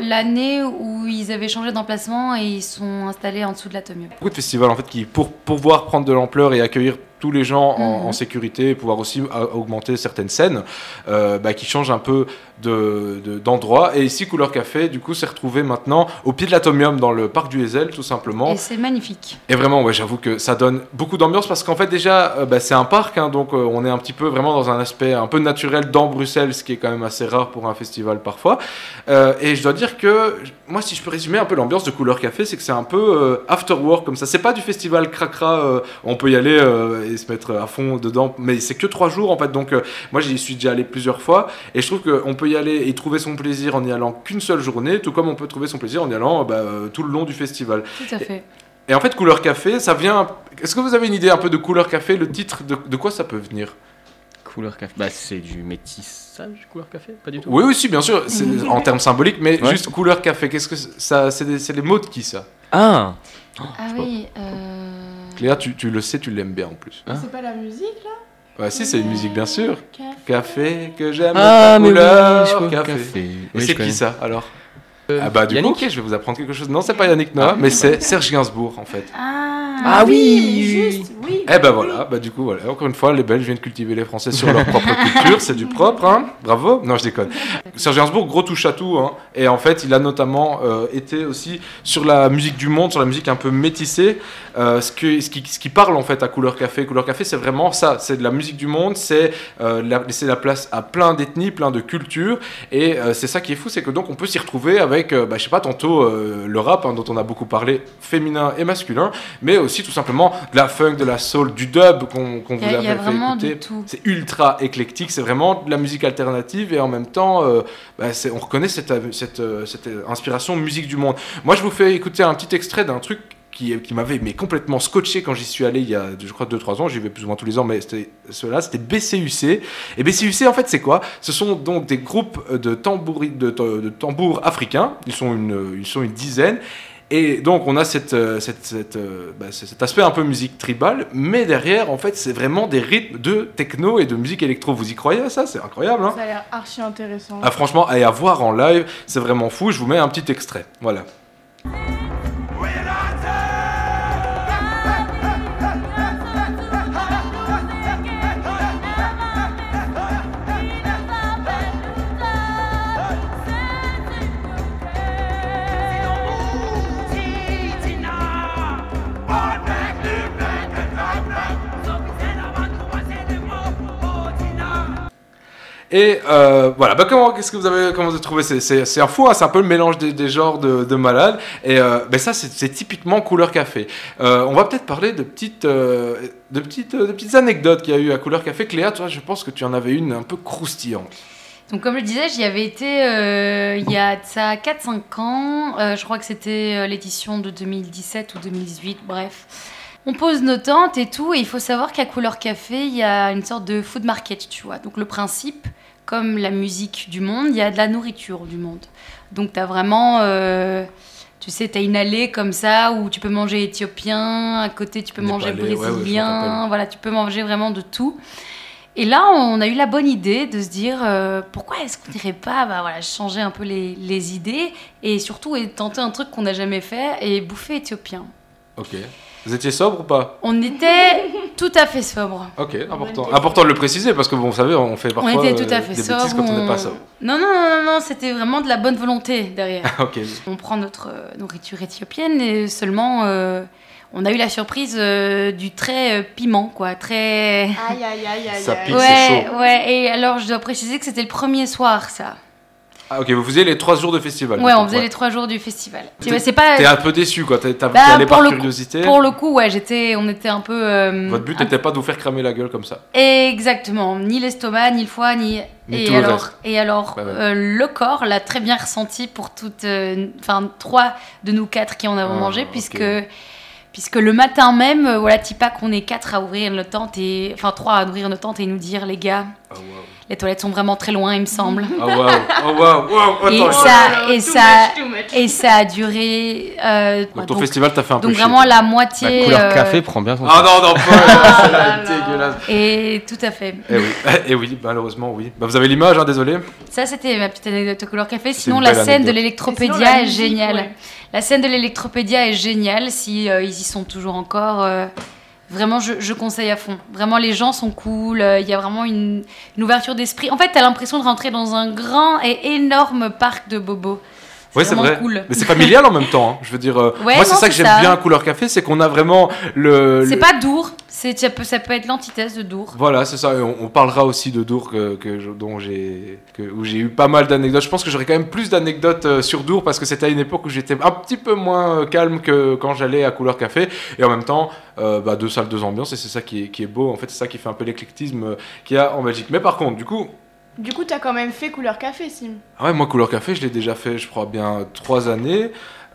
l'année où ils avaient changé d'emplacement et ils sont installés en dessous de l'atomium. beaucoup de festivals en fait qui pour pouvoir prendre de l'ampleur et accueillir tous les gens en, Mhm. en sécurité et pouvoir aussi a- augmenter certaines scènes euh, bah, qui changent un peu de- de- d'endroit et ici Couleur Café du coup s'est retrouvé maintenant au pied de l'atomium dans le parc du Ezel tout simplement Et c'est magnifique. et vraiment, ouais, j'avoue que ça donne beaucoup d'ambiance parce qu'en fait déjà, euh, bah, c'est un parc, hein, donc euh, on est un petit peu vraiment dans un aspect un peu naturel dans Bruxelles, ce qui est quand même assez rare pour un festival parfois. Euh, et je dois dire que moi, si je peux résumer un peu l'ambiance de Couleur Café, c'est que c'est un peu euh, after work comme ça. C'est pas du festival cracra, euh, on peut y aller euh, et se mettre à fond dedans, mais c'est que trois jours en fait. Donc euh, moi, j'y suis déjà allé plusieurs fois et je trouve qu'on peut y aller et y trouver son plaisir en n'y allant qu'une seule journée, tout comme on peut trouver son plaisir en y allant bah, euh, tout le long du festival. Tout à fait. Et en fait, Couleur Café, ça vient. Est-ce que vous avez une idée un peu de Couleur Café, le titre, de, de quoi ça peut venir? Couleur café. Bah, c'est du métissage, couleur café Pas du tout? Oui, oui, si, bien sûr, c'est en termes symboliques, mais Ouais. juste Couleur Café, qu'est-ce que ça. C'est des- les mots de qui ça? Ah Ah oui. euh, Cléa, tu, tu le sais, tu l'aimes bien en plus. C'est pas la musique là? Ouais, si, c'est une musique, bien sûr. Café. Café, que j'aime Ah, ta mais couleur, café. café. Et Oui, je c'est qui ça alors? Ah bah du Yannick coup, ok, je vais vous apprendre quelque chose. Non, c'est pas Yannick Noah, mais c'est Serge Gainsbourg en fait. Ah, Ah oui, juste, oui. Eh ben voilà, bah du coup voilà, encore une fois, les Belges viennent cultiver les Français sur leur propre culture, c'est du propre, hein Bravo. Non, je déconne. Serge Gainsbourg, gros touche à tout, hein. Et en fait, il a notamment euh, été aussi sur la musique du monde, sur la musique un peu métissée, euh, ce, que, ce, qui, ce qui parle en fait à Couleur Café. Couleur Café, c'est vraiment ça, c'est de la musique du monde, c'est euh, la- laisser la place à plein d'ethnies, plein de cultures, et euh, c'est ça qui est fou, c'est que donc on peut s'y retrouver avec, euh, bah, je sais pas, tantôt euh, le rap hein, dont on a beaucoup parlé, féminin et masculin, mais aussi tout simplement de la funk, de la soul, du dub qu'on vous a- avait fait écouter. C'est ultra éclectique, c'est vraiment de la musique alternative et en même temps, euh, bah, on reconnaît cette, cette, cette inspiration musique du monde. Moi, je vous fais écouter un petit extrait d'un truc qui, qui m'avait mais complètement scotché quand j'y suis allé il y a, je crois, 2-3 ans. J'y vais plus ou moins tous les ans, mais c'était cela, c'était BCUC. Et BCUC, en fait, c'est quoi? Ce sont donc des groupes de, tambouri, de, de tambours africains. Ils sont une, ils sont une dizaine. Et donc on a cette, euh, cette, cette, euh, bah, cet aspect un peu musique tribale, mais derrière en fait c'est vraiment des rythmes de techno et de musique électro. Vous y croyez à ça? C'est incroyable. Hein? Ça a l'air archi intéressant. ah, franchement, et à voir en live, c'est vraiment fou. Je vous mets un petit extrait. Voilà. Et euh, voilà, bah comment, qu'est-ce que vous avez, comment vous avez trouvé? C'est- un fou, hein, c'est un peu le mélange des, genres de, de malades. Et euh, ben ça, c'est typiquement couleur café. Euh, on va peut-être parler de petites, euh, de, petites, de petites anecdotes qu'il y a eu à couleur café. Cléa, toi, je pense que tu en avais une un peu croustillante. Donc comme je disais, j'y avais été il y a ça 4-5 ans. Je crois que c'était l'édition de 2017 ou 2018, bref. On pose nos tentes et tout, et il faut savoir qu'à Couleur Café, il y a une sorte de food market, tu vois. Donc le principe, comme la musique du monde, il y a de la nourriture du monde. Donc tu as vraiment... euh, tu sais, tu as une allée comme ça où tu peux manger éthiopien, à côté tu peux manger ouais, ouais, brésilien, voilà, tu peux manger vraiment de tout. Et là, on a eu la bonne idée de se dire euh, pourquoi est-ce qu'on n'irait pas bah, voilà, changer un peu les, les idées et surtout et tenter un truc qu'on n'a jamais fait et bouffer éthiopien. Ok. Vous étiez sobre ou pas On était tout à fait sobre. Ok, important. Important de le préciser parce que vous savez, on fait parfois on était tout euh, à fait des sobre. bêtises quand on n'est pas sobre. Non, non, non, non, non, c'était vraiment de la bonne volonté derrière. ok. On prend notre euh, nourriture éthiopienne et seulement euh, on a eu la surprise euh, du très euh, piment, quoi. Très. Aïe, aïe, aïe, aïe. Ça aïe. pique, ouais, c'est chaud. ouais. Et alors, je dois préciser que c'était le premier soir, ça. Ah, ok, vous faisiez les trois jours de festival. Ouais, on faisait les trois jours du festival. C'est pas. T'es un peu déçu quoi, t'es t'as- Bah, allé par le coup- curiosité. Pour le coup, ouais, j'étais, on était un peu. euh, Votre but un- n'était pas de vous faire cramer la gueule comme ça. Exactement, ni l'estomac, ni le foie, ni. Ni et, tout le alors, reste. et alors, euh, le corps l'a très bien ressenti pour toutes, euh, enfin trois de nous quatre qui en avons Ah, mangé, puisque puisque le matin même, voilà, Tipa, qu'on est quatre à ouvrir notre tente et enfin trois à ouvrir notre tente et nous dire les gars, les toilettes sont vraiment très loin, il me semble. Oh waouh, oh waouh, waouh, Et ça, et Too ça, much, too much. et ça a duré. euh, Donc ton festival t'a fait un peu Donc chier, vraiment la moitié. La couleur euh, café prend bien son Ah non, non, pas elle est dégueulasse. Et tout à fait. Eh oui, eh oui, malheureusement oui. Bah, vous avez l'image, hein, désolé. Ça, c'était ma petite anecdote au couleur café. Sinon, la scène de l'électropédia Et est musique, géniale. ouais. La scène de l'électropédia est géniale. Si euh, ils y sont toujours encore, euh, vraiment, je, conseille à fond. Vraiment, les gens sont cool. euh, Il y a vraiment une, une ouverture d'esprit. En fait, t'as l'impression de rentrer dans un grand et énorme parc de bobos. Ouais, c'est vrai. cool. Mais c'est familial en même temps. hein. Je veux dire, euh, Ouais, moi c'est ça que j'aime bien à Couleur Café, c'est qu'on a vraiment le. C'est le- pas Dour. C'est ça peut, ça peut être l'antithèse de Dour. Voilà, c'est ça. Et on, on parlera aussi de Dour que, dont j'ai où j'ai eu pas mal d'anecdotes. Je pense que j'aurais quand même plus d'anecdotes euh, sur Dour parce que c'était à une époque où j'étais un petit peu moins euh, calme que quand j'allais à Couleur Café. Et en même temps, euh, bah, deux salles, deux ambiances. Et c'est ça qui est, qui est beau. En fait, c'est ça qui fait un peu l'éclectisme qu'il y a en Belgique. Mais par contre, du coup, Du coup, t'as quand même fait couleur café, Sim. ah ouais, moi, Couleur Café, je l'ai déjà fait, je crois, bien trois années.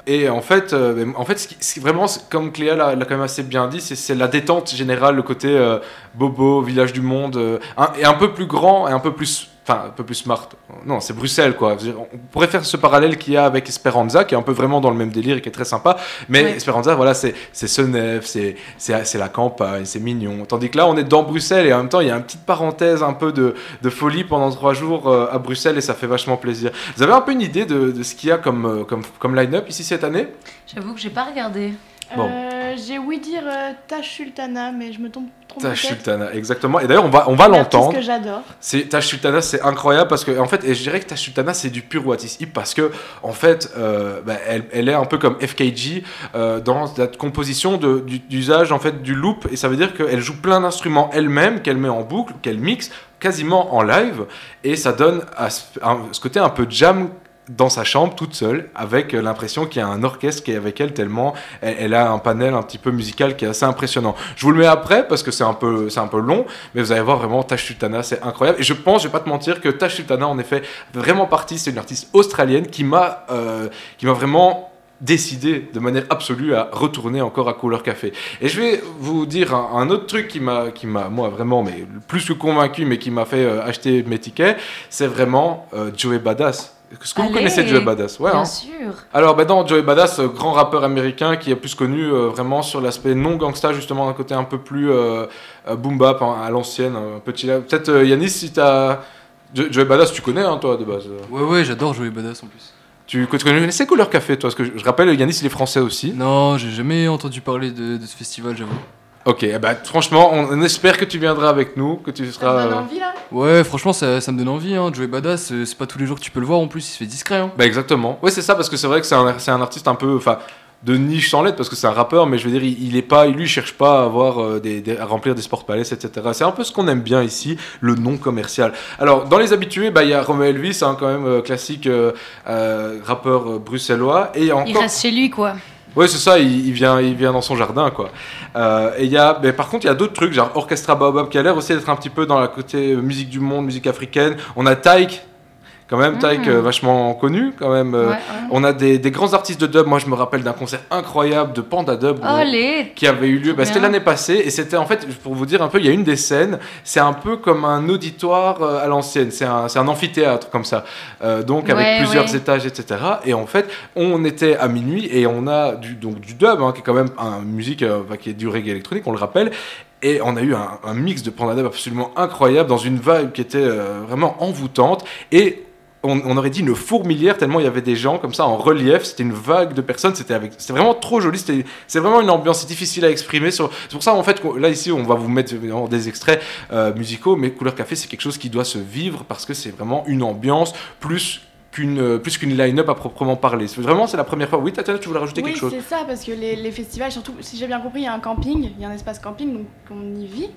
Et en fait, euh, en fait vraiment, comme Cléa l'a quand même assez bien dit, c'est- la détente générale, le côté euh, bobo, village du monde, euh, et un peu plus grand et un peu plus, enfin, un peu plus smart. Non, c'est Bruxelles, quoi. On pourrait faire ce parallèle qu'il y a avec Esperanza, qui est un peu vraiment dans le même délire et qui est très sympa. Mais. Esperanza, voilà, c'est c'est Senef, c'est c'est c'est la campagne, c'est mignon. Tandis que là, on est dans Bruxelles et en même temps, il y a une petite parenthèse un peu de, de folie pendant trois jours euh, à Bruxelles et ça fait vachement plaisir. Vous avez un peu une idée de, de ce qu'il y a comme, euh, comme, comme line-up ici cette année? J'avoue que j'ai pas regardé. Bon. Euh, J'ai ouï dire euh, Tash Sultana, mais je me trompe, trompe Tash. Sultana, exactement. Et d'ailleurs, on va, on va l'entendre. que j'adore. C'est Tash Sultana, c'est incroyable parce que en fait, et je dirais que Tash Sultana, c'est du pur What is Hip parce que en fait, euh, bah, elle, elle est un peu comme FKG euh, dans la composition de- du- d'usage en fait du loop et ça veut dire qu'elle joue plein d'instruments elle-même qu'elle met en boucle, qu'elle mixe quasiment en live et ça donne à ce côté un peu jam dans sa chambre toute seule avec euh, l'impression qu'il y a un orchestre qui est avec elle tellement elle, a un panel un petit peu musical qui est assez impressionnant. Je vous le mets après parce que c'est un peu c'est un peu long mais vous allez voir vraiment Tash Sultana c'est incroyable et je pense je vais pas te mentir que Tash Sultana en effet vraiment partie c'est une artiste australienne qui m'a euh, qui m'a vraiment décidé de manière absolue à retourner encore à Couleur Café. Et je vais vous dire un, autre truc qui m'a, qui m'a, moi vraiment, mais plus que convaincu, mais qui m'a fait euh, acheter mes tickets, c'est vraiment Joey Badass. Est-ce que vous connaissez Joey Badass? Ouais, Bien hein. sûr. Alors, ben non, Joey Badass, euh, grand rappeur américain qui est plus connu euh, vraiment sur l'aspect non gangsta, justement, d'un côté un peu plus euh, boom bap hein, à l'ancienne, un chill. Peut-être euh, Yanis, si t'as. Jo- Joey Badass, tu connais, hein, toi, de base. Ouais, ouais, j'adore jouer Badass en plus. Tu, tu connaissais Couleur Café, toi Parce que je, je rappelle, Yanis, il est français aussi. Non, j'ai jamais entendu parler de, de ce festival, j'avoue. Ok, eh ben, franchement, on, espère que tu viendras avec nous, que tu seras. euh, là Ouais, franchement, ça, ça me donne envie. Hein. Joey Badass, c'est pas tous les jours que tu peux le voir en plus, il se fait discret. Hein. Bah exactement. Ouais, c'est ça parce que c'est vrai que c'est un, c'est un artiste un peu, enfin, de niche sans lettres parce que c'est un rappeur, mais je veux dire, il, il est pas, lui, il cherche pas à avoir euh, des, des- à remplir des sport palace, etc. C'est un peu ce qu'on aime bien ici, le non commercial. Alors, dans les habitués, bah, il y a Romeo Elvis, hein, quand même euh, classique euh, euh, rappeur euh, bruxellois, et a Il encore. reste chez lui, quoi. Ouais, c'est ça, il, vient, il vient dans son jardin, quoi. Euh, et y a, mais par contre, il y a d'autres trucs, genre Orchestra Baobab qui a l'air aussi d'être un petit peu dans la côté euh, musique du monde, musique africaine. On a Taïk, quand même, Taïk, Mm. euh, vachement connu, quand même. euh, Ouais, ouais. On a des, des grands artistes de dub. Moi, je me rappelle d'un concert incroyable de Panda Dub Allez qui avait eu lieu. Bah, c'était l'année passée, et c'était en fait, pour vous dire un peu, il y a une des scènes, c'est un peu comme un auditoire euh, à l'ancienne. C'est un, amphithéâtre comme ça, Euh, donc avec Ouais, plusieurs étages, etc. Et en fait, on était à minuit et on a du, donc, du dub, hein, qui est quand même un musique euh, qui est du reggae électronique, on le rappelle. Et on a eu un, un mix de Panda Dub absolument incroyable, dans une vibe qui était euh, vraiment envoûtante. Et on, on aurait dit une fourmilière tellement il y avait des gens comme ça en relief. C'était une vague de personnes. C'était avec, c'était vraiment trop joli. C'était, c'est vraiment une ambiance. Difficile à exprimer. Sur, c'est pour ça en fait là ici on va vous mettre évidemment des extraits euh, musicaux, mais Couleur Café c'est quelque chose qui doit se vivre parce que c'est vraiment une ambiance plus qu'une euh, plus qu'une line-up à proprement parler. C'est vraiment c'est la première fois. Oui, Tatiana, tu voulais rajouter Oui, quelque chose? c'est ça, parce que les, les festivals, surtout, si j'ai bien compris, il y a un camping, il y a un espace camping, donc on y vit.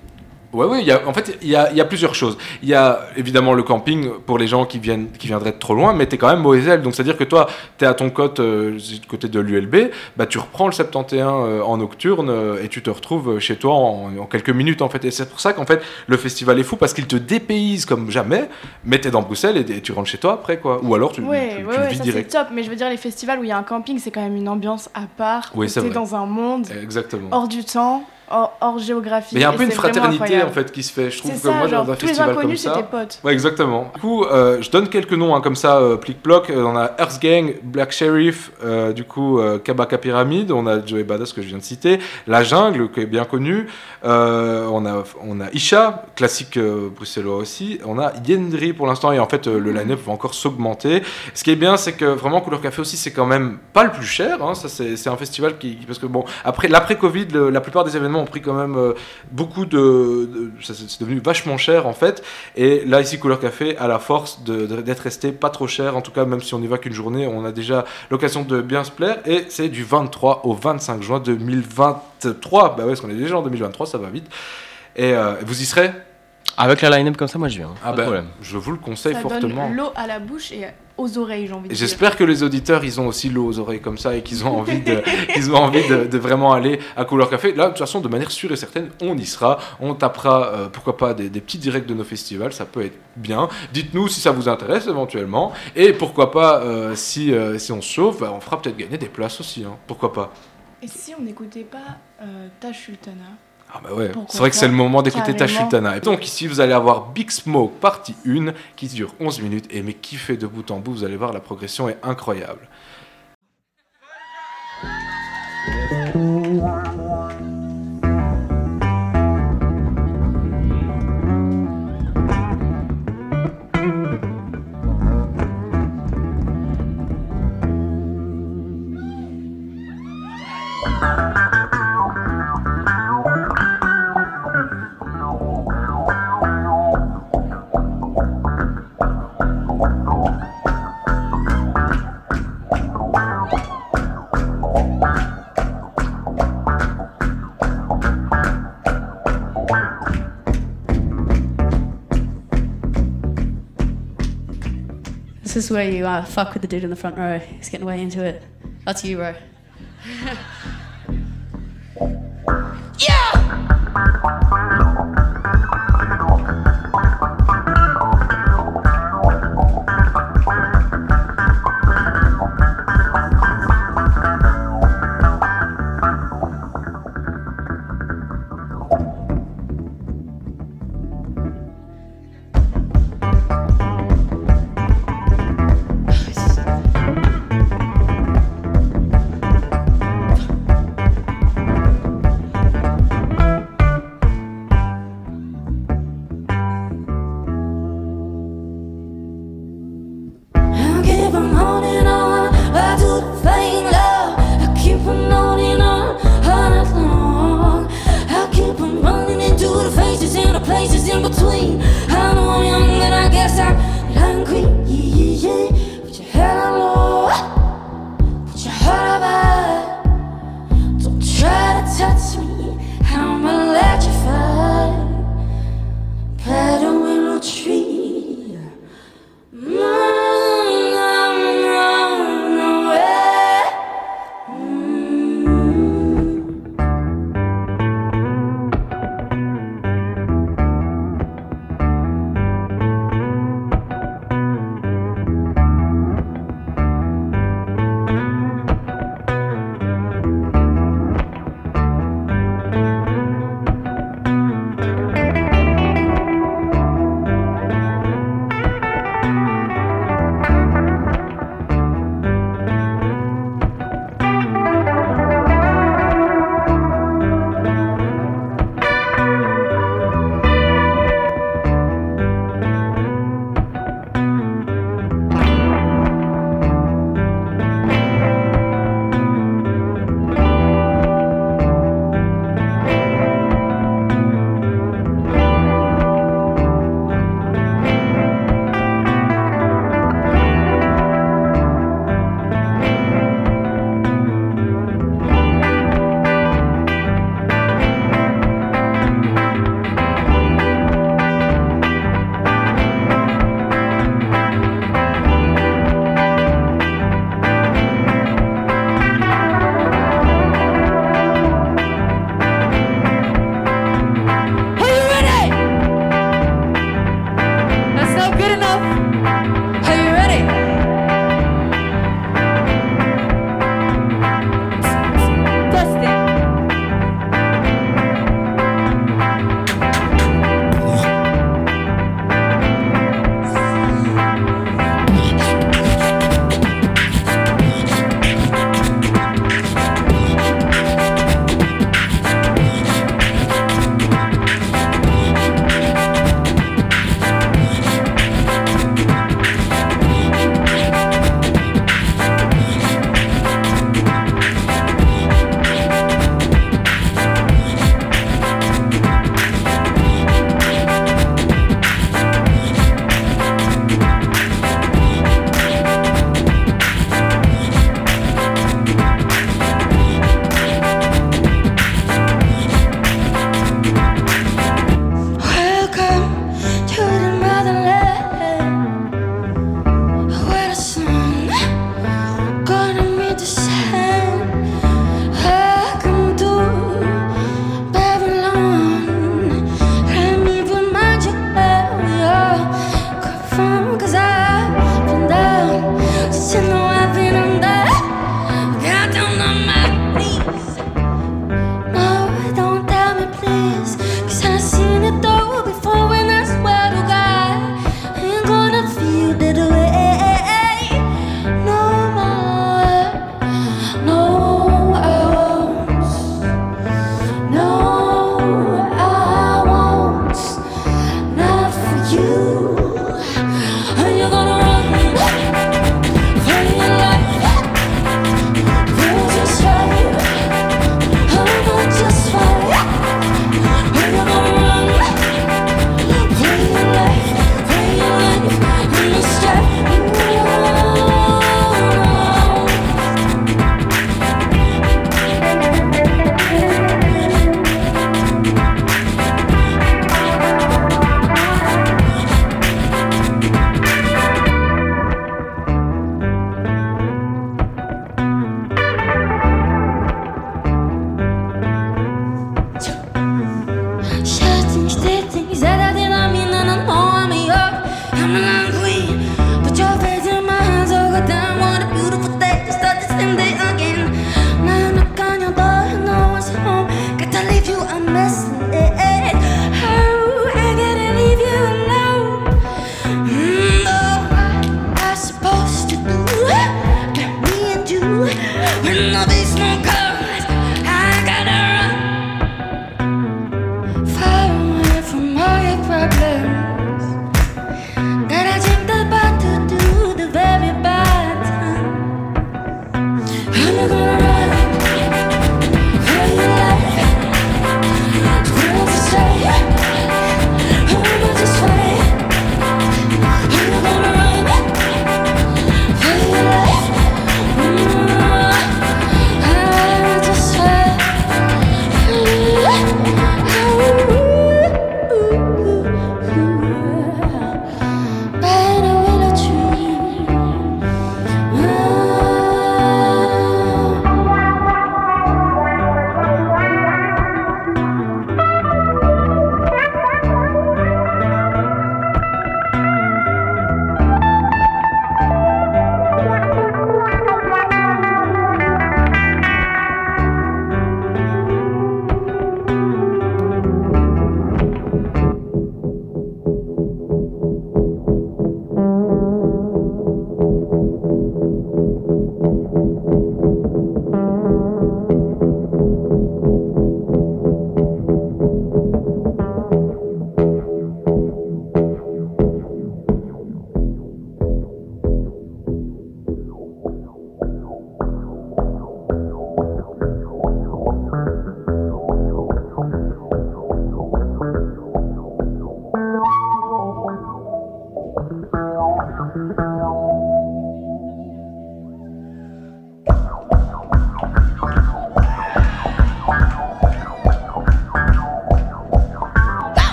Ouais, oui, il y a, en fait, il y a, il y a plusieurs choses. Il y a évidemment le camping pour les gens qui, viennent, qui viendraient de trop loin, mais tu es quand même Moiselle. Donc, c'est-à-dire que toi, tu es à ton côte, euh, du côté de l'ULB, bah, tu reprends le 71 euh, en nocturne euh, et tu te retrouves chez toi en, en quelques minutes, en fait. Et c'est pour ça qu'en fait, le festival est fou parce qu'il te dépayse comme jamais, mais tu es dans Bruxelles et, et tu rentres chez toi après, quoi. Ou alors tu, Ouais, tu, ouais, tu le ouais, vis ça c'est top, mais je veux dire, les festivals où il y a un camping, c'est quand même une ambiance à part. Oui, c'est dans un monde Exactement. hors du temps, hors, hors géographie. Mais il y a un peu une fraternité en fait qui se fait. Je trouve que ça, moi genre, dans un tous les festival inconnus, comme ça. potes. Ouais, exactement. Du coup, euh, je donne quelques noms hein, comme ça, euh, plic-ploc. Euh, on a Earth Gang, Black Sheriff, euh, du coup Kabaka Pyramid, on a Joey Badass que je viens de citer, La Jungle qui est bien connu, Euh, on a on a Isha, classique bruxellois aussi, on a Yendri pour l'instant et en fait le line-up va encore s'augmenter. Ce qui est bien, c'est que vraiment Couleur Café aussi, c'est quand même pas le plus cher. hein. ça c'est un festival qui parce que bon après l'après Covid, le- la plupart des événements ont pris quand même euh, beaucoup de, de- ça, c'est devenu vachement cher en fait. Et là ici Couleur Café a la force de- de- d'être resté pas trop cher. En tout cas, même si on n'y va qu'une journée, on a déjà l'occasion de bien se plaire. Et c'est du 23 au 25 juin 2023. Bah ouais, parce qu'on est déjà en 2023, ça va vite. Et euh, vous y serez? Avec la line-up comme ça, moi je viens. Ah pas de bah, problème. je vous le conseille Ça fortement. donne l'eau à la bouche et aux oreilles, j'ai envie de Et dire. J'espère que les auditeurs, ils ont aussi l'eau aux oreilles comme ça et qu'ils ont envie, de, ont envie de, de vraiment aller à Couleur Café. Là, de toute façon, de manière sûre et certaine, on y sera. On tapera, euh, pourquoi pas, des, des petits directs de nos festivals. Ça peut être bien. Dites-nous si ça vous intéresse éventuellement. Et pourquoi pas, euh, si, euh, si on se chauffe, bah, on fera peut-être gagner des places aussi. hein. Pourquoi pas Et si on n'écoutait pas euh, Ta Sultana Ah bah ouais, c'est vrai que c'est le moment d'écouter ta Carrément. Sultana. Et donc ici, vous allez avoir Big Smoke partie 1 qui dure 11 minutes. Et mais qui fait de bout en bout, vous allez voir, la progression est incroyable. where you uh, fuck with the dude in the front row. He's getting way into it. That's you, bro. yeah!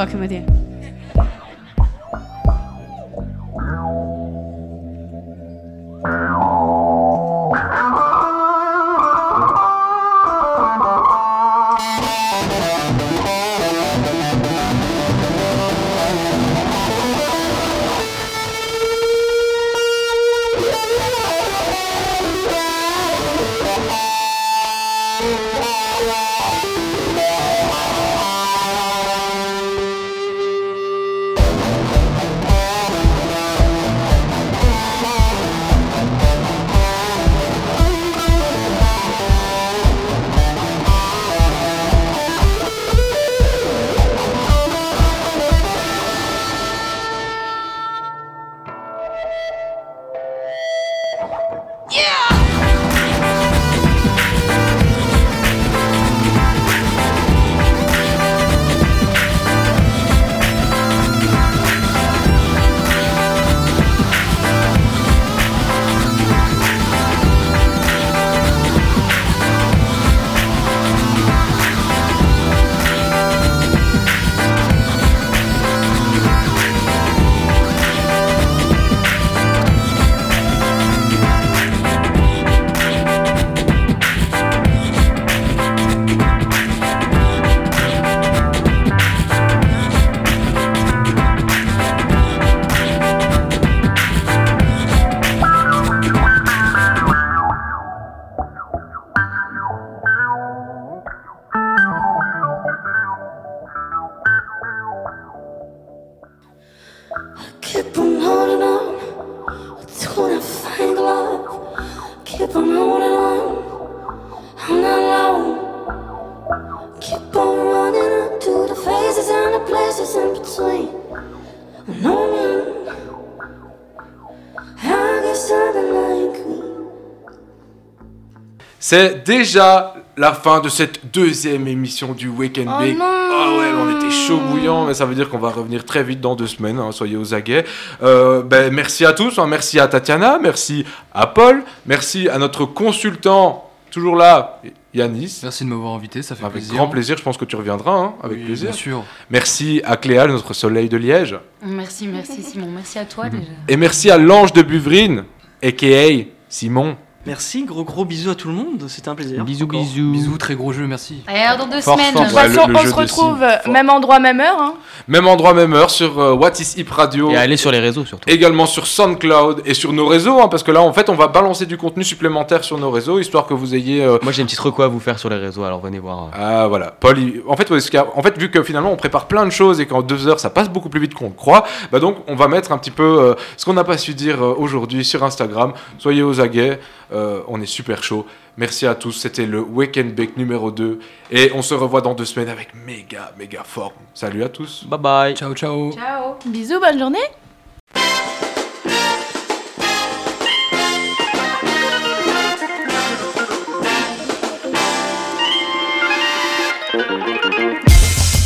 Fucking with you. C'est déjà la fin de cette deuxième émission du Weekend Oh Big. non Oh ouais, on était chaud bouillant, mais ça veut dire qu'on va revenir très vite dans deux semaines. hein, soyez aux aguets. Euh, ben, merci à tous. hein, merci à Tatiana, merci à Paul, merci à notre consultant toujours là, Yanis. Merci de m'avoir invité, ça fait Avec plaisir. grand plaisir. Je pense que tu reviendras, hein, avec Oui, plaisir. bien sûr. Merci à Cléa, notre soleil de Liège, Merci, merci Simon. Merci à toi déjà. et merci à l'ange de Buvrine, aka Simon. Merci, gros gros bisous à tout le monde, c'était un plaisir. Bisous, Encore. bisous. Bisous, très gros jeu, merci. Alors dans deux Fort, semaines. fort, De toute Ouais, façon, le- le on se retrouve euh, même endroit, même heure. hein. Même endroit, même heure sur euh, What is Hip Radio. Et allez sur les réseaux surtout. Également sur SoundCloud et sur nos réseaux, hein, parce que là, en fait, on va balancer du contenu supplémentaire sur nos réseaux, histoire que vous ayez. euh, Moi j'ai une petite reco à vous faire sur les réseaux, alors venez voir. euh. Ah voilà, Paul, il- en, fait, en fait, vu que finalement on prépare plein de choses et qu'en deux heures ça passe beaucoup plus vite qu'on le croit, bah donc on va mettre un petit peu euh, ce qu'on n'a pas su dire euh, aujourd'hui sur Instagram. Soyez aux aguets, euh, on est super chaud. Merci à tous, c'était le Weekend Bake numéro 2 et on se revoit dans deux semaines avec méga méga forme. Salut à tous. Bye bye. Ciao, ciao. Ciao. Bisous, bonne journée.